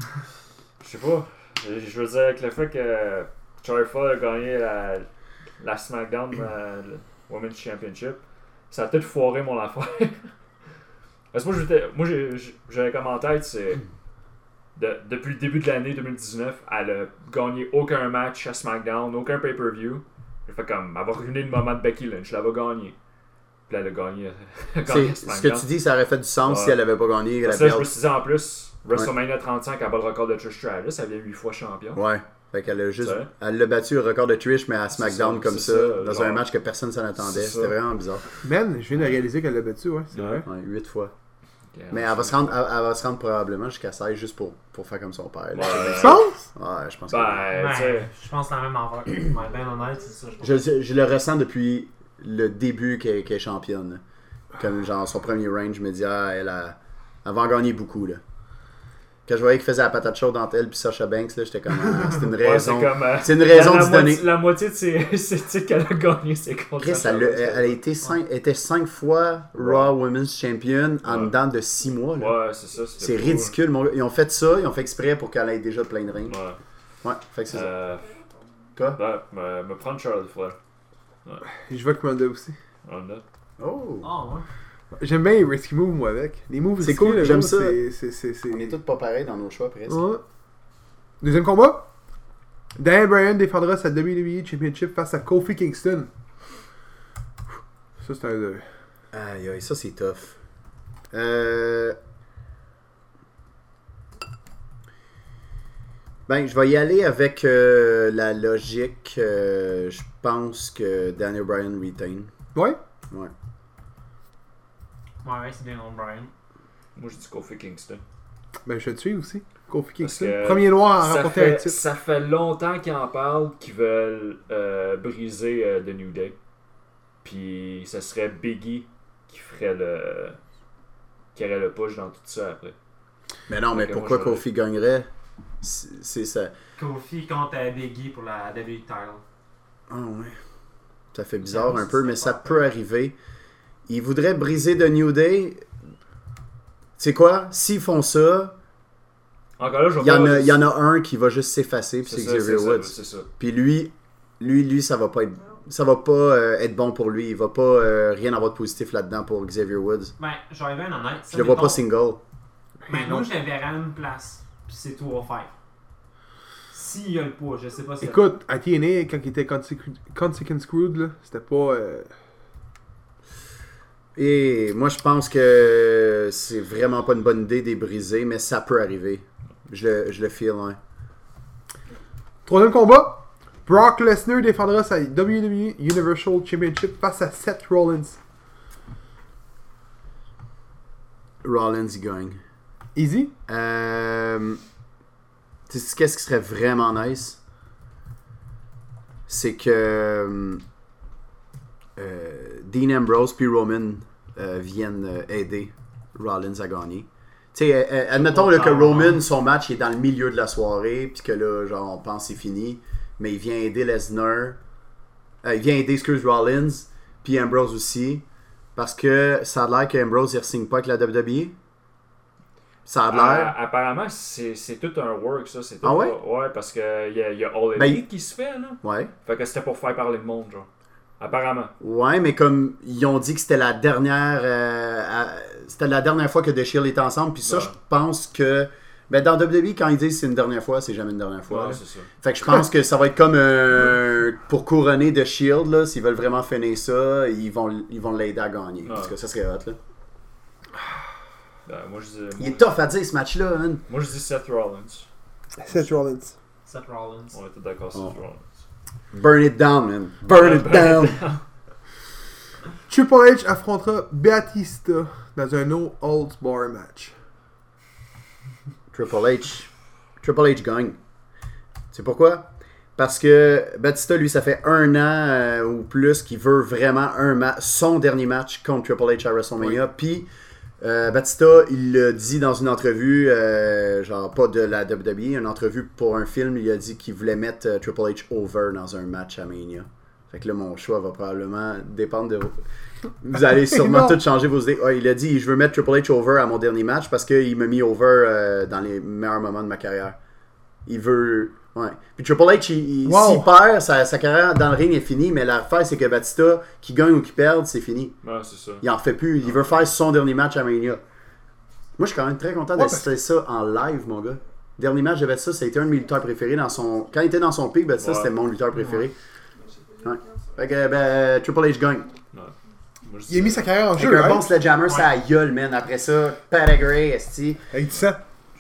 Je sais pas. Je veux dire, avec le fait que Charlie Flair a gagné la, la SmackDown euh, Women's Championship, ça a peut-être foiré mon affaire. Parce que moi, j'étais- j'avais comme en tête, c'est. de- depuis le début de l'année 2019, elle a gagné aucun match à SmackDown, aucun pay-per-view. J'ai fait comme, elle va ruiner le moment de Becky Lynch, elle va gagner. Puis elle a gagné, Ce que tu dis, ça aurait fait du sens Ouais. si elle avait pas gagné la Parce que là, je me suis dit en plus, WrestleMania 35, elle bat le record de Trish Stratus, elle vient 8 fois champion. Ouais. Fait qu'elle a juste. Elle l'a battu le record de Trish, mais à SmackDown ça, comme ça, ça, dans genre. un match que personne s'en attendait. C'était vraiment bizarre. Man, je viens de réaliser qu'elle l'a battu, ouais, c'est Ouais. vrai. Ouais, 8 fois. Mais elle va se rendre, elle, elle va se rendre probablement jusqu'à 16 juste pour, pour faire comme son père. là. Ouais. Tu penses? Ouais, je pense que Ben, Ouais, je pense la même affaire. Ouais, ben honnête, c'est ça. Je pense. je, je le ressens depuis le début qu'elle est championne. Comme genre son premier range, je me dis, ah, elle, a, elle va en gagner beaucoup. Là. Quand je voyais qu'il faisait la patate chaude entre elle et Sasha Banks, là, j'étais comme, ah, c'est une ouais, raison. c'est comme. euh, c'est une raison de se donner. la moitié de ses, ses titres qu'elle a gagné, c'est contre Chris, elle, a- Banks. elle a été cinq, était 5 fois Raw Women's Champion en Ouais. dedans de 6 mois. là. Ouais, c'est ça. C'est ridicule. mon. Ils ont fait ça, ils ont fait exprès pour qu'elle ait déjà plein de rings. Ouais. Ouais, fait que c'est ça. Euh, Quoi? ben, me, me prendre Charlotte Flair. Je vois que Ronda aussi. On a. Oh! Ah ouais. J'aime bien les risky moves, moi, avec. Les moves C'est cool, j'aime ça. c'est- c'est- c'est- c'est- On est tous pas pareils dans nos choix presque. Ouais. Deuxième combat. Daniel Bryan défendra sa WWE Championship face à Kofi Kingston. Ça, c'est un. euh, Aïe, aïe, ça c'est tough. Euh... Ben, je vais y aller avec euh, la logique. euh, je pense que Daniel Bryan retain. Ouais? Ouais. Ouais, c'est bien Brian. Moi, je dis Kofi Kingston. Ben, je te suis aussi. Kofi Kingston. Premier noir à Ça remporter un fait, titre. ça fait longtemps qu'ils en parlent qu'ils veulent euh, briser euh, The New Day. Puis ce serait Biggie qui ferait le. qui aurait le push dans tout ça après. Mais non, mais pourquoi Kofi gagnerait? C'est c'est ça. Kofi contre euh, Biggie pour la WWE title. Ah ouais. Ça fait bizarre un peu, c'est mais ça peut arriver. Ils voudraient briser The New Day. Tu sais quoi? S'ils font ça, Encore là, je il y, en a, il y en a un qui va juste s'effacer, puis C'est c'est Xavier c'est ça, Woods. C'est ça. Puis lui, lui, lui, ça va pas être, ça va pas euh, être bon pour lui. Il va pas euh, rien avoir de positif là-dedans pour Xavier Woods. Ben, je vais être bien honnête. Je le vois pas single. Ben, moi, je le verrais à une place. C'est tout faire. S'il y a le poids, je sais pas si. Écoute, à quand il était Consequence Screwed, c'était pas. euh, Et moi, je pense que c'est vraiment pas une bonne idée de briser, mais ça peut arriver. Je, je le feel, ouais. Troisième combat. Brock Lesnar défendra sa WWE Universal Championship face à Seth Rollins. Rollins, il gagne. Easy? Euh, qu'est-ce qui serait vraiment nice? C'est que euh, Dean Ambrose puis Roman euh, viennent euh, aider Rollins à gagner. Tu sais, admettons là, que. Roman, son match est dans le milieu de la soirée, puis que là, genre, on pense que c'est fini, mais il vient aider Lesnar. Il vient aider, excuse, Rollins, puis Ambrose aussi, parce que ça a l'air qu'Ambrose il ne signe pas avec la WWE. Ça a l'air. Ah, apparemment, c'est tout un work, ça. c'est tout Ah ouais? pas- ouais, parce qu'il y a, y a All Ben, Elite qui se fait, là. Ouais. Fait que c'était pour faire parler le monde, genre. Apparemment. Ouais, mais comme ils ont dit que c'était la dernière euh, c'était la dernière fois que The Shield était ensemble, puis ça, Ouais. je pense que ben, dans WWE, quand ils disent c'est une dernière fois, c'est jamais une dernière fois. Ouais, ça. Fait que je pense que ça va être comme euh, pour couronner The Shield, là, s'ils veulent vraiment finir ça, ils vont ils vont l'aider à gagner. Ouais. Parce que ça serait hot, là. Ben, moi, je dis, Il est tough à dire ce match-là, hein. moi, je dis Seth Rollins. Seth Rollins. Seth Rollins. On tous d'accord, Seth Oh. Rollins. Burn it down, man. Burn it down. Triple H affrontera Batista dans un No Holds Bar match. Triple H. Triple H gagne. C'est pourquoi? Parce que Batista, lui, ça fait un an euh, ou plus qu'il veut vraiment un ma- son dernier match contre Triple H à WrestleMania. Puis euh, Batista, il l'a dit dans une entrevue, euh, genre pas de la WWE, une entrevue pour un film, il a dit qu'il voulait mettre euh, Triple H over dans un match à Mania. Fait que là, mon choix va probablement dépendre de vos... Vous allez sûrement tout changer vos idées. Ouais, il a dit, je veux mettre Triple H over à mon dernier match parce qu'il m'a mis over dans les meilleurs moments de ma carrière. Il veut... Ouais. Puis Triple H, il, il- Wow. s'il perd, sa, sa carrière dans le ring est finie, mais l'affaire, c'est que Batista, qui gagne ou qui perde, c'est fini. Ouais, c'est ça. Il en refait plus. Il veut faire son dernier match à Mania. Moi, je suis quand même très content Ouais, d'assister ça en live, mon gars. Dernier match de Batista, ça a été un de mes lutteurs préférés dans son. Quand il était dans son pic, Batista, Ouais. c'était mon lutteur préféré. Ouais. Fait que, ben, Triple H gagne. Moi, je Il a mis sa carrière en Avec jeu, un bon sledgehammer, ça a gueule, man. Après ça, Pedigree, esti. Avec du sang.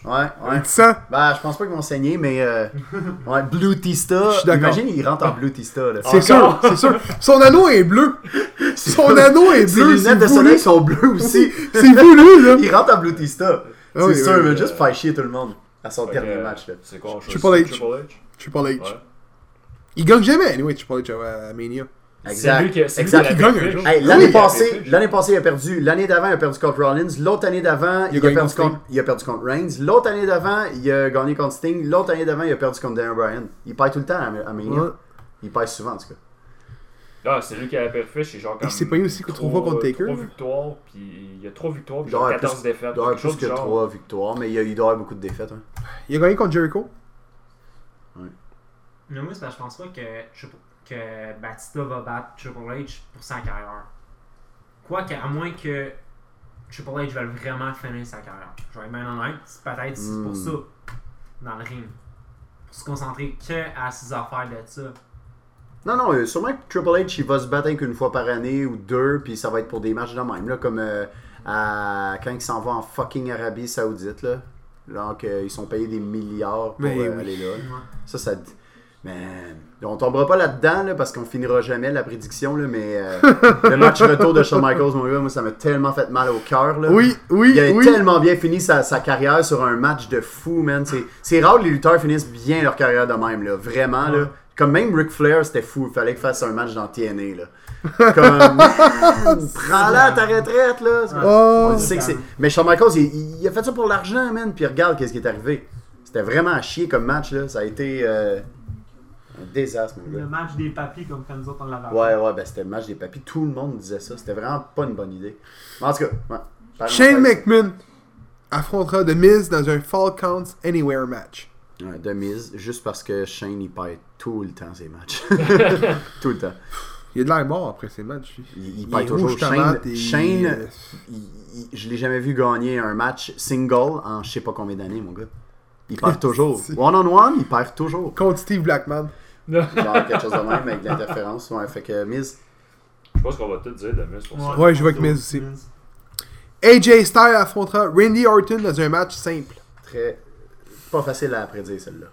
Ouais, ouais. Sang. Bah, je pense pas qu'ils vont saigner, mais. Euh, ouais, Blue Tista. Je suis d'accord. Imagine, il rentre en Blue Tista, là. C'est sûr, c'est sûr. Son anneau est bleu. Son anneau est Ses bleu. C'est lunettes de soleil sont bleues aussi. C'est voulu, là. il rentre en Blue Tista. Ah c'est oui, sûr, oui, mais oui. juste pour faire chier tout le monde à son Fait dernier match, là. C'est quoi, on choisit Triple H. Triple H? Triple H. Ouais. Il gagne jamais, anyway, Triple H à Mania. Exact. C'est lui qui- lui exact. qui Il gagne. Hey, Oui, l'année il passée, fait. l'année passée, il a perdu. L'année d'avant, il a perdu contre Rollins. L'autre année d'avant, il, a perdu contre contre, il a perdu contre Reigns. L'autre année d'avant, il a gagné contre Sting. L'autre année d'avant, il a perdu contre Daniel Bryan. Il perd tout le temps à, à Mania. Ouais. Il perd souvent, en tout cas. Ah, c'est lui qui a fait, c'est genre comme. s'est pogné aussi trois fois contre Taker, Trois victoires, puis il y a trois victoires, puis Il doit genre avoir 14 plus- défaites. Il doit avoir plus que. 3 victoires, mais il, y a- il doit avoir beaucoup de défaites. hein. Il a gagné contre Jericho. Mais moi, c'est parce que je pense pas que, Batista va battre Triple H pour sa carrière. Quoique, à moins que Triple H veuille vraiment finir sa carrière. Je vais être bien honnête, c'est peut-être c'est Hmm. pour ça, dans le ring. Pour se concentrer que à ses affaires de ça. Non, non, euh, sûrement que Triple H, il va se battre qu'une fois par année ou deux, puis ça va être pour des matchs de même, là, comme euh, à- quand il s'en va en fucking Arabie Saoudite, là. Donc, euh, ils sont payés des milliards pour euh, oui. aller là. Ouais. Ça, ça. Man. On tombera pas là-dedans, là, parce qu'on finira jamais la prédiction, là, mais euh, le match retour de Shawn Michaels, mon gars, moi, ça m'a tellement fait mal au cœur. Oui, oui, Il a oui. tellement bien fini sa, sa carrière sur un match de fou, man. C'est- rare que les lutteurs finissent bien leur carrière de même, là. Vraiment, là. Comme même Ric Flair, c'était fou. Il fallait qu'il fasse un match dans TNA, là. Comme, prends-la à ta retraite, là. Oh. On sait que c'est- Mais Shawn Michaels, il, il a fait ça pour l'argent, man. Puis regarde qu'est-ce qui est arrivé. C'était vraiment à chier comme match, là. Ça a été euh, un désastre, mon gars. Le match des papis, comme quand nous autres on l'avait Ouais, ouais, ben c'était le match des papis. Tout le monde disait ça. C'était vraiment pas une bonne idée. Mais en tout cas, ouais. Shane. McMahon affrontera The Miz dans un Fall Counts Anywhere match. Ouais, de mise, juste parce que Shane il perd tout le temps ses matchs. tout le temps. Il a de l'air mort après ces matchs. Il, il est toujours. Shane, et- Shane euh, il- il- je l'ai jamais vu gagner un match single en je sais pas combien d'années, mon gars. Il perd toujours. One on one, il perd toujours. Contre Steve Blackman. Genre quelque chose de même avec de l'interférence. Ouais, fait que Miz, Je pense qu'on va tout dire de Miz pour ça. Ouais, je vois que Miz aussi. AJ Styles affrontera Randy Orton dans un match simple. très. Pas facile à prédire celle-là.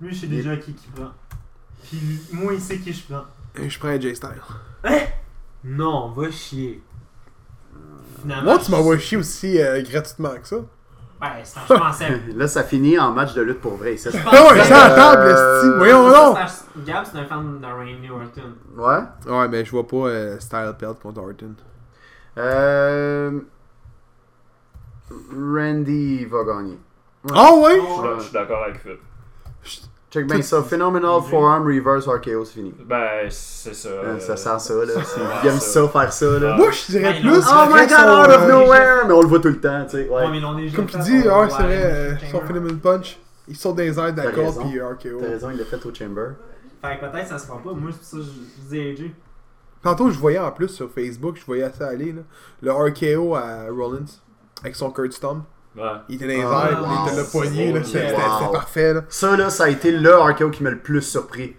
Lui, je sais déjà qui qui prend. Puis moi, il sait qui je prends. Je prends AJ Styles. Non, va chier. Finalement, Moi, tu m'envoies chier aussi euh, gratuitement que ça. Ouais, ça, je pensais. Là, ça finit en match de lutte pour vrai. Ça, Ah ouais, pensais- ça à table, Euh, esti. Voyons c'est- Gab, c'est un fan de Randy Orton. Ouais. Ouais, mais je vois pas euh, Style perdre contre Orton. Euh... Randy va gagner. Ah ouais? Je suis là- je suis d'accord avec Phil. Check bien ça. Phenomenal Forearm Reverse RKO, c'est fini. Ben, c'est ça. Euh, ça sent ça, là. Il aime ça. faire ça, là. Moi, je dirais plus. Oh my god, out of nowhere! Mais on le voit tout le temps, tu sais. Ouais, Comme tu dis, ouais, c'est vrai. euh, son. Phenomenon Punch. Il saute dans les airs d'accord, puis RKO. T'as raison, il l'a fait au Chamber. Fait que peut-être ça se fera pas. Moi, c'est pour ça que je je dis AJ. Tantôt, je voyais en plus sur Facebook, je voyais ça aller, là, le RKO à Rollins, avec son Kurt Stomp. Ouais. Il était dans les Ah, airs, il était le poignet, là, c'était Wow. c'était- parfait, là. Ça, là, ça a été le RKO qui m'a le plus surpris.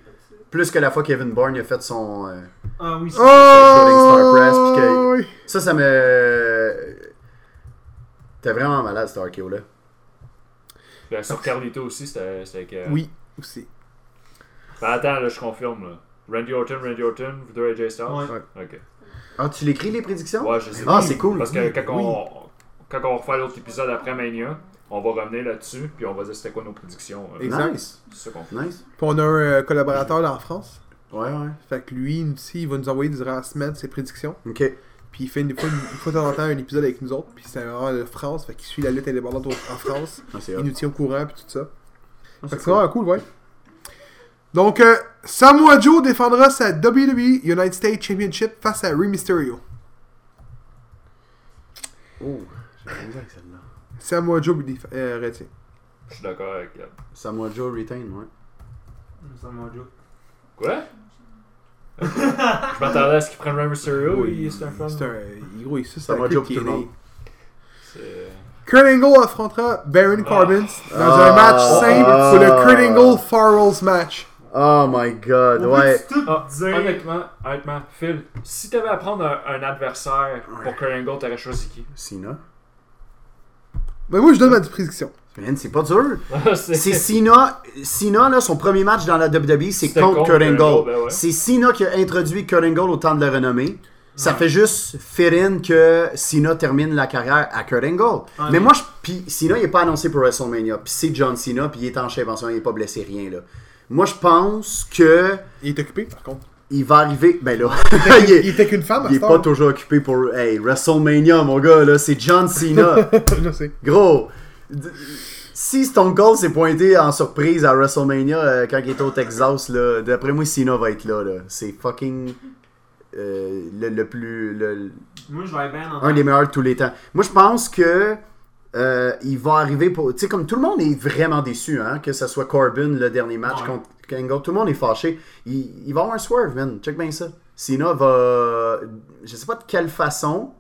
Plus que la fois Kevin Bourne a fait son. euh, Ah oui, c'est Star Press, puis que- Oh! oui. Ça, ça me. T'es vraiment malade, ce RKO-là. Puis, euh, sur Carlito aussi, c'était c'était que. Oui, aussi. Ben, attends, là, je confirme. Là. Randy Orton, Randy Orton, vous deux AJ Styles. Ouais. Ok. Ah, tu l'écris les prédictions? Ouais, je sais. Ah, c'est cool. Parce que Oui, quand, oui. on, quand on va refaire l'autre épisode après Mania, on va revenir là-dessus, puis on va dire c'était quoi nos prédictions. euh, Exact. Nice. C'est. Puis on a un euh, collaborateur là en France. Ouais, ouais. Fait que lui, aussi, il va nous envoyer durant la semaine ses prédictions. Ok. Puis il fait une fois, une fois de temps en temps un épisode avec nous autres. Puis c'est vraiment de France. Fait qu'il suit la lutte indépendante en France. Ah, c'est Il nous tient au courant, puis tout ça. Ah, Fait c'est que c'est vraiment cool, ouais. Donc, euh, Samoa Joe défendra sa WWE United States Championship face à Rey Mysterio. Oh, avec celle-là. Samoa Joe euh, retient. Je suis d'accord avec. euh, Samoa Joe retain, ouais. Ça m'a joke. Quoi? Je m'attendais à ce qu'il prenne Rey Mysterio. il- C'est un fan. C'est un. Gros, ça, c'est Samoa un Joe pour tout le monde. Kurt Angle affrontera Baron Corbin dans Ah. un match simple Ah. pour le Kurt Angle Farrells match. Oh my god, On ouais. tout Ah, honnêtement, honnêtement, Phil, si t'avais à prendre un, un adversaire pour Kurt Angle, t'aurais choisi qui? Cena. Mais moi, je donne ma prédiction. Man, c'est pas dur. C'est C'est Cena. Cena, là, son premier match dans la WWE, c'est contre contre Kurt Angle. Ben ouais. C'est Cena qui a introduit Kurt Angle au temps de la renommée. Ça fait juste fit in que Cena termine la carrière à Kurt Angle. Ouais, mais mais- moi, je, Cena, il est pas annoncé pour WrestleMania. Puis c'est John Cena, puis il est en shape en ce moment, il est pas blessé, rien, là. Moi, je pense que Il est occupé, par contre. Il va arriver. Ben là, il était qu'une femme à il est pas toujours occupé pour. Hey, WrestleMania, mon gars, là, c'est John Cena. Je sais. Gros, si Stone Cold s'est pointé en surprise à WrestleMania euh, quand il était au Texas, là, d'après moi, Cena va être là. là. C'est fucking euh, le, le plus. le- Moi, je vais être bien en un des meilleurs de tous les temps. Moi, je pense que. Euh, il va arriver pour. Tu sais, comme tout le monde est vraiment déçu, hein, que ce soit Corbin le dernier match Ouais. contre Angle, tout le monde est fâché. Il, il va avoir un swerve, man. Check bien ça. Cena va. Je sais pas de quelle façon,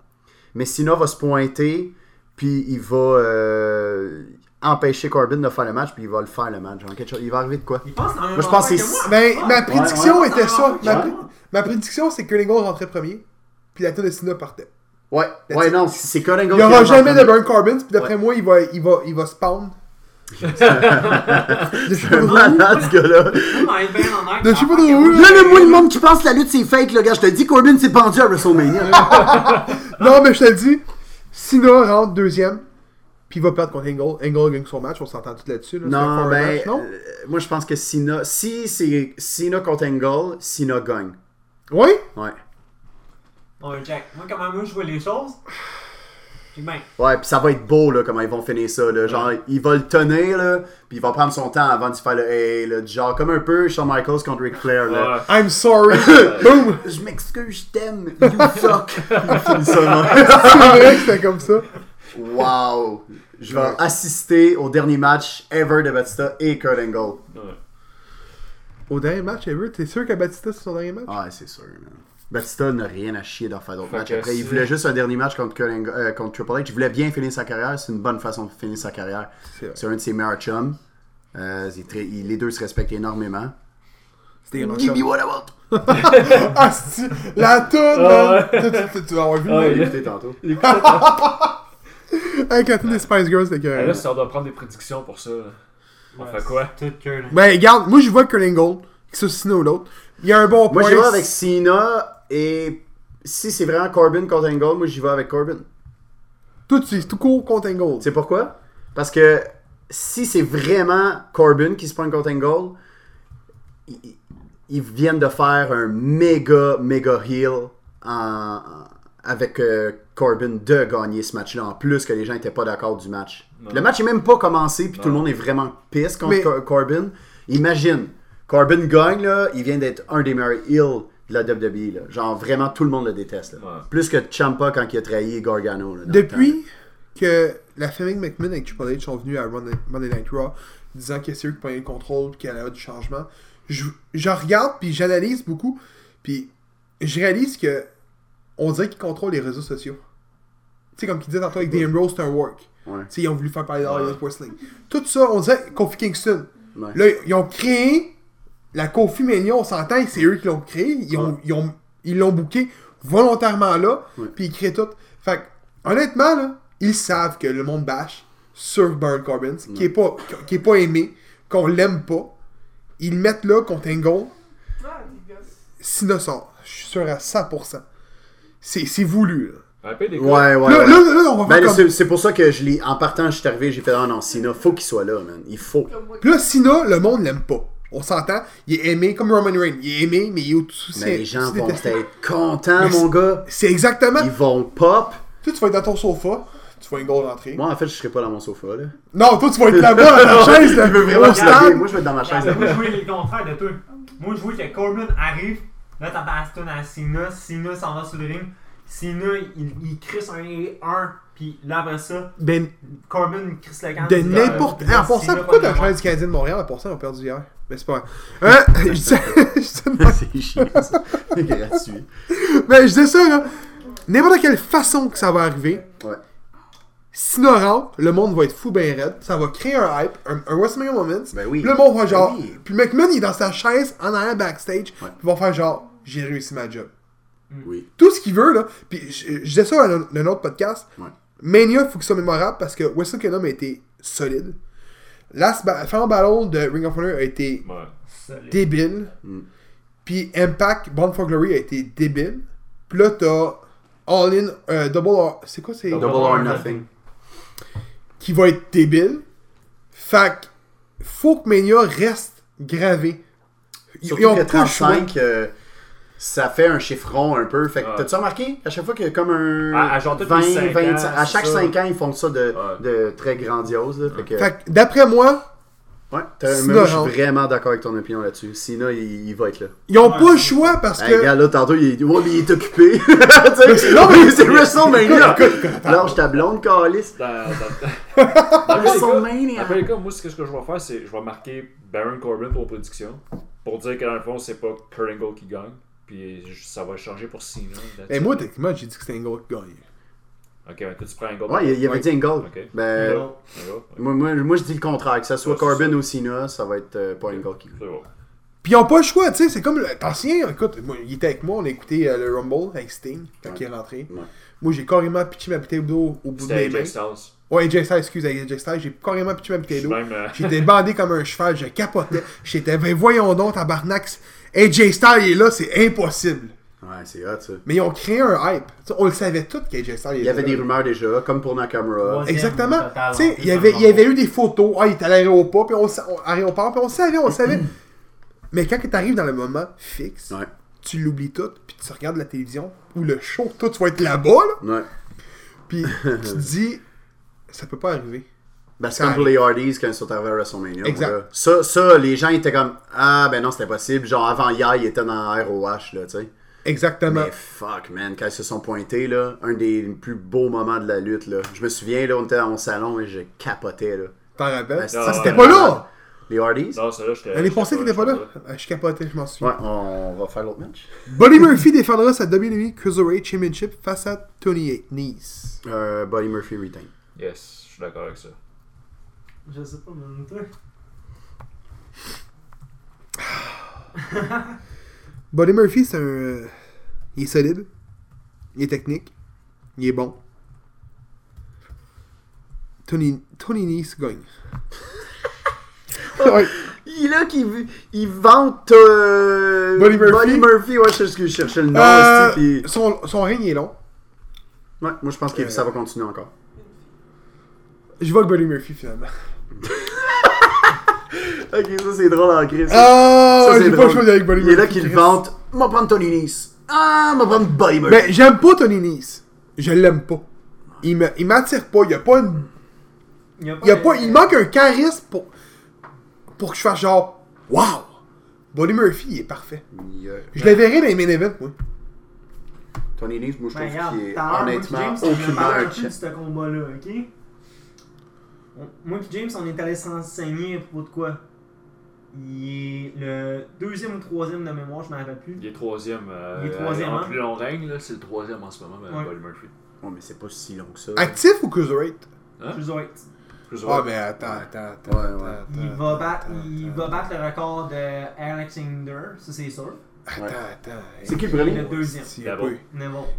mais Cena va se pointer, puis il va euh, empêcher Corbin de faire le match, puis il va le faire le match. Genre, quelque chose- Il va arriver de quoi? Il pense en même Moi, je pense que c'est- moi. Ben, Ah, ma prédiction ouais. était ça. Ma, prédiction, c'est que Angle rentrait premier. Puis la tour de Cena partait. Ouais, ouais, non, c'est Kurt Angle Il n'y aura jamais de Baron Corbin. Puis d'après moi, il va, il va, il va spawn. Je premier. trop. Malade, ce gars-là. Je sais pas où, moi, Là, le moins de monde qui pense que la lutte c'est fake, le gars. Je te dis, Corbin s'est pendu à WrestleMania. Non, mais je te le dis. Cena rentre deuxième. Puis il va perdre contre Angle. Angle gagne son match. On s'entend tout là-dessus. Là. Un non, ben, match, non? euh, moi je pense que Cena, si c'est Cena contre Angle, Cena gagne. Oui? Ouais? Ouais, Jack, moi, comment moi je vois les choses? Puis ben, Ouais, puis ça va être beau, là, comment ils vont finir ça, là. Genre, il va le tenir, là, puis il va prendre son temps avant de faire le hey, là, genre, comme un peu Shawn Michaels contre Ric Flair, là. Ouais. I'm sorry. Boom! Je m'excuse, je t'aime, you suck. il finit ça, non? C'est vrai que c'était comme ça. Wow! Je vais assister au dernier match ever de Batista et Kurt Angle. Ouais. Au dernier match, ever, t'es sûr que Batista c'est son dernier match? Ah, c'est sûr, man. Batista n'a rien à chier d'en faire d'autres matchs. Après, il c'est- voulait juste un dernier match contre, Angle- euh, contre Triple H. Il voulait bien finir sa carrière. C'est une bonne façon de finir sa carrière. C'est. C'est un de ses meilleurs chums. Euh, c'est très- il- les deux se respectent énormément. C'était grand Give me what I want. Ah, c'est la toune, Ah man! Tu- tu- tu- Tu vas avoir vu Ah, le il- Écoutez tantôt. Avec la toune des Spice Girls, c'était Ah, que. Là, si on doit prendre des prédictions pour ça, on ouais, fait quoi? Ben, regarde, moi je vois Kurt Angle, que ce soit Cena ou l'autre. Il y a un bon point. Moi, j'y vais avec Cena et si c'est vraiment Corbin contre Angle, moi, j'y vais avec Corbin. Tout, c'est tout court contre Angle. Sais pourquoi? Parce que si c'est vraiment Corbin qui se prend contre Angle, ils, ils viennent de faire un méga, méga heal en- avec euh, Corbin de gagner ce match-là, en plus que les gens n'étaient pas d'accord du match. Non. Le match est même pas commencé, puis Non. tout le monde est vraiment pisse contre Mais- Corbin. Imagine, Corbin gagne, là, il vient d'être un des meilleurs heals de la WWE. Là. Genre, vraiment, tout le monde le déteste. là. Ouais. Plus que Champa quand il a trahi Gargano. là, Depuis que la famille McMahon et Triple H sont venus à Monday Night Raw, disant que c'est eux qui prenaient le contrôle et qu'il y avait du changement, je, je regarde, puis j'analyse beaucoup, puis je réalise que on dirait qu'ils contrôlent les réseaux sociaux. Tu sais, comme qu'ils disaient tantôt avec The Ambrose, c'est un work. Ouais. Tu sais, ils ont voulu faire parler Ouais. d'Arias Wrestling. Tout ça, on dirait Kofi Kingston. Ouais. Là, ils ont créé la Kofi Mania, on s'entend, c'est eux qui l'ont créé. Ils ont, ils ont- ils l'ont booké volontairement là, puis ils créent tout. Fait que, honnêtement, là, ils savent que le monde bash sur Baron Corbin, qui, est pas, qui est pas aimé, qu'on l'aime pas. Ils le mettent là contre Angle. Sina sort. Je suis sûr à 100%. C'est c'est voulu. Là. Un peu des Ouais, ouais. là, ouais. là, là, on va Ben, comme... c'est, c'est pour ça que je l'ai. En partant, je suis arrivé, j'ai fait ah non, Sina, faut qu'il soit là, man. Il faut. Puis là, Sina, le monde l'aime pas. On s'entend, il est aimé comme Roman Reigns. Il est aimé, mais il est au-dessus. Mais les gens vont être contents, Mais mon gars. C'est exactement. Ils vont pop. Toi, tu vas être dans ton sofa, tu vois une goal rentrer. Moi, en fait, je serai pas dans mon sofa, là. Non, toi, tu vas être là-bas, dans la chaise, là, au stade. Moi, je vais être dans ma chaise, moi, je vois le contraire de toi. Moi, je vois que Corbin arrive. Là, t'as Aston à Cena. Cena s'en va sur le ring. Cena, il, il crisse un 1. Puis là, après ça, Ben, Corbin, le camp. de n'importe. En passant, Cena pourquoi t'as du Canadien de Montréal? En passant, on a perdu hier. Mais c'est pas grave. Hein? je disais, je disais- C'est chiant, ça. C'est gratuit. mais je disais ça, là. N'importe quelle façon que ça va arriver, Ouais. Le monde va être fou ben raide. Ça va créer un hype, un, un WrestleMania Moments. Ben oui. Puis le monde va Ben genre. oui. Puis McMahon, il est dans sa chaise, en arrière backstage. Ouais. Puis il va faire genre, j'ai réussi ma job. Oui. tout ce qu'il veut, là. Puis je, je disais ça dans un, dans un autre podcast. Ouais. Mania, il faut qu'il soit mémorable parce que Wrestle Kingdom a été solide. Last ba Final Battle de Ring of Honor a été Ouais. Débile. Mm. Puis Impact, Born for Glory a été débile. Puis là, t'as All In, euh, Double or... C'est quoi c'est? Double Double or nothing. Qui va être débile. Fait que faut que Mania reste gravé. Ils, Surtout ils ont que pas le choix. 35, euh, ça fait un chiffron un peu. Fait que Ouais. t'as-tu remarqué? À chaque fois qu'il y a comme un. À- à genre les cinq ans, à c'est chaque ça. 5 ans, ils font ça de, Ouais. de très grandiose. Là, fait que, Fait que d'après moi, ouais, t'as- Sina je suis vraiment d'accord avec ton opinion là-dessus. Sina, il, il va être là. ils ont Ouais, pas le choix parce Hey, que. regarde, là, tantôt, il, il est occupé. Non, mais- c'est WrestleMania. Lâche ta blonde. Dans, cas- WrestleMania. dans tous les cas, moi, ce que ce que je vais faire, c'est je vais marquer Baron Corbin pour prédiction. Pour dire que dans le fond, c'est pas Kurt Angle qui gagne. Puis ça va changer pour Cena. Ben it. moi, techniquement, j'ai dit que c'était un gars qui gagnait. Ok, ben tu prends Angle. Ouais, il, il avait dit Angle. Ok. Ben, moi, moi, moi, je dis le contraire. Que ce soit Ouais, Corbin ou Cena, ça va être euh, pas Angle qui C'est bon. Puis ils ont pas le choix, tu sais, c'est comme le. T'ancien, écoute, moi, il était avec moi, on a écouté euh, le Rumble avec Sting quand Ouais. il est rentré. Ouais. Moi, j'ai carrément pitché ma bouteille d'eau au bout de C'était mes AJ mains. Styles. Ouais, AJ Styles, excuse, AJ Styles, j'ai carrément pitché ma bouteille d'eau. euh, J'étais bandé comme un cheval, je capotais. J'étais, ben voyons donc, tabarnak, AJ Styles il est là, c'est impossible. Ouais, c'est hot ça. Mais ils ont créé un hype. Tu sais, on le savait tout qu'AJ Styles Il y avait des rumeurs déjà, comme pour Nakamura. Ouais. Exactement. Tu sais, il y avait, dans il y avait eu des photos. Ah, il était à l'aéroport, puis on, puis on savait, on savait. Mais quand tu arrives dans le moment fixe, Ouais. tu l'oublies tout, puis tu regardes la télévision ou le show, toi, tu vas être là-bas, là, Ouais. puis tu te dis, ça peut pas arriver. Ben, c'est Ça comme pour les Hardys quand ils sont arrivés à WrestleMania. Exact. Ça, ça, les gens étaient comme Ah, ben non, c'était possible. Genre, avant hier, ils étaient dans ROH, là, tu sais. Exactement. Mais fuck, man, quand ils se sont pointés, là, un des plus beaux moments de la lutte, là. Je me souviens, là, on était dans mon salon et je capotais, là. T'en rappelles? Ben, ça, c'était pas là! Les Hardys? Non, celle-là, j'étais. L'année passée, j'étais t'étais pas là? Ah, Je capotais, je m'en souviens. Ouais, on va faire l'autre match. Buddy Murphy défendra sa WWE Cruiserweight Championship face à Tony Nese. Euh, Buddy Murphy retain. Yes, je suis d'accord avec ça. Je sais pas, même toi. Buddy Murphy, c'est un. Il est solide. Il est technique. Il est bon. Tony, Tony Nese gagne. ouais. Il est là qui il vante euh, Buddy Murphy. Murphy, ouais, je sais ce que je cherchais le nom. Euh, son, son règne est long. Ouais, moi je pense que Euh, ça va continuer encore. Je vois que Buddy Murphy finalement. Ok, ça c'est drôle en crise. Ah, Ça, c'est j'ai pas drôle. choisi avec Buddy Il Murphy. est là qu'il vante. M'a prendre Tony Nese. Ah, m'a prendre Buddy Murphy. Ben, j'aime pas Tony Nese. Je l'aime pas. Il me- il m'attire pas. Il y a pas une Il, y a pas, Il, y a pas, il manque un charisme pour, pour que je fasse genre Wow! Buddy Murphy, il est parfait. Il Je le verrai dans les main events, moi. Tony Nese, moi je Ben, trouve qu'il est honnêtement aucunement un ce combat-là, ok? On- Moi et James, on est allé s'enseigner à propos de quoi? Il est le deuxième ou troisième de mémoire, je m'en rappelle plus. Il est troisième. euh, Il est troisième, En hein? plus long règne, là, c'est le troisième en ce moment, Ouais. Buddy Murphy. Oh, mais c'est pas si long que ça. Actif ou cruiserweight? Hein? Cruiserweight. Plus Ah, haut. mais attends, attends, attends. Ouais, ouais. Il va, battre, attends, il attends, va battre le record de Alexander, ça c'est sûr. Attends, attends. C'est qui le premier? le deuxième. Neville.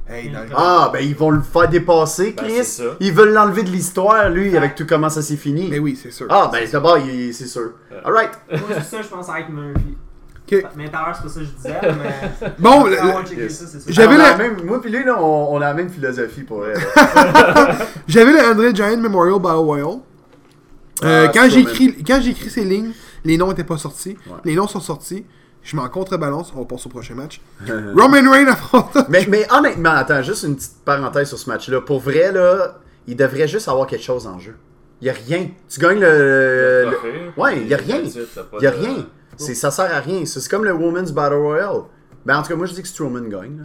Hey, dans le- Ah, ben ils vont le faire dépasser, Ben, Chris. c'est ça. ils veulent l'enlever de l'histoire, lui, avec tout comment ça s'est fini. Mais oui, c'est sûr. Ah, ben d'abord, il- c'est sûr. Ouais. Alright. Moi, c'est ça, je pense avec Murphy. Ok. Mais tout à l'heure, c'est pas ça que je disais, mais. Bon, le- Ah, le- checker yes. ça, c'est ça. J'avais On a la- la même, moi puis lui, là, on, on a la même philosophie pour elle. J'avais le André Giant Memorial Battle Royale. Euh, Ah, quand j'ai écrit, quand j'ai écrit ces lignes, les noms étaient pas sortis. Ouais. Les noms sont sortis. Je m'en contrebalance. On passe au prochain match. Roman Reigns affronte. mais, mais honnêtement, attends, juste une petite parenthèse sur ce match-là. Pour vrai, là, il devrait juste avoir quelque chose en jeu. Il y a rien. Tu gagnes le. ouais, puis y a rien. Il y a rien. C'est, ça sert à rien. C'est comme le Women's Battle Royale. Ben, en tout cas, moi, je dis que Strowman gagne. là.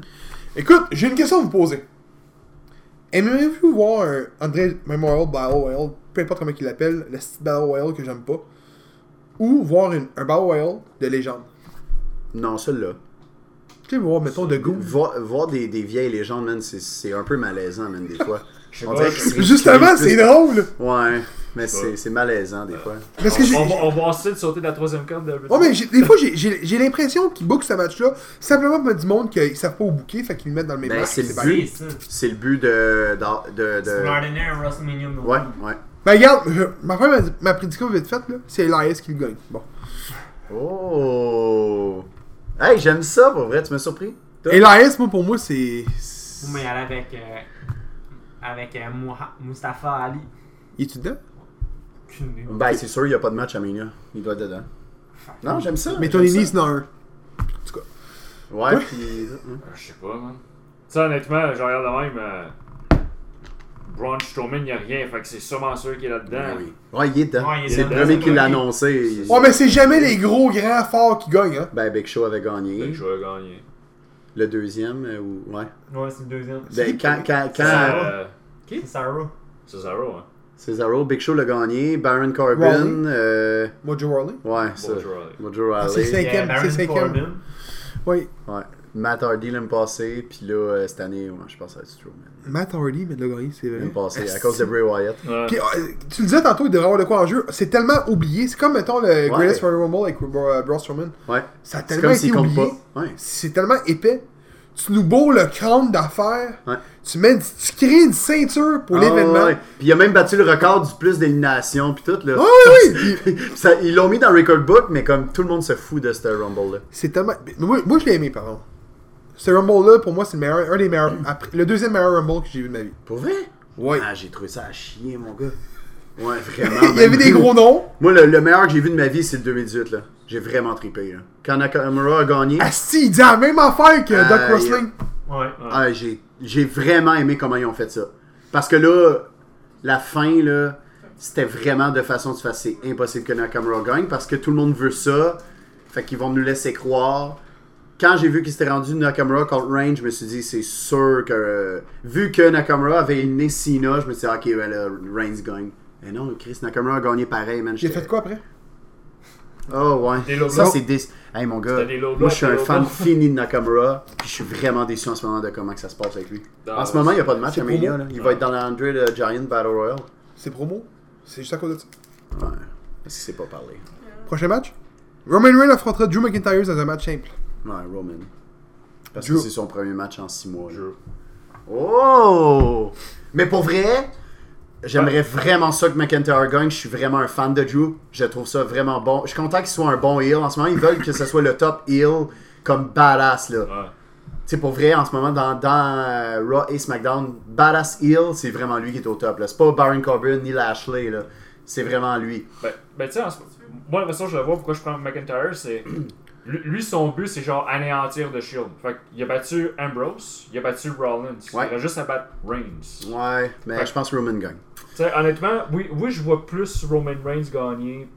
Écoute, j'ai une question à vous poser. Aimeriez-vous voir un André Memorial Battle Royale, peu importe comment il l'appelle, le style Battle Royale que j'aime pas, ou voir une- un Battle Royale de légende? Non, celui-là. Tu sais, voir, mettons, de goût. Voir, voir des, des vieilles légendes, man, c'est, c'est un peu malaisant, man, des fois. On dirait Justement, c'est drôle. Ouais, mais c'est, malaisant, des fois. Parce que j'ai. on, va- on va essayer de sauter de la troisième carte de Ouais, mais des fois, j'ai- l'impression qu'ils bookent ce match-là simplement pour du monde qu'ils savent pas où booker, fait qu'ils le mettent dans le même Ben, match. c'est c'est le but. C'est le but de. de, de, C'est de- Ouais, ouais. Ben, regarde, je- ma, frère m'a ma prédiction vite faite, là, c'est Elias qui le gagne. Bon. Oh! Hey, j'aime ça, pour vrai, tu m'as surpris? Toi? Elias, moi, pour moi, c'est. Vous m'y allez avec. euh, avec euh, Mustafa Ali. Il est-tu dedans? Ben, c'est sûr, il n'y a pas de match à Mania. Il doit être dedans. Non, j'aime ça. Mais Tony ça. Nese, non, un. Ouais, Ouais. puis. Euh, Je sais pas, man. Tu sais, honnêtement, je regarde de même. Braun Strowman, il n'y a rien, fait que c'est sûrement sûr qu'il est là-dedans. Ben oui. Ouais, il est dedans. Ouais, c'est le premier c'est qui l'a annoncé. Il- Ouais, mais c'est jamais les gros, grands, forts qui gagnent, hein. Ben, Big Show avait gagné. Que je vais gagner. Le deuxième, euh, ou. Ouais. Ouais, c'est le deuxième. Ben, quand. quand, quand Euh, C'est Sarah. Cesaro, hein. Cesaro, Big Show l'a gagné. Baron Corbin. Rawley. euh, Mojo Rawley. ouais, ça. Bonjour, allez. Mojo Ah, c'est Rawley. cinq- Cinquième, a c'est cinquième. Oui. Ouais. Matt Hardy l'année passée, puis là, euh, cette année, ouais, je pense être Strowman. Matt Hardy, mais de le gagner, c'est vrai. L'année passée, à Asti. cause de Bray Wyatt. Ouais. Puis, euh, tu le disais tantôt, il devrait avoir de quoi en jeu. C'est tellement oublié. C'est comme, mettons, le Greatest Royal Rumble avec euh, Braun Strowman. Ouais. Ça a C'est tellement comme été s'il compte oublié. pas. Ouais. C'est tellement épais. Tu nous bourres le crâne d'affaires. Ouais. Tu, mets, tu crées une ceinture pour Ah, l'événement. ouais. Puis il a même battu le record du plus d'éliminations, puis tout, là. Ah oui, oui! Ça- ils l'ont mis dans le record book, mais comme tout le monde se fout de ce Rumble-là. C'est tellement. Moi, moi je l'ai aimé, pardon. Ce Rumble-là, pour moi, c'est le meilleur, un des meilleurs. après- le deuxième meilleur Rumble que j'ai vu de ma vie. Pour vrai? Ouais. Ah, j'ai trouvé ça à chier, mon gars. Ouais, vraiment. Il y avait même. des gros noms. Moi, le, le meilleur que j'ai vu de ma vie, c'est le 2018, là. J'ai vraiment trippé, là. Quand Nakamura a gagné, Asti, il dit la même affaire que Doc Euh, Wrestling. Ouais. ah, j'ai, j'ai vraiment aimé comment ils ont fait ça. Parce que là, la fin, là, c'était vraiment de façon de faire c'est impossible que Nakamura gagne parce que tout le monde veut ça. Fait qu'ils vont nous laisser croire. Quand j'ai vu qu'il s'était rendu Nakamura contre Reigns, je me suis dit, c'est sûr que. euh, vu que Nakamura avait éliminé Cena, je me suis dit, ok, ben là, Reigns gagne. Mais non, Chris Nakamura a gagné pareil, man. J'ai fait quoi après? Oh ouais. Des. Ça c'est des. Hey mon gars, moi je suis un fan fini de Nakamura, puis je suis vraiment déçu en ce moment de comment que ça se passe avec lui. Non, en ce moment, il n'y a pas de match à Mania, là. Il va être dans l'Andre de Giant Battle Royale. C'est promo? C'est juste à cause de ça? Ouais. Parce qu'il sait pas parler. Prochain match? Roman Reigns affrontera Drew McIntyre dans un match simple. Ouais, Roman. Parce Drew. que c'est son premier match en 6 mois. Drew. Oh! Mais pour vrai, j'aimerais vraiment ça que McIntyre gagne. Je suis vraiment un fan de Drew. Je trouve ça vraiment bon. Je suis content qu'il soit un bon heel. En ce moment, ils veulent que ce soit le top heel comme badass, là. Ouais. Tu sais, pour vrai, en ce moment, dans, dans euh, Raw et SmackDown, Badass Heel, c'est vraiment lui qui est au top. là. C'est pas Baron Corbin ni Lashley. là. C'est vraiment lui. Ben, ben tu sais, moi, la façon je le vois, pourquoi je prends McIntyre, c'est. Lui, son but, c'est genre anéantir The Shield. Fait qu'il a battu Ambrose, il a battu Rollins. Ouais. Il a juste à battre Reigns. Ouais, mais je pense que Roman gagne. Tu sais, honnêtement, oui, oui, je vois plus Roman Reigns gagner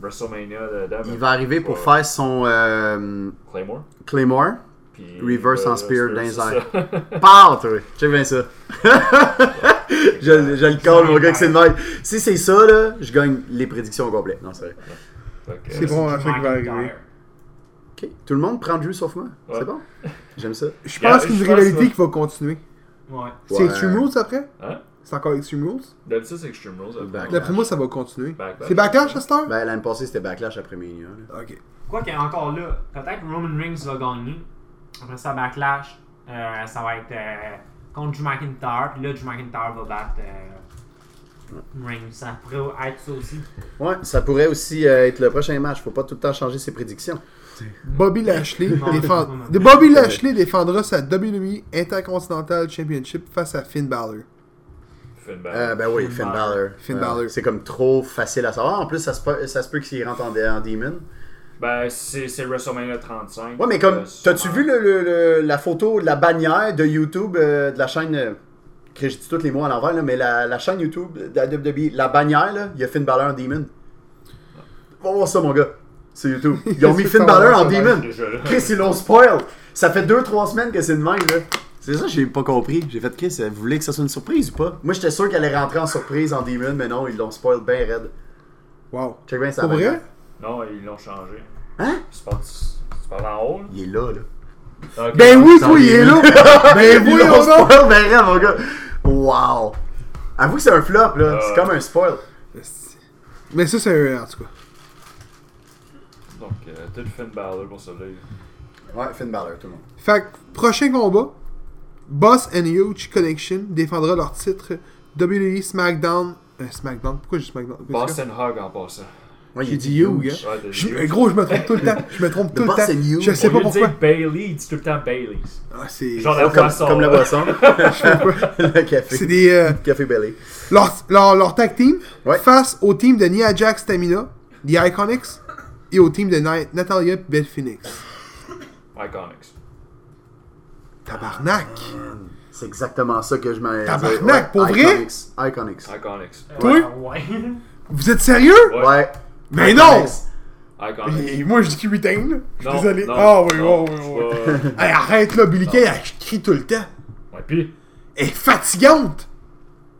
WrestleMania de, de- Il va arriver pour Ouais. faire son euh, Claymore. Claymore. Puis, Reverse euh, en spear dans les toi! Check bien ça. je, je le colle, mon gars, que c'est le même. Si c'est ça, là, je gagne les prédictions au complet. Non, c'est vrai. C'est bon, hein, ça qui va arriver. Ok. Tout le monde prend Drew sauf moi. Ouais. C'est bon? J'aime ça. Je pense qu'il y a une rivalité qui va continuer. Ouais. C'est Ouais. Extreme Rules après? Hein? C'est encore Extreme Rules? D'habitude, c'est Extreme Rules. après. Backlash. D'après moi, ça va continuer. Backlash. C'est Backlash à cette heure? Ben, l'année passée, c'était Backlash après Mania. là. Ok. Quoi qu'il y ait encore là, peut-être que Roman Reigns va gagner. Après ça, Backlash, euh, ça va être euh, contre Drew McIntyre. Puis là, Drew McIntyre va battre euh, Reigns. Ça pourrait être ça aussi. Ouais, ça pourrait aussi euh, être le prochain match. Faut pas tout le temps changer ses prédictions. Bobby Lashley, défend- Bobby Lashley défendra sa WWE Intercontinental Championship face à Finn Balor. Finn Balor. Euh, ben oui, Finn Finn Balor. Balor. Finn Euh, Balor. C'est comme trop facile à savoir. En plus, ça se peut, ça se peut qu'il rentre en, en Demon. Ben, c'est c'est WrestleMania 35. Ouais, mais comme, Euh, t'as-tu sûrement. vu le, le- le- la photo de la bannière de YouTube euh, de la chaîne. euh, que je dis tous les mots à l'envers, là, mais la, la chaîne YouTube de la WWE, la bannière, là, il y a Finn Balor en Demon. Va voir ça, mon gars. C'est YouTube. Ils ont mis Finn Balor en Demon. Chris, ils l'ont spoil. Ça fait 2-3 semaines que c'est de même, là. C'est ça, j'ai pas compris. J'ai fait Chris, vous voulez que ça soit une surprise ou pas? Moi, j'étais sûr qu'elle allait rentrer en surprise en Demon, mais non, ils l'ont spoil bien raide. Wow. Check bien ça. Pour vrai? Non, ils l'ont changé. Hein? Tu parles, tu parles en haut? là? Il est là, là. Ok. Ben oui, Dans toi, il est là! ben l'ont donc! spoil bien raide, mon gars. Wow. Avoue que c'est un flop, là. Euh. C'est comme un spoil. Mais ça, c'est un. En tout cas. Donc, euh, le Finn Balor pour celui-là. Ouais, Finn Balor, tout le monde. Fait que, prochain combat Boss and Huge Connection défendra leur titre WWE SmackDown. Euh, SmackDown Pourquoi j'ai SmackDown? Pourquoi Boston Hug en passant. Ouais, J'ai dit Huge. huge. hein. Ouais, Je-. Gros, je me trompe tout le temps. Je me trompe tout le Boss temps. and Huge. Je sais Au pas pourquoi. Bailey, il dit tout le temps Bailey's. Ah, c'est. Genre la comme, boisson. comme la boisson. le café. C'est des. euh, Café Belly. leur, leur, leur tag team Ouais. face au team de Nia Jax Stamina, The Iconics, et au team de Na- Natalia Beth Phoenix. Iconics. Tabarnak! C'est exactement ça que je m'en Tabarnak, pour vrai? Iconics. Iconics. Iconics. Toi? Ouais. Vous êtes sérieux? Ouais. Ouais. Mais non! Iconics. Et moi, je dis qu'il retain, là. Je suis désolé. Ah oui, oui, oui, arrête là, Billy Kay, elle crie tout le temps. Ouais, pis. Elle est fatigante!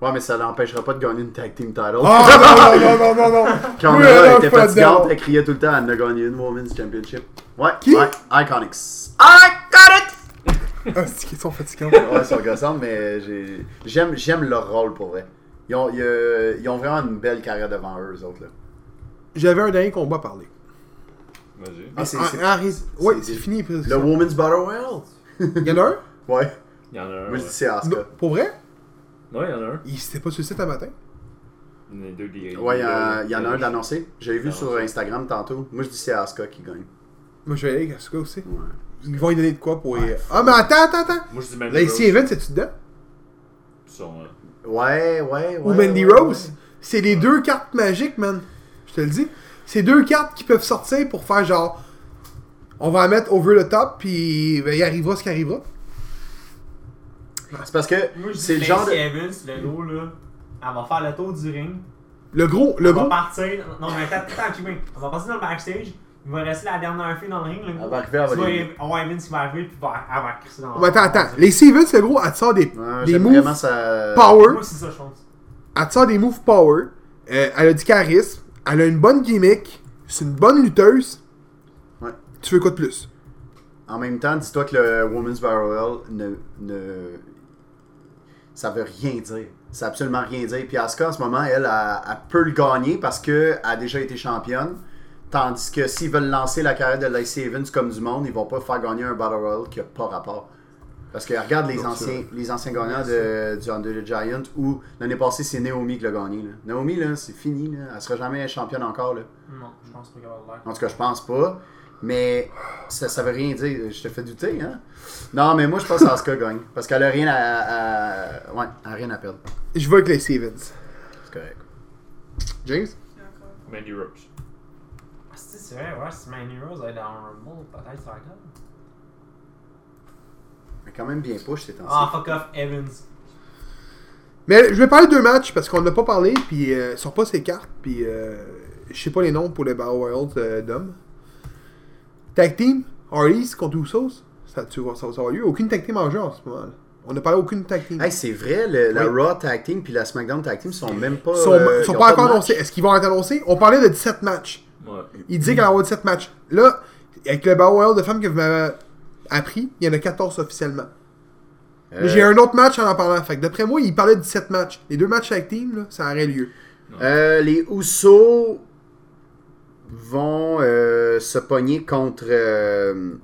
Ouais, mais ça l'empêchera pas de gagner une tag team title. Oh non, non, non, non, non, non! Quand Oui, elle était fatigante, elle criait tout le temps, elle a gagné une Women's Championship. Ouais, Qui? ouais, Iconics. I got it! Ah, c'est qu'ils sont fatigants. Ouais, ils sont gossants, mais j'ai- j'aime j'aime leur rôle pour vrai. Ils ont, ils, euh, ils ont vraiment une belle carrière devant eux, eux autres. Là. J'avais un dernier combat à parler. Vas-y. Ah, c'est- Ah. Ouais, fini. Le. Women's Battle Royale? Il y en a un? Ouais. Il y en a un. Moi, je dis c'est Asuka. Pour vrai? Non, il y en a un. Il s'était pas sur le site un matin? Il y en a deux des- Ouais, il y, a- il y en a un d'annoncé. J'avais vu sur Instagram tantôt. Moi, je dis c'est Asuka qui gagne. Moi, je vais aller avec Asuka aussi. Ouais. Ils vont lui donner de quoi pour. y- Ah, mais attends, attends, attends! Moi, je dis Mandy Lacey Rose. Evans, c'est-tu dedans? Son, euh, Ouais, ouais, ouais. Ou Mandy ouais, Rose? C'est les deux cartes magiques, man. Je te le dis. C'est deux cartes qui peuvent sortir pour faire genre. On va la mettre over the top, puis ben, il arrivera ce qui arrivera. C'est parce que c'est le genre de. Evans, le gros, là. Elle va faire le tour du ring. Le gros, le elle va gros. partir. Non, mais attends, attends. Elle va passer dans le backstage. Il va rester la dernière fille dans le ring. Là, Elle va arriver, elle va les- oh, Evans qui va arriver, puis va- elle va crisser dans Mais attends, attends. Lacey Evans, le gros, elle te sort des, Ouais, des moves ça. power. Moi, c'est ça, je pense. Elle te sort des moves power. Euh, elle a du charisme. Elle a une bonne gimmick. C'est une bonne lutteuse. Ouais. Tu veux quoi de plus? En même temps, dis-toi que le Women's ne, ne. Ça veut rien dire. Ça veut absolument rien dire. Puis Asuka, en ce moment, elle, elle, elle peut le gagner parce qu'elle a déjà été championne. Tandis que s'ils veulent lancer la carrière de Lacey Evans comme du monde, ils vont pas faire gagner un Battle Royale qui a pas rapport. Parce que regarde les anciens, les anciens gagnants de, du Under the Giant où l'année passée c'est Naomi qui l'a gagné. Là. Naomi, là, c'est fini. Là. Elle sera jamais championne encore. Là. Non, je pense pas qu'elle va l'air. En tout cas, je pense pas. Mais ça, ça veut rien dire. Je te fais douter, hein? Non, mais moi, je pense qu'Asuka gagne. Parce qu'elle a rien à, à- Ouais, elle a rien à perdre. Je veux avec Lacey Evans. C'est correct. James? Mandy Rose. Ah, c'est c'est vrai, ouais, si Manny Rose est dans Rumble, peut-être ça va être là. Mais quand même bien push ces temps-ci. Ah, fuck off, Evans. Mais je vais parler de deux matchs parce qu'on n'a pas parlé, puis euh, ils sont pas ces cartes, puis euh, je sais pas les noms pour les Battle Royals euh, d'hommes. Tag Team, Hardys contre Usos, ça, tu vois, ça va lieu. Aucune tag team en jeu en ce moment. là. On n'a parlé aucune tag team. Hey, c'est vrai, le- la Oui. Raw Tag Team puis la SmackDown Tag Team sont même pas. Ils sont, euh, sont pas encore annoncés. Est-ce qu'ils vont être annoncés? On parlait de 17 matchs. Ouais. Il disait qu'elle allait avoir 17 matchs. Là, avec le Battle Royale de femmes que vous m'avez appris, il y en a 14 officiellement. Euh, J'ai un autre match en en parlant. Fait que d'après moi, il parlait de 17 matchs. Les deux matchs avec team, là, ça aurait lieu. Euh, les Usos vont euh, se pogner contre euh,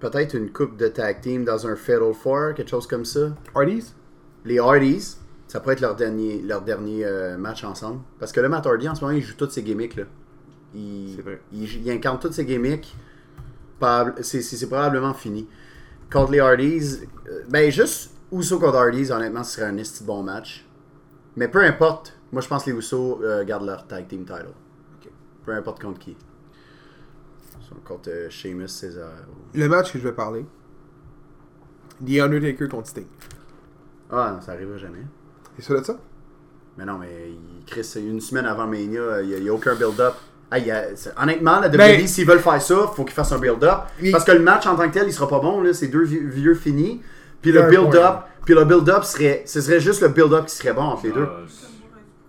peut-être une coupe de tag team dans un Fatal Four, quelque chose comme ça. Hardys? Les Hardys, ça pourrait être leur dernier, leur dernier euh, match ensemble. Parce que le Matt Hardy, en ce moment, il joue toutes ses gimmicks. Là. Il, C'est vrai. il, il incarne toutes ses gimmicks. C'est probablement fini. Contre les Hardys, ben juste Usos contre Hardys, honnêtement, ce serait un bon match. Mais peu importe, moi je pense que les Usos gardent leur tag team title. Peu importe contre qui. Contre euh, Sheamus, César. ou- Le match que je vais parler. The Undertaker contre Sting. Ah non, ça arrivera jamais. C'est ça de ça? Mais non, mais Chris, une semaine avant Mania, il n'y a, aucun build-up. Ah, il y a- c'est- honnêtement, la WWE, Ben- s'ils veulent faire ça, faut qu'ils fassent un build-up. Parce que le match en tant que tel, il sera pas bon. là, C'est deux vieux, vieux finis. Puis le build-up, puis le build-up serait, ce serait juste le build-up qui serait bon entre les deux. Ah,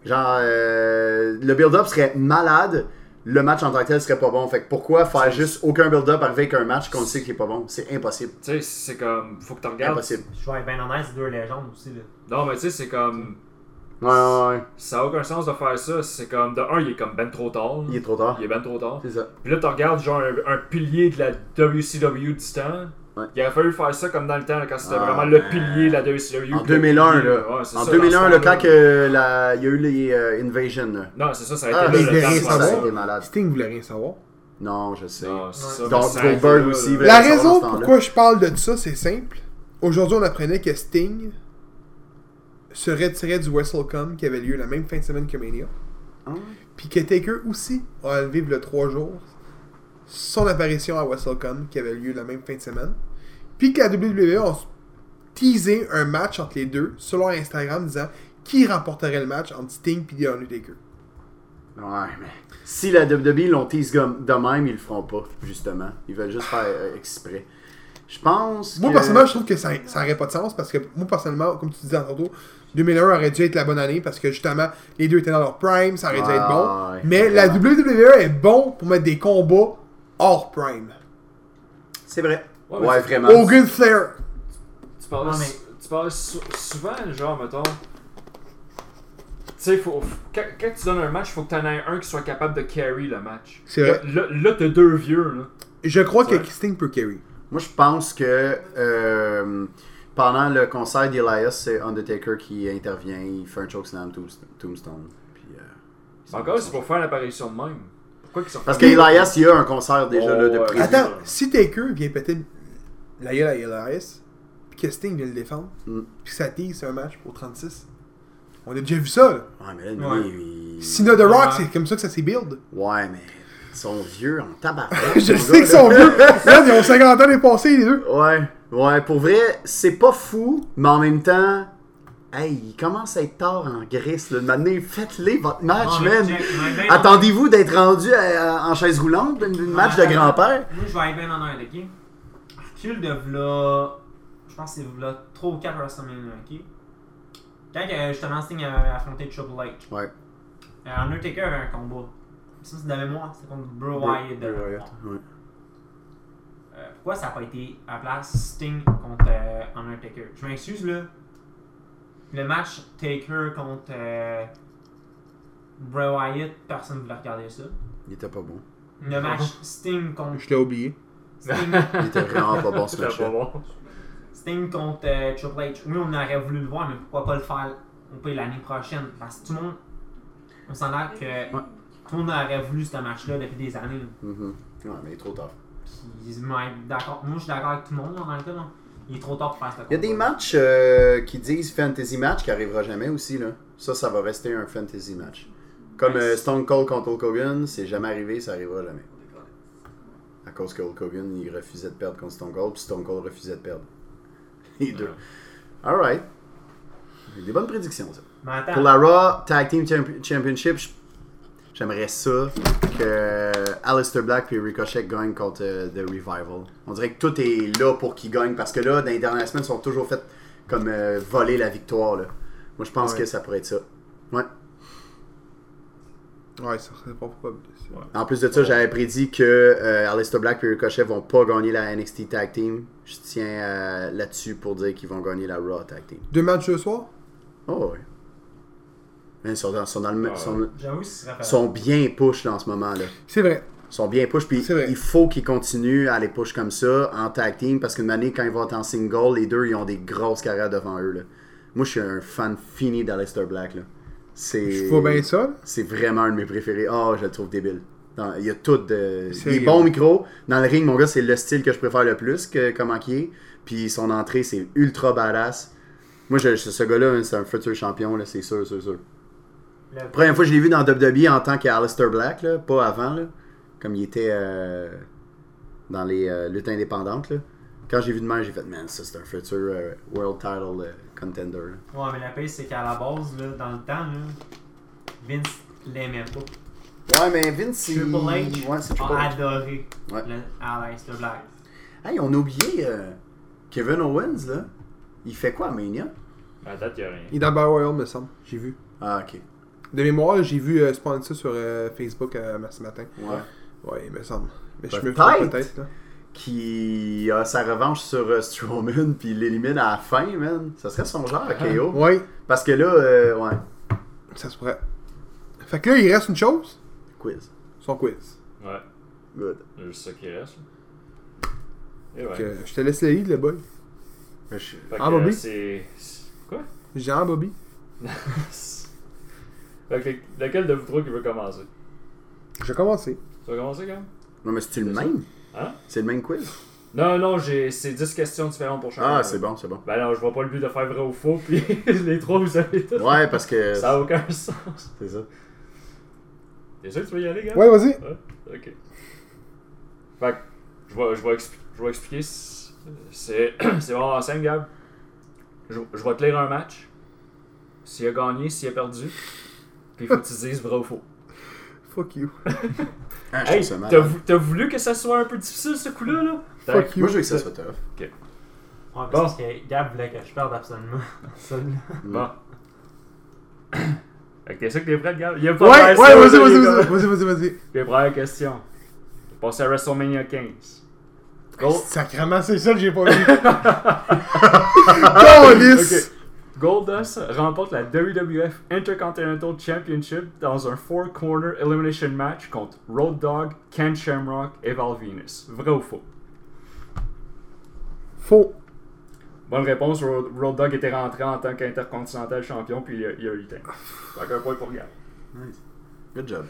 Genre, euh, le build-up serait malade. Le match en tant que tel serait pas bon. Fait que pourquoi faire juste aucun build-up arriver avec un match qu'on sait qu'il est pas bon? C'est impossible. Tu sais, c'est comme. Faut que tu regardes. Impossible. Je vais être bien honnête, c'est deux légendes aussi. Là. Non, mais tu sais, c'est comme. Ouais, ouais, ouais. Ça a aucun sens de faire ça. C'est comme. De un, il est comme ben trop tard. Il est trop tard. Il est ben trop tard. C'est ça. Puis là, tu regardes genre un, un pilier de la WCW du temps. Ouais. Il aurait fallu faire ça comme dans le temps, là, quand c'était Ah, vraiment le pilier de la WCW. En puis le 2001, pilier, là. Ouais, En ça, 2001, dans le ce quand que la- il y a eu les euh, Invasion. là. Non, c'est ça, ça a Ah, été mais là, il rien savoir. Sting voulait rien savoir. Non, je sais. Non, c'est ça. Donc, Goldberg là, aussi, là. La raison pourquoi je parle de ça, c'est simple. Aujourd'hui, on apprenait que Sting se retirait du WrestleCon qui avait lieu la même fin de semaine que Mania. Ah. Puis que Taker aussi a levé le 3 jours son apparition à WrestleCon qui avait lieu la même fin de semaine. Puis que la WWE a teasé un match entre les deux sur leur Instagram disant qui remporterait le match entre Sting et The Undertaker. Ouais, mais si la WWE l'ont tease comme- de même, ils le feront pas, justement. Ils veulent juste faire euh, exprès. Je pense Moi, que... personnellement, je trouve que ça n'aurait pas de sens parce que moi, personnellement, comme tu disais tantôt, 2001 aurait dû être la bonne année parce que justement, les deux étaient dans leur prime, ça aurait dû être bon. Ah, ouais, Mais la. WWE est bon pour mettre des combats hors prime. C'est vrai. Ouais, vraiment. Hogan Flair. Tu parles, Ouais, mais- sou- tu parles sou- souvent, genre, mettons. Tu sais, faut, faut- quand, quand tu donnes un match, faut que tu en aies un qui soit capable de carry le match. C'est vrai. Là, là, t'as deux vieux, là. Je crois que Ouais. Sting peut carry. Moi, je pense que euh, pendant le concert d'Elias, c'est Undertaker qui intervient. Il fait un chokeslam tombs- tombstone. Puis, euh, Encore, c'est pour faire l'apparition de même. Pourquoi qu'ils sont Parce qu'Elias, il y a un concert déjà Oh, là, de prévu. Attends, si Taker vient péter la gueule à Elias, puis que Sting vient le défendre, Mm. puis ça tease un match pour 36, on a déjà vu ça. Là. Ouais, mais là, Ouais. il- The Rock, Ouais. c'est comme ça que ça s'est build. Ouais, mais ils sont vieux en tabac. Je sais qu'ils sont vieux. Là, ils ont 50 ans dépassés, les deux. Ouais, ouais, pour vrai, c'est pas fou, mais en même temps, hey, il commence à être tard en Grèce. Là. Maintenant, faites-les votre match, Ouais, man. Attendez-vous d'être rendu à- à- en chaise roulante, une, une match de grand-père? Moi, je vais être bien honnête, ok? Recule de v'là. Je pense que c'est v'là 3 ou 4 WrestleMania, ok? Quand euh, justement Sting a affronté Triple H, Ouais. euh, Undertaker avait un combat. Ça, c'est de mémoire, c'était contre Bro Wyatt de ouais. Euh, pourquoi ça n'a pas été à place Sting contre euh, Undertaker? Je m'excuse là. Le match Taker contre euh, Bray Wyatt, personne ne voulait regarder ça. Il était pas bon. Le match Sting contre Je l'ai oublié. Sting, Il était vraiment pas bon ce match pas bon. Sting contre euh, Triple H. Oui, on aurait voulu le voir, mais pourquoi pas le faire on peut l'année prochaine? Parce que tout le monde, on s'en a que tout le monde aurait voulu ce match-là depuis des années. Mhm. Ouais, mais il est trop tard. Puis, moi, d'accord, moi je suis d'accord avec tout le monde dans le cas. là. Il est trop tard pour faire ce Il y a des matchs euh, qui disent fantasy match qui arrivera jamais aussi. Là. Ça, ça va rester un fantasy match. Comme euh, Stone Cold contre Hulk Hogan, c'est jamais arrivé, ça arrivera jamais. À cause que Hulk Hogan, il refusait de perdre contre Stone Cold, puis Stone Cold refusait de perdre. Les deux. Alright. Des bonnes prédictions, ça. Pour la Raw Tag Team Champi- Championship, j- j'aimerais ça que Aleister Black et Ricochet gagnent contre euh, The Revival. On dirait que tout est là pour qu'ils gagnent parce que là, dans les dernières semaines, ils sont toujours fait comme euh, voler la victoire. Là. Moi, je pense Ouais. que ça pourrait être ça. Ouais. Ouais, ça serait pas probable. Ouais. En plus de ça, j'avais prédit que euh, Aleister Black et Ricochet vont pas gagner la NXT Tag Team. Je tiens euh, là-dessus pour dire qu'ils vont gagner la Raw Tag Team. Deux matchs ce soir? Oh, ouais. Ils sont, dans- sont dans le, Ah, sont, sont bien push là, en ce moment. là. C'est vrai. Ils sont bien push. Puis il faut qu'ils continuent à les push comme ça en tag team parce qu'une année, quand ils vont être en single, les deux, ils ont des grosses carrières devant eux. Là. Moi, je suis un fan fini d'Aleister Black. Là. C'est... Je vois bien ça. C'est vraiment un de mes préférés. Oh, je le trouve débile. Dans- il y a tout de. Il est bon micro. Dans le ring, mon gars, c'est le style que je préfère le plus, que comment qu'il est. Puis son entrée, c'est ultra badass. Moi, je, ce gars-là, hein, c'est un futur champion, là, c'est sûr, sûr, sûr. Le- Première fois que je l'ai vu dans WWE en tant qu'Alistair Black, là, pas avant, là, comme il était euh, dans les euh, luttes indépendantes. Là. Quand j'ai vu de même, j'ai fait, man, ça c'est un futur euh, World Title euh, contender. là. Ouais, mais la paix, c'est qu'à la base, là, dans le temps, là, Vince l'aimait pas. Ouais, mais Vince, il... Triple H Ouais, Triple a H. adoré Ouais. le Aleister Black. Hey, on a oublié euh, Kevin Owens, là. Il fait quoi à Mania? À date, il a rien. Il est dans Battle Royale, me semble. J'ai vu. Ah, ok. De mémoire, j'ai vu euh, spawn ça sur euh, Facebook euh, ce matin. Ouais. Ouais, il me semble. Mais je me Peut-être. trompe peut-être. là. Qui a sa revanche sur euh, Strowman, puis il l'élimine à la fin, man. Ça serait son genre, KO. Ouais, Parce que là, euh, ouais. ça se pourrait. Fait que là, il reste une chose Quiz. son quiz. Ouais. Good. Juste ça qui reste. Et ouais. Fait que je te laisse le lead, le boy. Je- Ah, que, Bobby? euh, c'est. c'est- Quoi? Jean Bobby. Fait que lequel de vous trois qui veut commencer? Je vais commencer. Tu vas commencer quand même Non, mais c'est-tu le C'est ça. même? Hein? C'est le même quiz? Non, non, j'ai c'est 10 questions différentes pour chacun. Ah, c'est bon, c'est bon. Ben non, je vois pas le but de faire vrai ou faux, puis les trois vous avez tout. Ouais, parce que. Ça a aucun sens. C'est ça. T'es sûr que tu veux y aller, gars Ouais, vas-y. Ouais, ok. Fait que, je vais, je vais, expli- je vais expliquer. C'est c'est vraiment simple, Gab. Je, je vais te lire un match. S'il a gagné, s'il a perdu. Puis il faut que tu dises vrai ou faux. Fuck you. Ah, je Hey, t'as vou- voulu que ça soit un peu difficile ce coup-là, là? Fuck you. Moi, je veux que ça soit tough. Ouais, Bon. parce que Gab voulait que je perde absolument. Absolument. Bon. Fait que t'es sûr que t'es prêt, Gab? Il a pas Ouais, ouais, vas-y, là, vas-y, les vas-y. Vas-y, vas-y, vas-y. Ok, première question. Passer à WrestleMania 15. Gold, Sacrement, c'est ça que j'ai pas vu. Calice! Ok. Goldust remporte la WWF Intercontinental Championship dans un Four Corner Elimination Match contre Road Dogg, Ken Shamrock et Val Venus. Vrai ou faux? Faux. Bonne réponse, Road, Road Dogg était rentré en tant qu'Intercontinental Champion puis il a, il a eu le temps. Fait qu'un point pour Gab. Nice. Good job.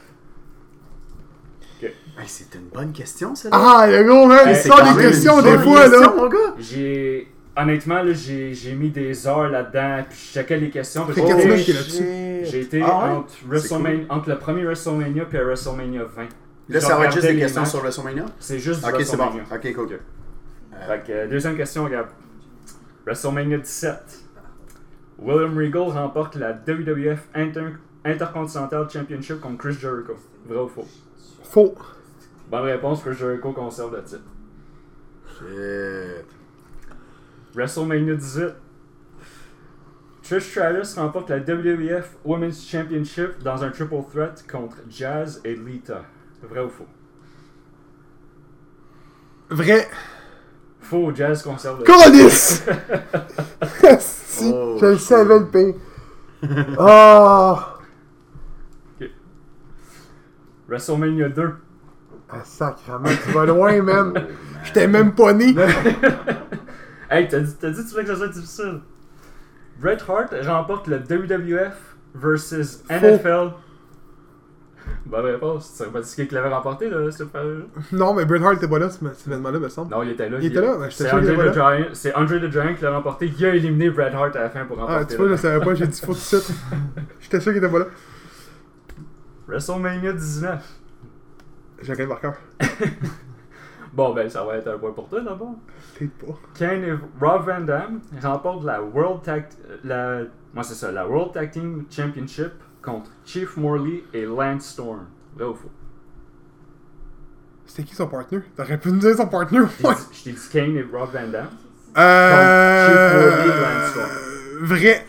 Ok. Hey, c'est une bonne question, celle-là. Ah, le gros, man, il Hey, sort des questions des fois, question, là. mon gars. J'ai. Honnêtement, là, j'ai, j'ai mis des heures là-dedans puis je checkais les questions. parce que j'ai- été Ah ouais? entre, WrestleMania- entre le premier WrestleMania puis WrestleMania 20. Là, ça va être juste des questions matchs. sur WrestleMania? C'est juste du Ok, c'est bon. WrestleMania. Ok, cool. Ok. Fait que, euh, deuxième question, Gab. WrestleMania 17. William Regal remporte la WWF Inter- Intercontinental Championship contre Chris Jericho. Vrai ou faux? Faux. Bonne réponse, Chris Jericho conserve le titre. Shit. WrestleMania 18. Trish Stratus remporte la WWF Women's Championship dans un triple threat contre Jazz et Lita. Vrai ou faux? Vrai. Faux, Jazz conserve. Calice! si, Oh, je le savais le pain. Ah! WrestleMania 2. Ah, sacrement, tu vas loin, Oh, man. man. J'étais même pas né. Hey, t'as dit, t'as dit que tu voulais que ça soit difficile. Bret Hart remporte le WWF versus NFL. Bonne réponse. Tu savais pas dit qui l'avait remporté, là, ce fameux Non, mais Bret Hart était pas là, ce cet événement-là, me semble. Non, il était là. Il était là? J'étais C'est sûr qu'il était Giant, c'est Andre the Giant qui l'a remporté. Il a éliminé Bret Hart à la fin pour remporter. Ah, tu vois, je le- savais pas, j'ai dit faux tout de suite. J'étais sûr qu'il était pas là. WrestleMania 19. J'ai un marqueur. Bon, ben, ça va être un point pour toi d'abord. Pas. Kane et Rob Van Dam remportent la World Tag, la, moi c'est ça, la World Tag Team Championship contre Chief Morley et Lance Storm. Vrai ou faux? C'était qui son partner? T'aurais pu nous dire son partner, ouais. dit- Je t'ai dit Kane et Rob Van Dam. Euh. Chief Morley, Lance Storm. Vrai.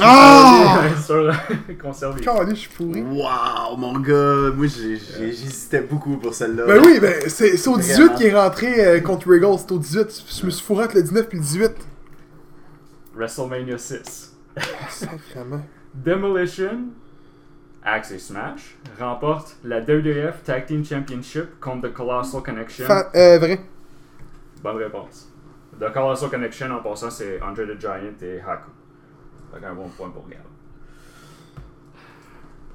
Ah! Sur conservé. Calé, je suis pourri. Wow, mon gars. Moi, j'hésitais beaucoup pour celle-là. Ben oui, ben c'est au 18 Vraiment. qu'il est rentré euh, contre Regal. C'est au 18. Je me suis fourré entre le 19 et le 18. WrestleMania 6. Sacrément. Demolition, Axe et Smash, remporte la WWF Tag Team Championship contre The Colossal Connection. Fa- euh, vrai. Bonne réponse. The Colossal Connection, en passant, c'est Andre the Giant et Haku. Fait un bon point pour Gab.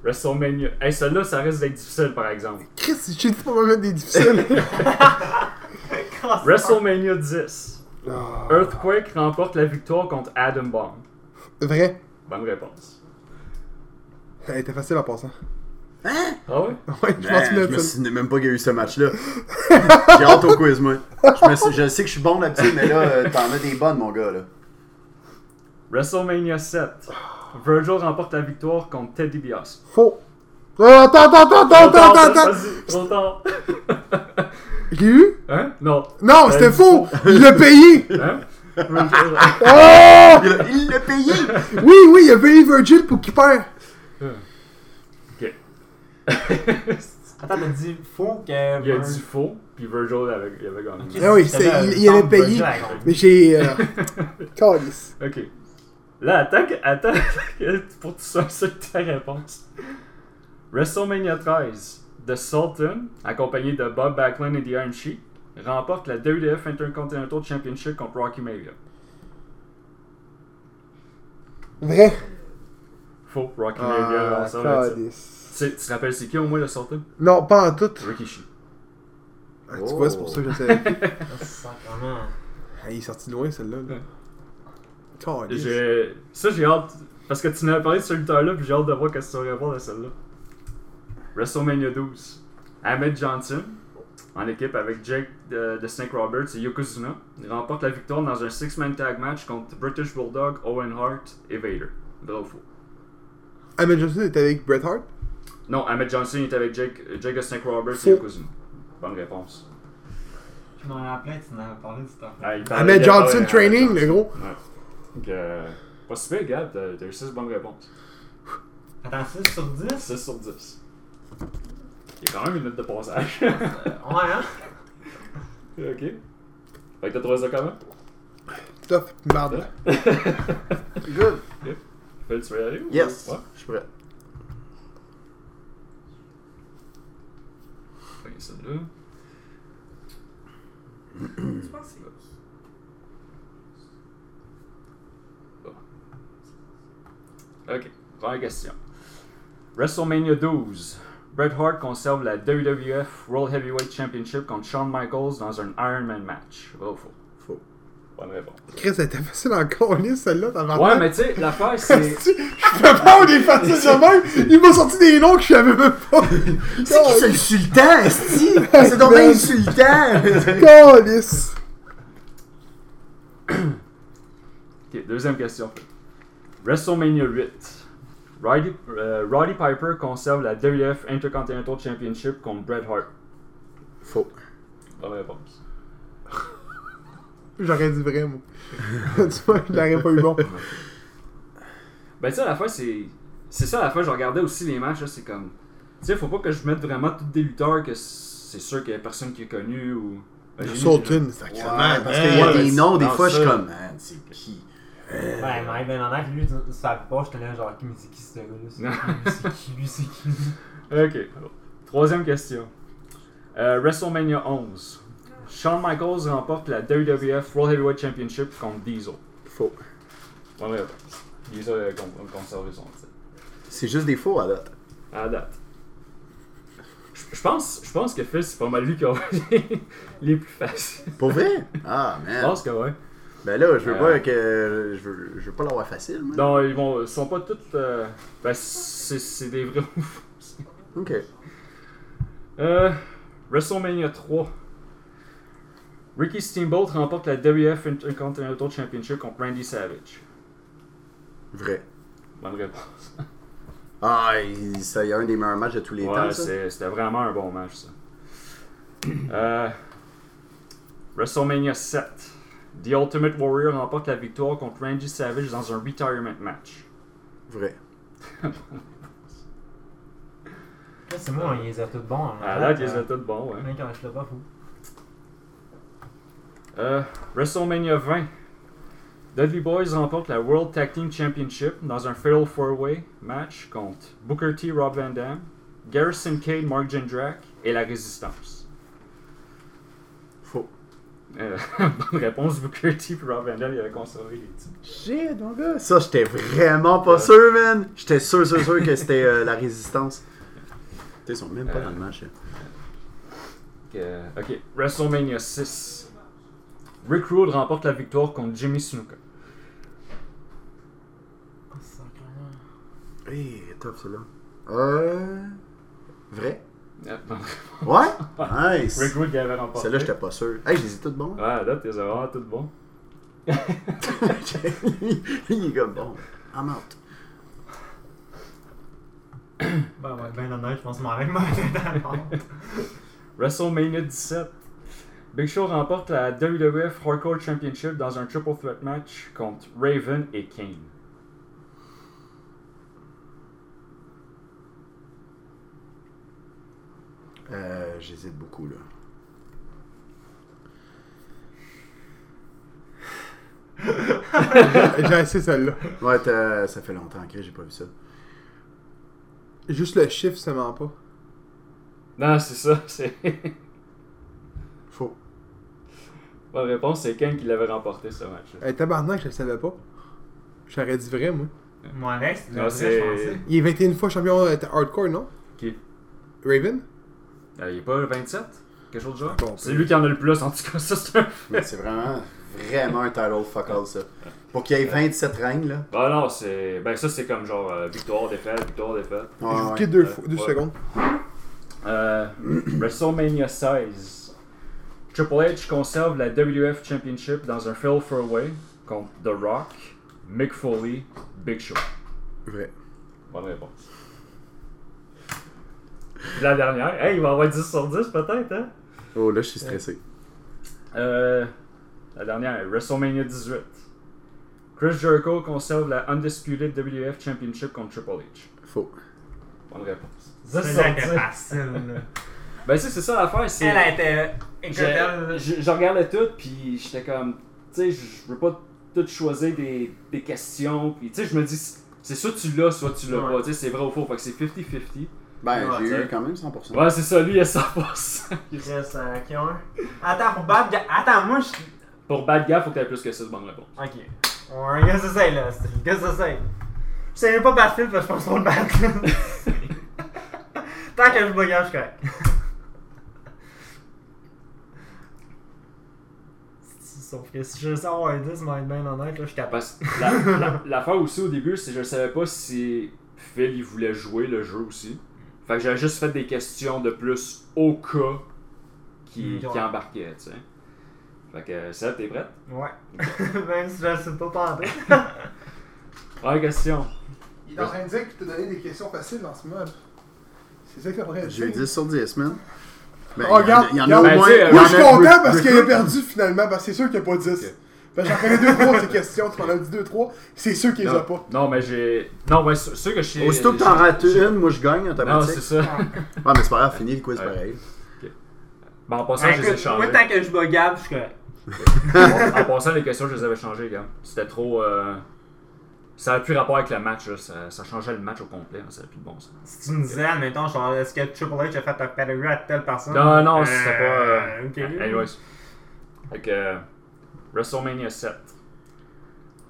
WrestleMania. Hey, celle-là, ça risque d'être difficile, par exemple. Chris, j'ai dit pas me mettre des difficiles. WrestleMania 10. Ah. Earthquake remporte la victoire contre Adam Bomb. Vrai? Bonne réponse. Elle était facile en passant. Ah ouais? Ouais, je Man, souviens je me souvenais même pas qu'il y a eu ce match-là. J'ai hâte au quiz, moi. Je, me suis- je sais que je suis bon là-dessus, mais là, euh, t'en as des bonnes, mon gars, là. WrestleMania 7. Virgil remporte la victoire contre Ted DiBiase. Faux. Euh, attends, attends, attends, attends, attends, attends. Vas-y, trop tard. Je l'ai eu? Hein? Non. Non, Euh, c'était faux. Il l'a payé. Hein? Virgil- Oh! Il l'a payé! Oui, oui, il a payé Virgil pour qu'il perd. ok. Attends, t'as dit faux que. Il a dit faux, puis Virgil avait, il avait gagné. Ok, Ah oui, il- il avait payé. Mais j'ai. Euh... Calice. Ok. Là, attends, que- attends que- pour que tu sois sûr de ta réponse. WrestleMania 13. The Sultan, accompagné de Bob Backlund et The Iron Sheik, remporte la WWF Intercontinental Championship contre Rocky Maivia. Vrai? Faux, Rocky Maivia, Ah, ça. Tu sais- tu te rappelles c'est qui au moins le Sultan? Non, pas en tout. Rikishi. Ah, tu vois, c'est pour ça que je savais. Ah, il est sorti de loin, celle-là. là. Ça, j'ai hâte. Parce que tu m'avais parlé de ce lutteur-là, puis j'ai hâte de voir qu'est-ce que tu vas répondre à celle-là. WrestleMania 12. Ahmed Johnson, en équipe avec Jake de, de Snake Roberts et Yokozuna, remporte la victoire dans un six-man tag match contre British Bulldog, Owen Hart et Vader. Faux? Ahmed Johnson était avec Bret Hart? Non, Ahmed Johnson est avec Jake, Jake de Snake Roberts Faux. et Yokozuna. Bonne réponse. Je m'en rappelais, tu m'en avais parlé de cette affaire. Ah, il Ahmed il Johnson d'Ahmed Training, le gros. Ouais. Donc, euh, pas si pire, Gab, t'as t'as eu 6 bonnes réponses. Attends, 6 sur 10 6 sur 10. Il y a quand même une note de passage. Euh, Ouais, hein? Ok. Fait que t'as trouvé ça comment? Tough, marde. Good. Fais tu veux y aller? ou- Yes. Ouais. Je suis prêt. Fait que celle-là. Ok, première question. WrestleMania 12. Bret Hart conserve la WWF World Heavyweight Championship contre Shawn Michaels dans un Iron Man match. Vrai ou faux? Faux. Bonne réponse. Chris, elle était facile encore, lisse, celle-là, t'as Ouais, mais tu sais, l'affaire c'est. Je peux pas des faciles de même. Il m'a sorti des noms que je savais même pas. C'est qui ce insultant, Esti? C'est donc bien insultant! Calice. Ok, deuxième question. WrestleMania 8. Roddy, euh, Roddy Piper conserve la WWF Intercontinental Championship contre Bret Hart. Faux. Bonne réponse. J'aurais dit vrai, moi. tu vois, je l'aurais pas eu bon. Ben, tu sais, à la fois, c'est. C'est ça, à la fois, je regardais aussi les matchs, c'est comme. Tu sais, faut pas que je mette vraiment tous des lutteurs que c'est sûr qu'il y a personne qui est connu ou. Ben, mis- Sultan, Ouais, sacrément. parce qu'il y a Ouais, des noms, des fois, je suis comme, man, c'est qui? Ouais, mais ben honnête, lui, tu savais pas, j'étais là, genre, qui mais c'est qui ce gars-là C'est qui Lui, c'est qui Ok. Troisième question. Euh, WrestleMania 11. Shawn Michaels remporte la WWF World Heavyweight Championship contre Diesel. Faux. Bonne réponse. Diesel a con- conservé son titre. C'est juste des faux à date. À date. Je je pense, je pense que Phil, c'est pas mal lui qui a les, les plus faciles. Pour vrai? Ah, Je man. pense que ouais. Ben là, je veux Euh. pas que. Je veux, je veux pas l'avoir facile, moi. Non, ils vont, ils sont pas toutes. euh, ben, c'est c'est des vrais ou faux. Ok. Euh, WrestleMania 3. Ricky Steamboat remporte la WF Intercontinental Championship contre Randy Savage. Vrai. Bonne réponse. Ah, a un des meilleurs matchs de tous les temps, Ouais, c'est- c'était vraiment un bon match, ça. Euh, WrestleMania 7. The Ultimate Warrior remporte la victoire contre Randy Savage dans un retirement match. Vrai. C'est moi, il les a tous bons. hein. À la date, ils étaient tous bons, ouais. Mec, je l'ai pas fou. Euh, WrestleMania 20. Dudley Boys remporte la World Tag Team Championship dans un Fatal 4-Way match contre Booker T, Rob Van Dam, Garrison Cade, Mark Jindrak et la Résistance. Euh, bonne réponse, Booker T et Rob Van Dam, il avait conservé les titres. Shit, mon gars. Ça, j'étais vraiment pas sûr, man. J'étais sûr, sûr, sûr que c'était euh, la résistance. Ils sont même pas dans le match. hein. Euh, ok, WrestleMania 6. Rick Rude remporte la victoire contre Jimmy Snuka. Hé, top, celui-là. Euh. Vrai? Ouais? Nice. Rick Rude qui avait remporté. Celle-là, j'étais pas sûr. Hey, je les ai toutes bons. Ouais, là, t'es vraiment tout bon. Il est comme bon. I'm out. Ben ouais, ben honnête, je pense que m'en vais me WrestleMania 17. Big Show remporte la WWF Hardcore Championship dans un triple threat match contre Raven et Kane. Euh, J'hésite beaucoup, là. J'ai essayé celle-là. Ouais, t'as- ça fait longtemps que j'ai pas vu ça. Juste le chiffre, ça ment pas. Non, c'est ça. C'est... Faux. Bonne réponse, c'est Kane qui l'avait remporté ce match. Hey, tabarnak, je le savais pas. J'aurais dit vrai, moi. Moi, Alex, tu Ah, l'as c'est- je pensais. Il est 21 fois champion euh, hardcore, non? Qui? Raven? Euh, il est pas 27 Quelque chose de genre? Bon, C'est lui qui en a le plus, en tout cas. Ça, c'est un... Mais c'est vraiment, vraiment un title fuck all, ça. Pour qu'il y ait 27 règnes, là. Ah non, c'est. Ben, ça, c'est comme genre euh, victoire, défaite, victoire, défaite. Je vous ouais. quitte deux, Ouais. fois- deux Ouais. secondes. Euh, WrestleMania 16. Triple H conserve la WF Championship dans un Fail 4-Way contre The Rock, Mick Foley, Big Show. Vrai. Bonne réponse. Puis la dernière, hey, il va avoir 10 sur 10 peut-être, hein? Oh, là, je suis stressé. Euh, la dernière, WrestleMania 18. Chris Jericho conserve la Undisputed WF Championship contre Triple H. Faux. Bonne réponse. 10 C'est sur là que 10. facile, là. Ben, c'est c'est ça l'affaire, c'est. Elle a été. Je, elle- je- je regardais tout, puis j'étais comme, tu sais, je je veux pas tout choisir des, des questions, puis tu sais, je me dis, c'est soit tu l'as, soit tu l'as Ouais. pas, tu sais, c'est vrai ou faux, fait que c'est 50-50. Ben, Ouais, j'ai eu quand même 100%. Ouais, c'est ça, lui, il a 100%. Il reste euh, qui un? Attends, pour battre. Attends, moi je. Pour Bad Guy, faut que t'aies plus que 6 bonnes réponses. Ok. Ouais, qu'est-ce que c'est là? Qu'est-ce que c'est? Je sais même pas Battlefield parce que je pense pas le battre. Tant que je bagage, je suis correct. Sauf que si je sais avoir 10, mais être bien honnête, là, je suis capable. Parce que la- la- l'affaire aussi au début, c'est que je savais pas si Phil, il voulait jouer le jeu aussi. Fait que j'avais juste fait des questions de plus au cas qui, Mm, qui embarquait, tu sais. Fait que, Seb, t'es prête? Ouais. même si je le sais pas pantoute. Première question. Il est en train de dire qu'il t'a donné des questions faciles dans ce mode. C'est ça qu'il est en train de J'ai eu dire. 10 sur 10, man. Ben, Oh, regarde, il y en a- il y en a regarde. au moins. Moi, je suis content parce qu'il a perdu finalement, parce que c'est sûr qu'il n'y a pas 10. Parce que j'en connais 2-3 de tes questions, tu m'en as dit 2-3, c'est sûr qu'il les a Non, pas. non, mais j'ai. Non, mais ceux ceux que je sais. Aussitôt que t'en rates une, moi je gagne Non, c'est ça. Ouais, mais c'est pas grave, fini le quiz Ouais. pareil. Ben, en passant, Ben, je les ai écoute, moi, changés. tant que je Gab, je suis correct. en, passant, les questions, je les avais changées, gars. C'était trop. euh, Ça avait plus rapport avec le match, là. Ça, ça changeait le match au complet, là. ça plus de bon sens. Si tu me disais, admettons, genre, est-ce que Triple H a fait un pedigree à telle personne? Non, non, Euh, c'était pas. euh, Ok. Anyways. Fait que. Euh, WrestleMania 7.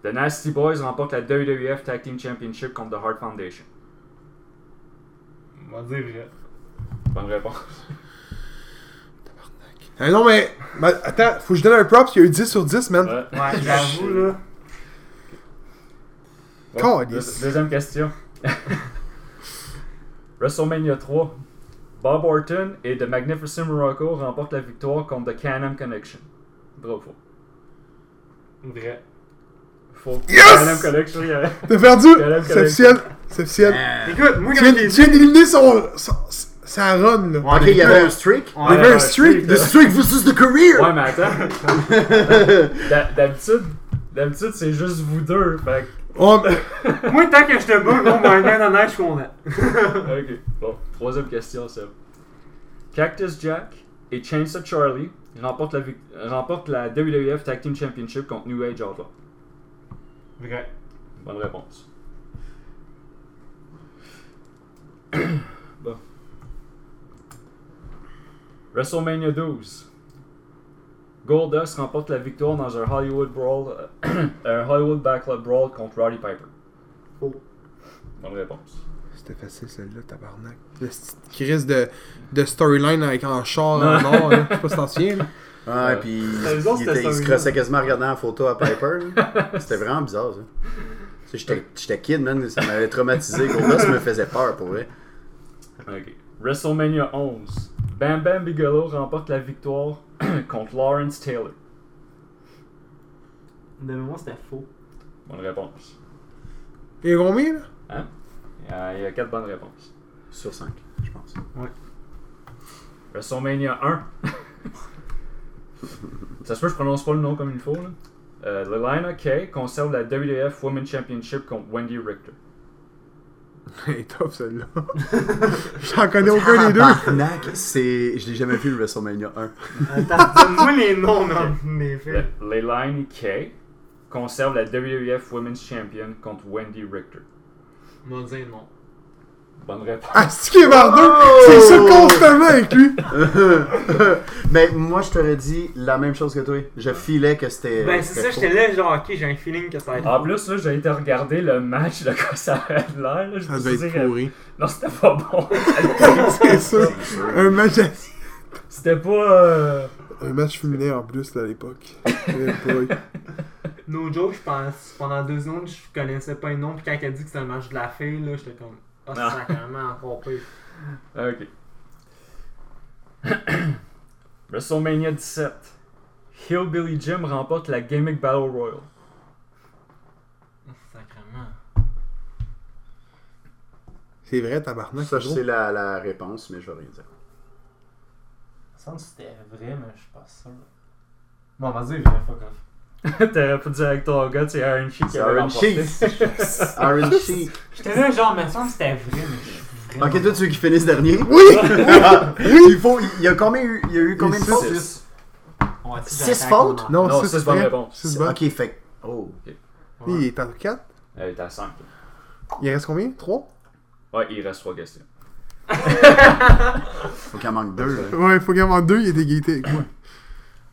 The Nasty Boys remportent la WWF Tag Team Championship contre The Hart Foundation. On va dire vrai. Bonne réponse. Ah non, mais. mais attends, faut que je donne un props, il y a eu 10 sur 10, man. Ouais. Ouais, j'avoue, là. Deux- Deuxième question. WrestleMania 3. Bob Orton et The Magnificent Morocco remportent la victoire contre The Can-Am Connection. Faux? Vrai. Faux. Yes! Avait- T'as perdu! C'est officiel. C'est officiel. Euh, Écoute, moi, quand j'ai tu viens d'éliminer son, son- Ça run, là. Ouais, Ok, il y avait un streak. Il y avait un streak. The streak versus the career! Ouais, mais attends. D'ha- D'habitude, d'habitude c'est juste vous deux. Fait Oh, mais- Moi, tant que je te bats, gros, ben, ben, honnête, je suis content. Ok. Bon, troisième question, Seb. Cactus Jack et Chainsaw Charlie remportent la, vic- remportent la WWF Tag Team Championship contre New Age Outlaw. Vrai. Bonne réponse. bon. WrestleMania 12. Goldust remporte la victoire dans un Hollywood Brawl, euh, un Hollywood Backlot Brawl contre Roddy Piper. Faux. Bonne réponse. C'était facile celle-là, tabarnak. Le crise de, de storyline avec un char Non. en or, là. Je sais pas si t'en souviens, là. Ouais, puis il, autres, il c'était était- il se ça, crossait quasiment en regardant la photo à Piper. là. C'était vraiment bizarre, ça. J'étais kid, man. Ça m'avait traumatisé. Goldust me faisait peur, pour vrai. Ok. WrestleMania 11. Bam Bam Bigelow remporte la victoire contre Lawrence Taylor. De mémoire, c'était faux. Bonne réponse. Il a combien, là? Hein? Il y a, il y a quatre bonnes réponses. Sur 5, je pense. WrestleMania 1. Ça se peut que je prononce pas le nom comme il faut. Là. Euh, Lilana Kay conserve la WWF Women's Championship contre Wendy Richter. Elle est top, celle-là. J'en connais aucun des deux. C'est... Je l'ai jamais vu, le WrestleMania 1. Attends, donne-moi les noms, films. Le- Leilani Kay conserve la WWF Women's Champion contre Wendy Richter. On va dire non. Bonne réponse. Ah, c'est qui est bardeux? C'est ça constamment avec lui. Mais moi, je t'aurais dit la même chose que toi. Je filais que c'était... Ben, c'est ça, j'étais là, genre, ok, j'ai un feeling que ça va être. En plus, là, j'ai été regarder le match de quoi ça avait l'air. là. Je Ça me devait suis être dit, euh, pourri. Non, c'était pas bon. C'est ça. Un match, c'était pas. euh, un match féminin en plus, là, à l'époque. No joke, je pense, pendant deux secondes, je connaissais pas le nom, puis quand elle a dit que c'était un match de la fille, là, j'étais comme, ah, Ah. c'est sacrément encore pire. Ok. WrestleMania 17. Hillbilly Jim remporte la Gimmick Battle Royal. Ah, Sacrément. C'est vrai, tabarnak. Ça, c'est je sais la, la réponse, mais je vais rien dire. Ça me semble que c'était vrai, mais je suis pas sûr. Bon, vas-y, vrai, fuck off. T'aurais pu dire avec ton gars, c'est Iron Sheik C'est remporté. Sheik. Iron Sheik. J'étais là, genre, mais ça me semble que c'était vrai, mais je suis vraiment. Ok, toi, tu veux qu'il finisse dernier? Oui! Il faut... Il y a combien eu... Il y a eu combien de fautes? Six. On va-tu Six j'attaque fautes? mon- Non, Non, c'est six bonnes vrai. réponses. Ok, fait... que- Oh. Il est en 4. Elle est à 5. Il reste combien? 3 Ouais, il reste 3 questions. Faut qu'il en manque deux, là. Ouais, il faut qu'il en ait deux, il est égalité avec moi.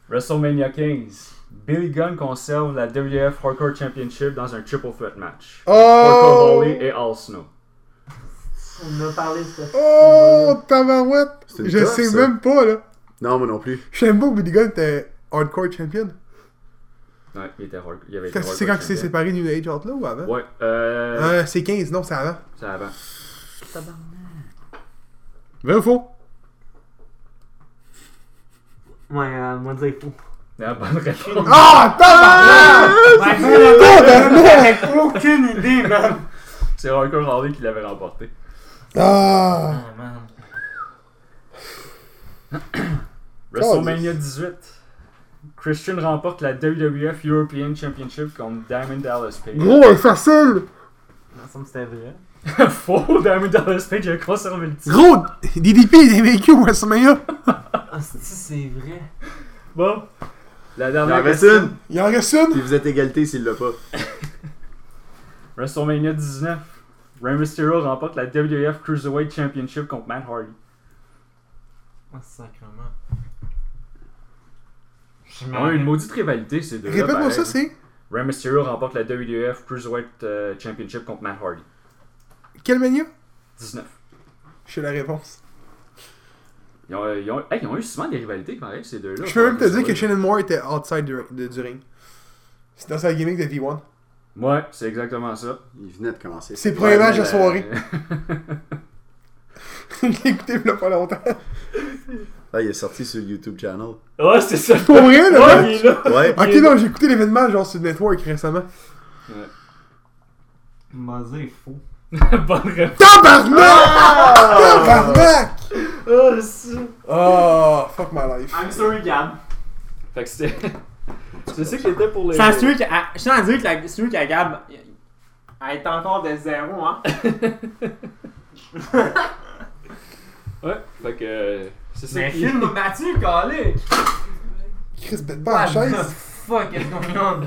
WrestleMania 15. Billy Gunn conserve la WF Hardcore Championship dans un triple threat match. Oh! Hardcore Holly et Al Snow. On a parlé de ça. Oh, tabarouette! Je sais ça. même pas, là. Non, moi non plus. Je sais même pas que Billy Gunn était hardcore champion. Ouais, il était hard- il avait été C'est hardcore quand il s'est séparé du Age Outlaw ou avant? Ouais, euh. Euh, c'est 15, non, c'est avant. C'est avant. Vrai ou faux? Ouais, euh, moi dire faux. La bonne réponse. Ah, j'avais aucune idée, man. C'est Hardcore Holly qui l'avait remporté. Ah! Ah, man. WrestleMania 18. Christian remporte la WWF European Championship contre Diamond Dallas Page. Gros, c'est facile! Ça me semble que c'était vrai. Faux, Diamond Dallas Page a conservé le titre. Gros, DDP est vaincu au WrestleMania. Ah, c'est vrai? Bon, la Il dernière en reste question. une. Il en reste une? Puis vous êtes égalité s'il l'a pas? WrestleMania 19. Rey Mysterio remporte la WWF Cruiserweight Championship contre Matt Hardy. Ah, sacrément. Je Ils ont eu une maudite rivalité ces deux Répète-moi ça, c'est? Rey Mysterio remporte la WWF Cruiserweight euh, Championship contre Matt Hardy. Quel mania? 19. Je sais la réponse. Ils ont, ils ont- hey, ils ont eu souvent des rivalités pareil, ces deux-là. Je peux même te dire que. Shannon Moore était outside du, de- du ring. C'est dans sa gimmick de V1. Ouais, c'est exactement ça. Il venait de commencer. C'est le premier match de Euh, soirée. Je l'ai écouté il y a pas longtemps. Ah, il est sorti sur le YouTube channel. ouais, c'est ça. Pour vrai, là? Ouais, il est là. Ouais. Ok, non, j'ai écouté l'événement genre sur le network récemment. M'a dire faux. Bonne réponse. Tabarnak! Tabarnak! Oh, Oh, fuck my life. I'm sorry, Gab. Fait que c'était. C'est ça qui était pour les. Sûr que. ah, Je tiens à dire que la- c'est sûr que Gab. Elle est encore de zéro, hein. Ouais, fait que. C'est ça Mais qui. Phil m'a battu, calé. Chris, bête pas la chaise. fuck is going on?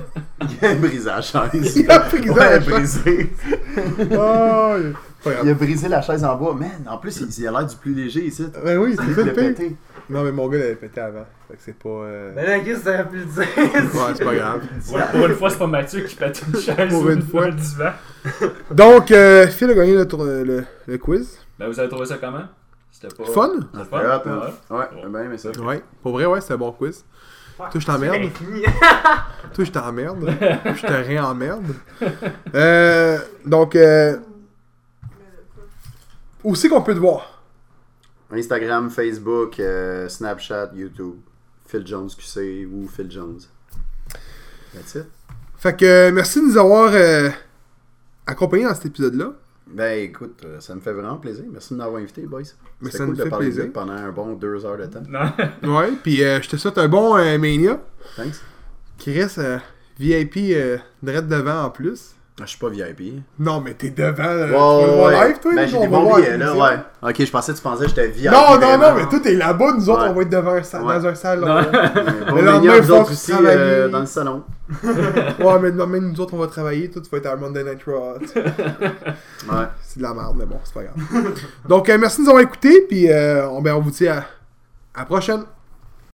Il a brisé la chaise. Il a brisé Ouais, la chaise. brisé. Oh. Il a brisé la chaise en bois. Man, en plus, il, il a l'air du plus léger ici. Ben oui, c'est Il ça le pété. Non, mais mon gars l'avait pété avant. Fait que c'est pas. euh, Mais là, Chris, t'aurais pu le dire. Ouais, c'est pas grave. Pour, pour une fois, c'est pas Mathieu qui pète une chaise Pour ou une fois. un divan. Donc, euh, Phil a gagné le, tour- le, le quiz. Ben, vous avez trouvé ça comment? C'était pas. Fun? C'était Ouais, fun? Ouais. Ouais, bien aimé ça. Ouais. Pour vrai, ouais, c'était un bon quiz. Toi, je t'emmerde. Toi, je t'emmerde. je te réemmerde. Euh, donc, euh, où c'est qu'on peut te voir? Instagram, Facebook, euh, Snapchat, YouTube. Phil Jones QC ou Phil Jones. That's it. Fait que, euh, merci de nous avoir euh, accompagnés dans cet épisode-là. Ben écoute, ça me fait vraiment plaisir. Merci de m'avoir invité, boys. Mais C'était ça cool nous de parler plaisir. pendant un bon deux heures de temps. Non. Ouais, puis euh, je te souhaite un bon euh, Mania Thanks. qui reste euh, VIP euh, direct devant en plus. Ah, je suis pas VIP. Non, mais t'es devant. euh, Ouais, tu le live, toi? Ben, nous, j'ai on des bons billets, là, ouais. Ok, je pensais que tu pensais que j'étais VIP. Non, non, non, mais toi, t'es là-bas, nous autres, Ouais. on va être devant un sa- Ouais. dans un salon. Non. Le lendemain, vous faut autres aussi, travailler. euh, dans le salon. ouais, mais non, nous autres, on va travailler. Toi, tu vas être à Monday Night Raw. Ouais. C'est de la merde, mais bon, c'est pas grave. Donc, euh, merci de nous avoir écoutés, puis euh, on, ben, on vous dit à, à la prochaine.